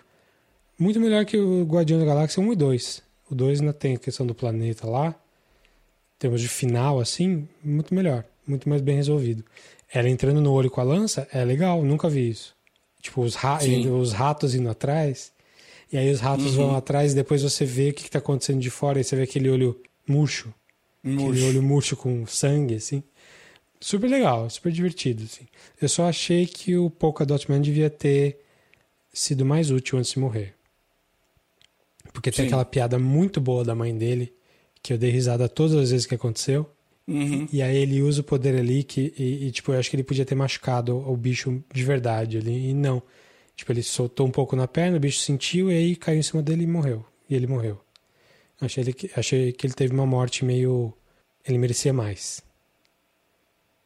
muito melhor que o Guardião da Galáxia 1 e 2. O 2 ainda tem a questão do planeta lá. Em termos de final, assim, muito melhor. Muito mais bem resolvido. Ela entrando no olho com a lança é legal, nunca vi isso. Tipo, os, ra Sim. os ratos indo atrás. E aí os ratos Uhum. vão atrás e depois você vê o que, que tá acontecendo de fora e você vê aquele olho murcho. Murcho. Aquele olho murcho com sangue, assim. Super legal, super divertido, assim. Eu só achei que o Polka Dot Man devia ter sido mais útil antes de morrer. Porque tem Sim. aquela piada muito boa da mãe dele, que eu dei risada todas as vezes que aconteceu. Uhum. E aí ele usa o poder ali que, e, e, tipo, eu acho que ele podia ter machucado o bicho de verdade ali, e não. Tipo, ele soltou um pouco na perna, o bicho sentiu e aí caiu em cima dele e morreu. E ele morreu. Achei, ele, achei que ele teve uma morte meio. Ele merecia mais.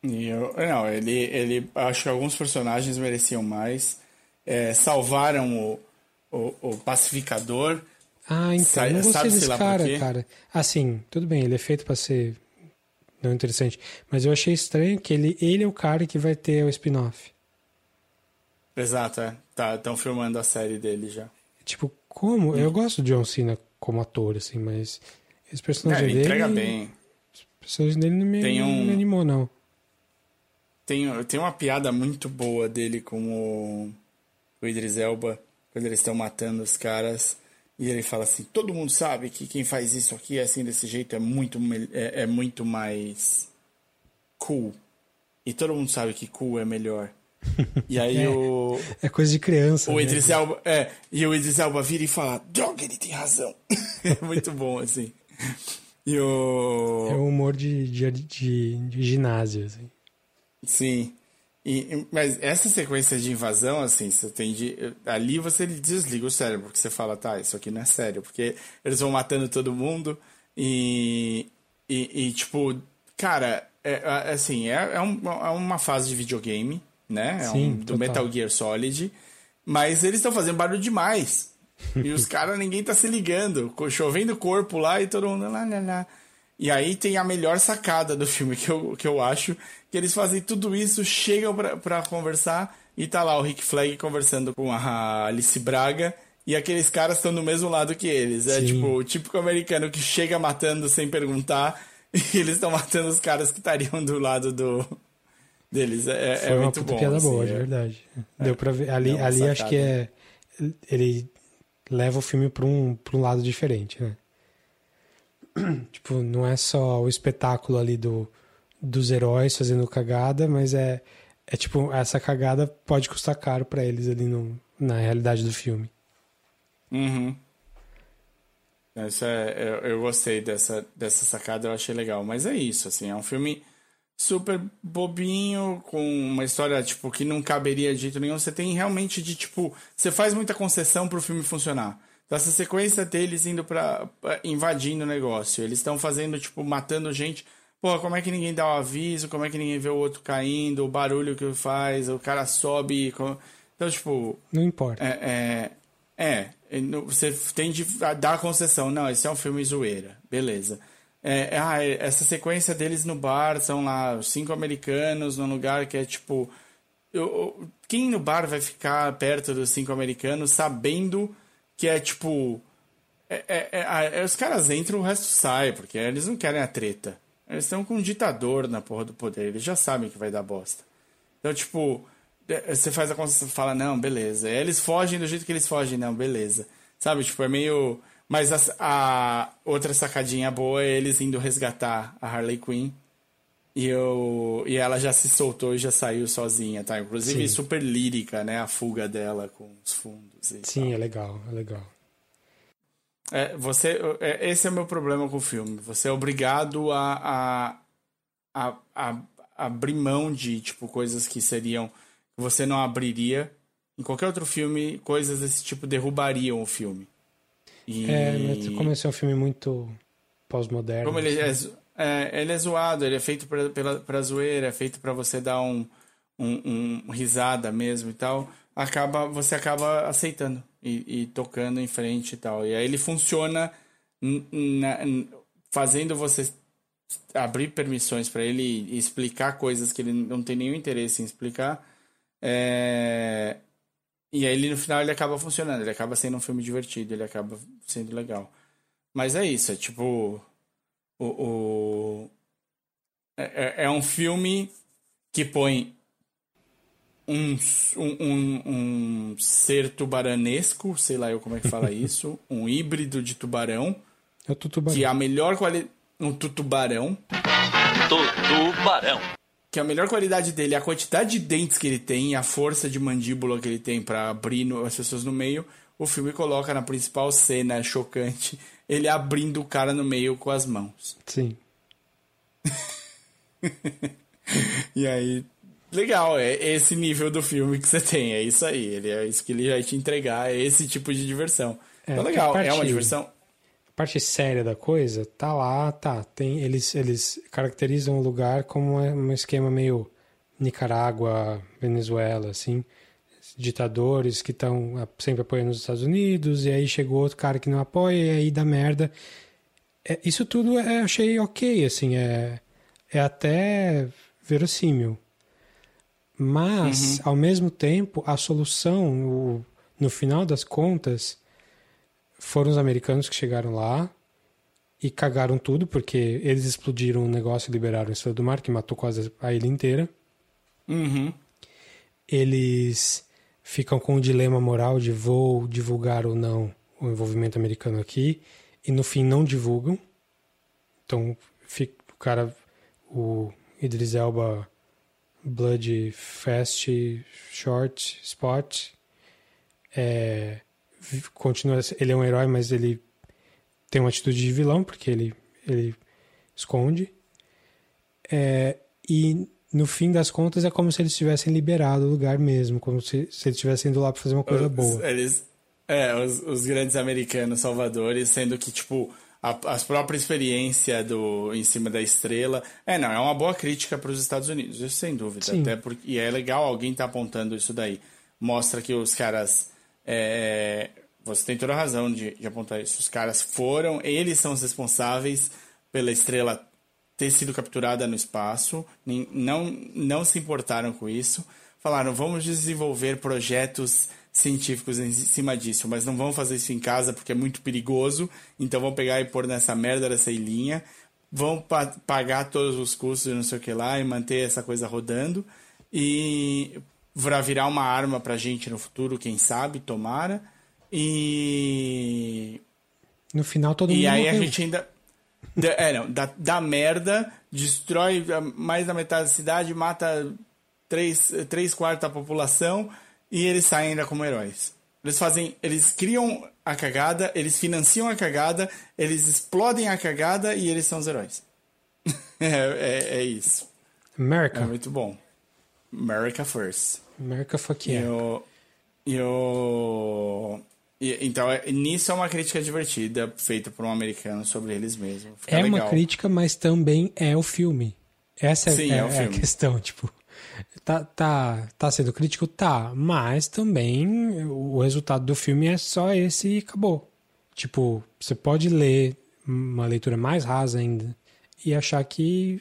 E eu, não, ele, ele. Acho que alguns personagens mereciam mais. É, salvaram o, o, o pacificador. Ah, então. Sa- eu não gostei desse cara, cara. Assim, tudo bem, ele é feito pra ser não interessante. Mas eu achei estranho que ele, ele é o cara que vai ter o spin-off. Exato, é. Tá, estão filmando a série dele já. Tipo, como? Hum. Eu gosto do John Cena como ator, assim, mas esse É, personagem ele dele. entrega bem. O personagem dele não me, um- não me animou, não. Tem, tem uma piada muito boa dele com o, o Idris Elba, quando eles estão matando os caras. E ele fala assim: todo mundo sabe que quem faz isso aqui assim desse jeito é muito, é, é muito mais cool. E todo mundo sabe que cool é melhor. E aí É. o, É coisa de criança. o né? Idris Elba. É, e o Idris Elba vira e fala: droga, ele tem razão. é muito bom, assim. E o. É o humor de, de, de, de ginásio, assim. Sim. E, mas essa sequência de invasão, assim, você tem de. Ali você desliga o cérebro, porque você fala, tá, isso aqui não é sério, porque eles vão matando todo mundo e. E, e, tipo, cara, é, é, assim, é, é, um- é uma fase de videogame, né? É Sim, um, do total. Metal Gear Solid. Mas eles estão fazendo barulho demais. E os caras, ninguém tá se ligando. Chovendo corpo lá e todo mundo lá, lá, lá. E aí tem a melhor sacada do filme que eu, que eu acho, que eles fazem tudo isso, chegam pra, pra conversar e tá lá o Rick Flag conversando com a Alice Braga e aqueles caras estão do mesmo lado que eles. É Sim. tipo o típico americano que chega matando sem perguntar e eles estão matando os caras que estariam do lado do deles. É, é Foi uma muito puta bom. piada assim, boa, é. de verdade. Deu pra ver. Ali, É ali acho que é. Ele leva o filme pra um, um lado diferente, né? tipo, não é só o espetáculo ali do, dos heróis fazendo cagada, mas é, é tipo, essa cagada pode custar caro pra eles ali no, na realidade do filme. Uhum. Isso é, eu, eu gostei dessa, dessa sacada, eu achei legal. Mas é isso, assim, é um filme super bobinho, com uma história, tipo, que não caberia de jeito nenhum. Você tem realmente de, tipo, você faz muita concessão pro filme funcionar. Então, essa sequência deles indo pra- invadindo o negócio. Eles estão fazendo, tipo, matando gente. Porra, como é que ninguém dá o aviso? Como é que ninguém vê o outro caindo? O barulho que faz, o cara sobe. com- Então, tipo, Não importa. é, é, é, você tem de dar a concessão. Não, esse é um filme zoeira. Beleza. É, é, ah, é, essa sequência deles no bar são lá cinco americanos num lugar que é tipo. eu- quem no bar vai ficar perto dos cinco americanos sabendo que é tipo. é- é- é- é, os caras entram, o resto sai, porque eles não querem a treta. Eles estão com um ditador na porra do poder, eles já sabem que vai dar bosta. Então, tipo, é, você faz a concessão, fala, não, beleza. Eles fogem do jeito que eles fogem, não, beleza. Sabe, tipo, é meio. Mas a, a outra sacadinha boa é eles indo resgatar a Harley Quinn. E, eu, e ela já se soltou e já saiu sozinha, tá? Inclusive, Sim. super lírica, né? A fuga dela com os fundos. Sim, é legal, é legal. É, você, é, esse é o meu problema com o filme. Você é obrigado a, a, a, a abrir mão de tipo coisas que seriam que você não abriria em qualquer outro filme. Coisas desse tipo derrubariam o filme. E... É, como esse é um filme muito pós-moderno. Como ele é, assim. zo- é, ele é zoado, ele é feito pra, pela, pra zoeira, é feito pra você dar um, um, um risada mesmo e tal, acaba, você acaba aceitando e, e tocando em frente e tal. E aí ele funciona na- fazendo você abrir permissões pra ele explicar coisas que ele não tem nenhum interesse em explicar. É, E aí ele no final ele acaba funcionando, ele acaba sendo um filme divertido, ele acaba sendo legal. Mas é isso, é tipo. O, o- é, é- é um filme que põe um, um, um, um ser tubaranesco, sei lá eu como é que fala isso, um híbrido de tubarão, É o Tutubarão. que a melhor qualidade. Um tutubarão, Tubarão. que a melhor qualidade dele é a quantidade de dentes que ele tem e a força de mandíbula que ele tem pra abrir no- as pessoas no meio. O filme coloca na principal cena chocante ele abrindo o cara no meio com as mãos. Sim. E aí, legal, é esse nível do filme que você tem, é isso aí. Ele é isso que ele vai te entregar, é esse tipo de diversão. É, então, legal, é parte- uma diversão. A parte séria da coisa tá lá, tá. Tem, eles, eles caracterizam o lugar como um esquema meio Nicarágua, Venezuela, assim. Ditadores que estão sempre apoiando os Estados Unidos, e aí chegou outro cara que não apoia, e aí dá merda. É, isso tudo eu achei ok, assim, é, é até verossímil. Mas, ao mesmo tempo, a solução, o- no final das contas, foram os americanos que chegaram lá e cagaram tudo, porque eles explodiram um negócio e liberaram a Estrela do Mar, que matou quase a ilha inteira. Uhum. Eles ficam com o dilema moral de vou divulgar ou não o envolvimento americano aqui, e no fim não divulgam. Então, fica, o cara, o Idris Elba, Blood Fast, Short, Spot, é, continua, ele é um herói, mas ele tem uma atitude de vilão, porque ele, ele esconde. É, e no fim das contas é como se eles tivessem liberado o lugar mesmo, como se, se eles estivessem indo lá pra fazer uma coisa Os- boa. Eles, é, os, os grandes americanos salvadores, sendo que, tipo, a, a própria experiência do em cima da estrela. É, não, é uma boa crítica para os Estados Unidos, isso sem dúvida. Sim. Até porque, e é legal alguém tá apontando isso daí. Mostra que os caras. é, você tem toda a razão de, de apontar isso. Os caras foram, eles são os responsáveis pela estrela ter sido capturada no espaço, nem- não, não se importaram com isso. Falaram, vamos desenvolver projetos científicos em cima disso, mas não vamos fazer isso em casa porque é muito perigoso, então vamos pegar e pôr nessa merda dessa ilhinha, vão pa- pagar todos os custos e não sei o que lá e manter essa coisa rodando e vai virar uma arma pra gente no futuro, quem sabe, tomara. E No final todo e mundo aí a morreu. gente ainda. da- É, não, dá, dá merda, destrói a- mais da metade da cidade, mata três, três quartos da população e eles saem ainda como heróis. Eles fazem. Eles criam a cagada, eles financiam a cagada, eles explodem a cagada e eles são os heróis. é, é, é isso. America. É muito bom. America First. America fuck E yeah. o. E o. e- então, é- nisso é uma crítica divertida, feita por um americano sobre eles mesmos. Fica É legal. uma crítica, mas também é o filme. Essa é, Sim, é- é o é a filme. questão, tipo. Tá, tá, tá sendo crítico? Tá. Mas também o resultado do filme é só esse e acabou. Tipo, você pode ler uma leitura mais rasa ainda e achar que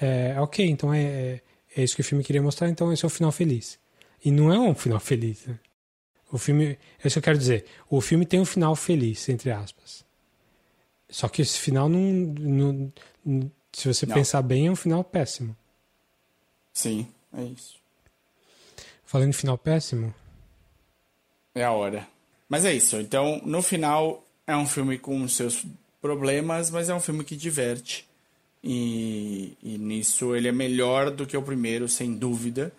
é ok, então é, é isso que o filme queria mostrar, então esse é o final feliz. E não é um final feliz, né? O filme, é isso que eu quero dizer. O filme tem um final feliz, entre aspas. Só que esse final não. não- não- se você Não. pensar bem, é um final péssimo. Sim, é isso. Falando em final péssimo, É a hora. Mas é isso. Então, no final, é um filme com seus problemas, mas é um filme que diverte. E, e nisso ele é melhor do que o primeiro, sem dúvida.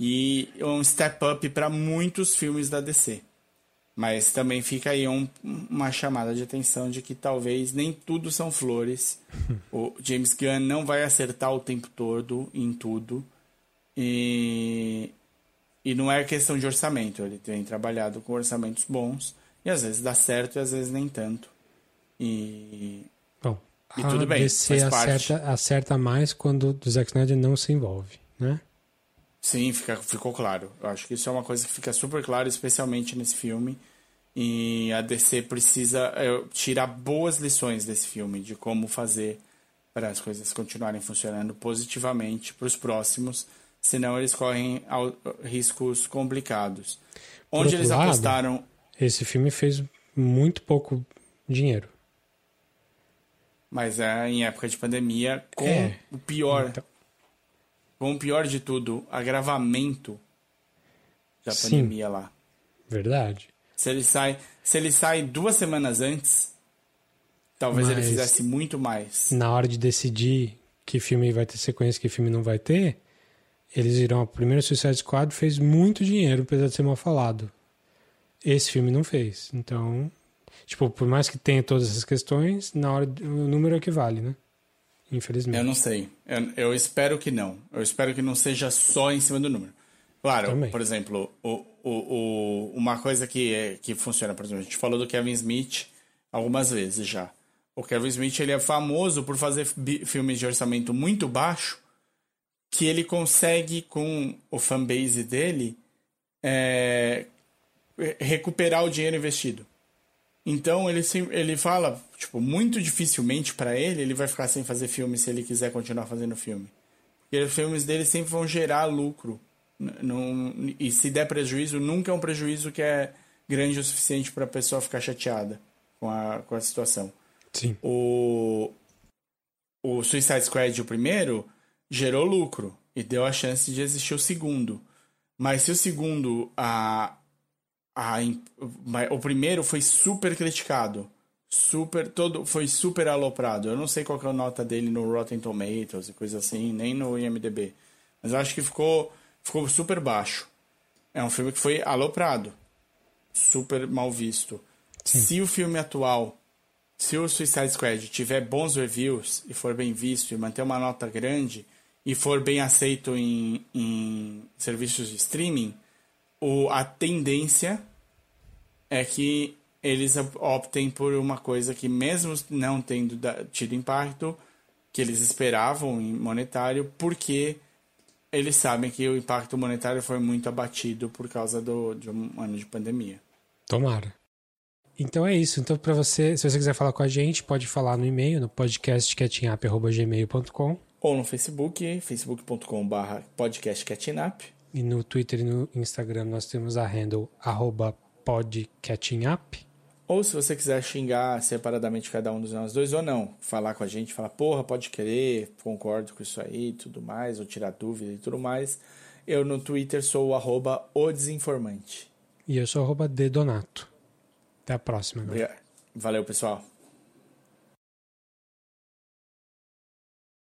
E é um step up para muitos filmes da DC. Mas também fica aí um- uma chamada de atenção de que talvez nem tudo são flores. o James Gunn não vai acertar o tempo todo em tudo. E, e não é questão de orçamento. Ele tem trabalhado com orçamentos bons E às vezes dá certo e às vezes nem tanto. E. Bom, E a tudo bem, DC faz parte. acerta, acerta mais quando o Zack Snyder não se envolve, né? Sim, fica, ficou claro. Eu acho que isso é uma coisa que fica super claro, especialmente nesse filme. E a DC precisa é, tirar boas lições desse filme, de como fazer para as coisas continuarem funcionando positivamente para os próximos, senão eles correm riscos complicados. Por Onde eles lado, apostaram. Esse filme fez muito pouco dinheiro. Mas é em época de pandemia, com É. o pior, Então, com o pior de tudo, agravamento da Sim. pandemia lá. verdade. Se ele sai, se ele sai duas semanas antes, talvez ele Mas- fizesse muito mais. Na hora de decidir que filme vai ter sequência e que filme não vai ter, eles viram a primeira Suicide Squad fez muito dinheiro, apesar de ser mal falado. Esse filme não fez. Então, tipo, por mais que tenha todas essas questões, na hora o número é o que vale, né? Infelizmente. Eu não sei. Eu, eu espero que não. Eu espero que não seja só em cima do número. Claro, Também. por exemplo, o, o, o, uma coisa que, é, que funciona, por exemplo, a gente falou do Kevin Smith algumas vezes já. O Kevin Smith ele é famoso por fazer filmes de orçamento muito baixo que ele consegue, com o fanbase dele, é, recuperar o dinheiro investido. Então ele, ele fala, tipo, muito dificilmente pra ele, ele vai ficar sem fazer filme se ele quiser continuar fazendo filme. Porque os filmes dele sempre vão gerar lucro. Não- e se der prejuízo, nunca é um prejuízo que é grande o suficiente pra pessoa ficar chateada com a, com a situação. Sim. O, o Suicide Squad, o primeiro, gerou lucro e deu a chance de existir o segundo. Mas se o segundo, a, a, o primeiro foi super criticado. Super, todo, foi super aloprado. Eu não sei qual é a nota dele no Rotten Tomatoes e coisa assim, nem no IMDb. Mas eu acho que ficou, ficou super baixo. É um filme que foi aloprado. Super mal visto. Se o filme atual, se o Suicide Squad tiver bons reviews e for bem visto e manter uma nota grande e for bem aceito em, em serviços de streaming, o, a tendência é que eles op- optem por uma coisa que, mesmo não tendo da- tido impacto que eles esperavam em monetário, porque eles sabem que o impacto monetário foi muito abatido por causa do, de um ano de pandemia. Tomara. Então é isso. Então, para você, se você quiser falar com a gente, pode falar no e-mail, no podcastcatchingup.gmail.com Ou no Facebook, facebook.com.br podcastcatchingup. e no Twitter e no Instagram nós temos a handle arroba podcatchingup. Ou se você quiser xingar separadamente cada um dos nós dois, ou não, falar com a gente, falar, porra, pode querer, concordo com isso aí e tudo mais, ou tirar dúvida e tudo mais. Eu no Twitter sou o arroba o desinformante. E eu sou arroba dedonato. Até a próxima, galera. Valeu, pessoal.